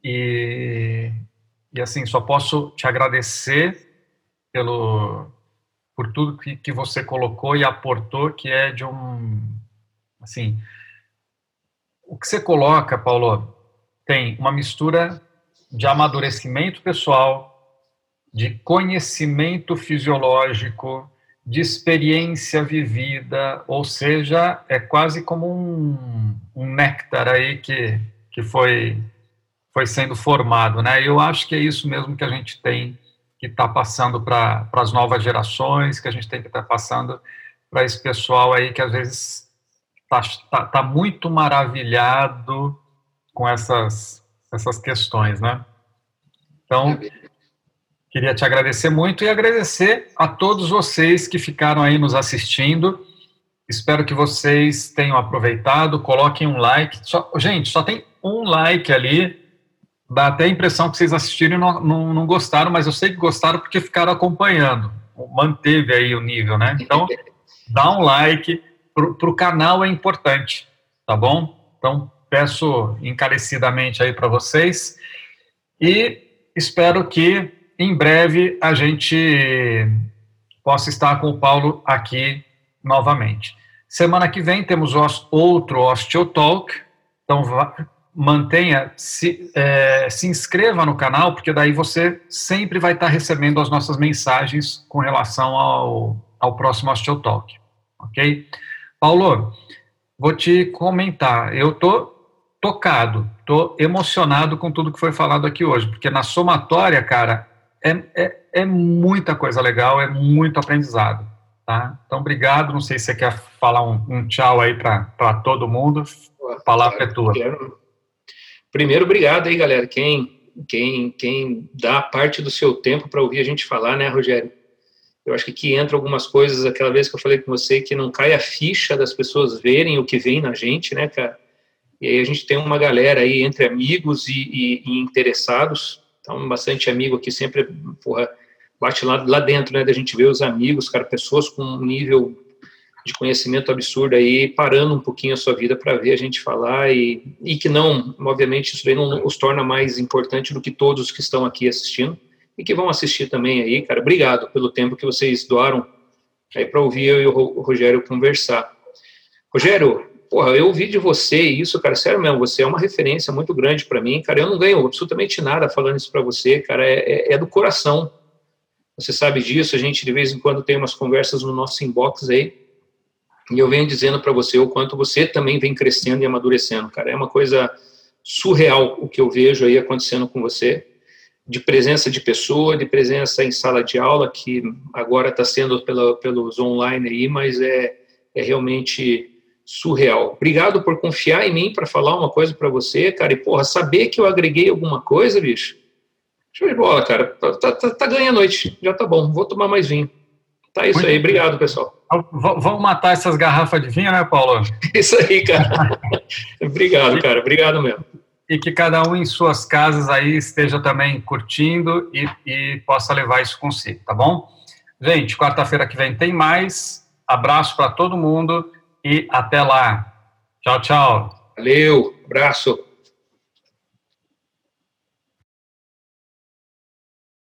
E, e assim, só posso te agradecer pelo, por tudo que, que você colocou e aportou, que é de um, assim, o que você coloca, Paulo, tem uma mistura de amadurecimento pessoal, de conhecimento fisiológico, de experiência vivida, ou seja, é quase como um, um néctar aí que, que foi, foi sendo formado, né? Eu acho que é isso mesmo que a gente tem que está passando para as novas gerações, que a gente tem que estar tá passando para esse pessoal aí que às vezes está tá, tá muito maravilhado com essas, essas questões, né? Então, queria te agradecer muito e agradecer a todos vocês que ficaram aí nos assistindo. Espero que vocês tenham aproveitado, coloquem um like. Só, gente, só tem um like ali, dá até a impressão que vocês assistiram e não, não, não gostaram, mas eu sei que gostaram porque ficaram acompanhando. Manteve aí o nível, né? Então, dá um like. Para o canal é importante, tá bom? Então, peço encarecidamente aí para vocês. E espero que em breve a gente possa estar com o Paulo aqui novamente. Semana que vem temos outro Osteotalk, então mantenha, se, é, se inscreva no canal, porque daí você sempre vai estar recebendo as nossas mensagens com relação ao, ao próximo Osteotalk, ok? Paulo, vou te comentar, eu tô tocado, tô emocionado com tudo que foi falado aqui hoje, porque na somatória, cara, é, é, é muita coisa legal, é muito aprendizado, tá? Então, obrigado, não sei se você quer falar um, um tchau aí para todo mundo, a palavra é tua. Primeiro, obrigado aí, galera. Quem, quem, quem dá parte do seu tempo para ouvir a gente falar, né, Rogério? Eu acho que aqui entra algumas coisas, aquela vez que eu falei com você, que não cai a ficha das pessoas verem o que vem na gente, né, cara? E aí a gente tem uma galera aí entre amigos e, e, e interessados, então bastante amigo aqui sempre, porra, bate lá, lá dentro, né, da gente ver os amigos, cara, pessoas com um nível de conhecimento absurdo aí, parando um pouquinho a sua vida para ver a gente falar e, e que não, obviamente, isso aí não os torna mais importante do que todos que estão aqui assistindo e que vão assistir também aí, cara. Obrigado pelo tempo que vocês doaram aí para ouvir eu e o Rogério conversar. Rogério, porra, eu ouvi de você isso, cara, sério mesmo, você é uma referência muito grande para mim, cara. Eu não ganho absolutamente nada falando isso para você, cara, é, é, é do coração. Você sabe disso, a gente de vez em quando tem umas conversas no nosso inbox aí e eu venho dizendo para você o quanto você também vem crescendo e amadurecendo, cara. É uma coisa surreal o que eu vejo aí acontecendo com você, de presença de pessoa, de presença em sala de aula, que agora está sendo pela, pelos online aí, mas é, é realmente surreal. Obrigado por confiar em mim para falar uma coisa para você, cara. E, porra, saber que eu agreguei alguma coisa, bicho. Show de bola, cara. Tá, tá, tá, tá ganha a noite. Já tá bom. Vou tomar mais vinho. Tá isso Muito aí. Obrigado, pessoal. Vamos matar essas garrafas de vinho, né, Paulo? *laughs* Isso aí, cara. *laughs* Obrigado, cara. Obrigado mesmo. E que cada um em suas casas aí esteja também curtindo e, e possa levar isso consigo, tá bom? Gente, quarta-feira que vem tem mais. Abraço para todo mundo e até lá. Tchau, tchau. Valeu, abraço.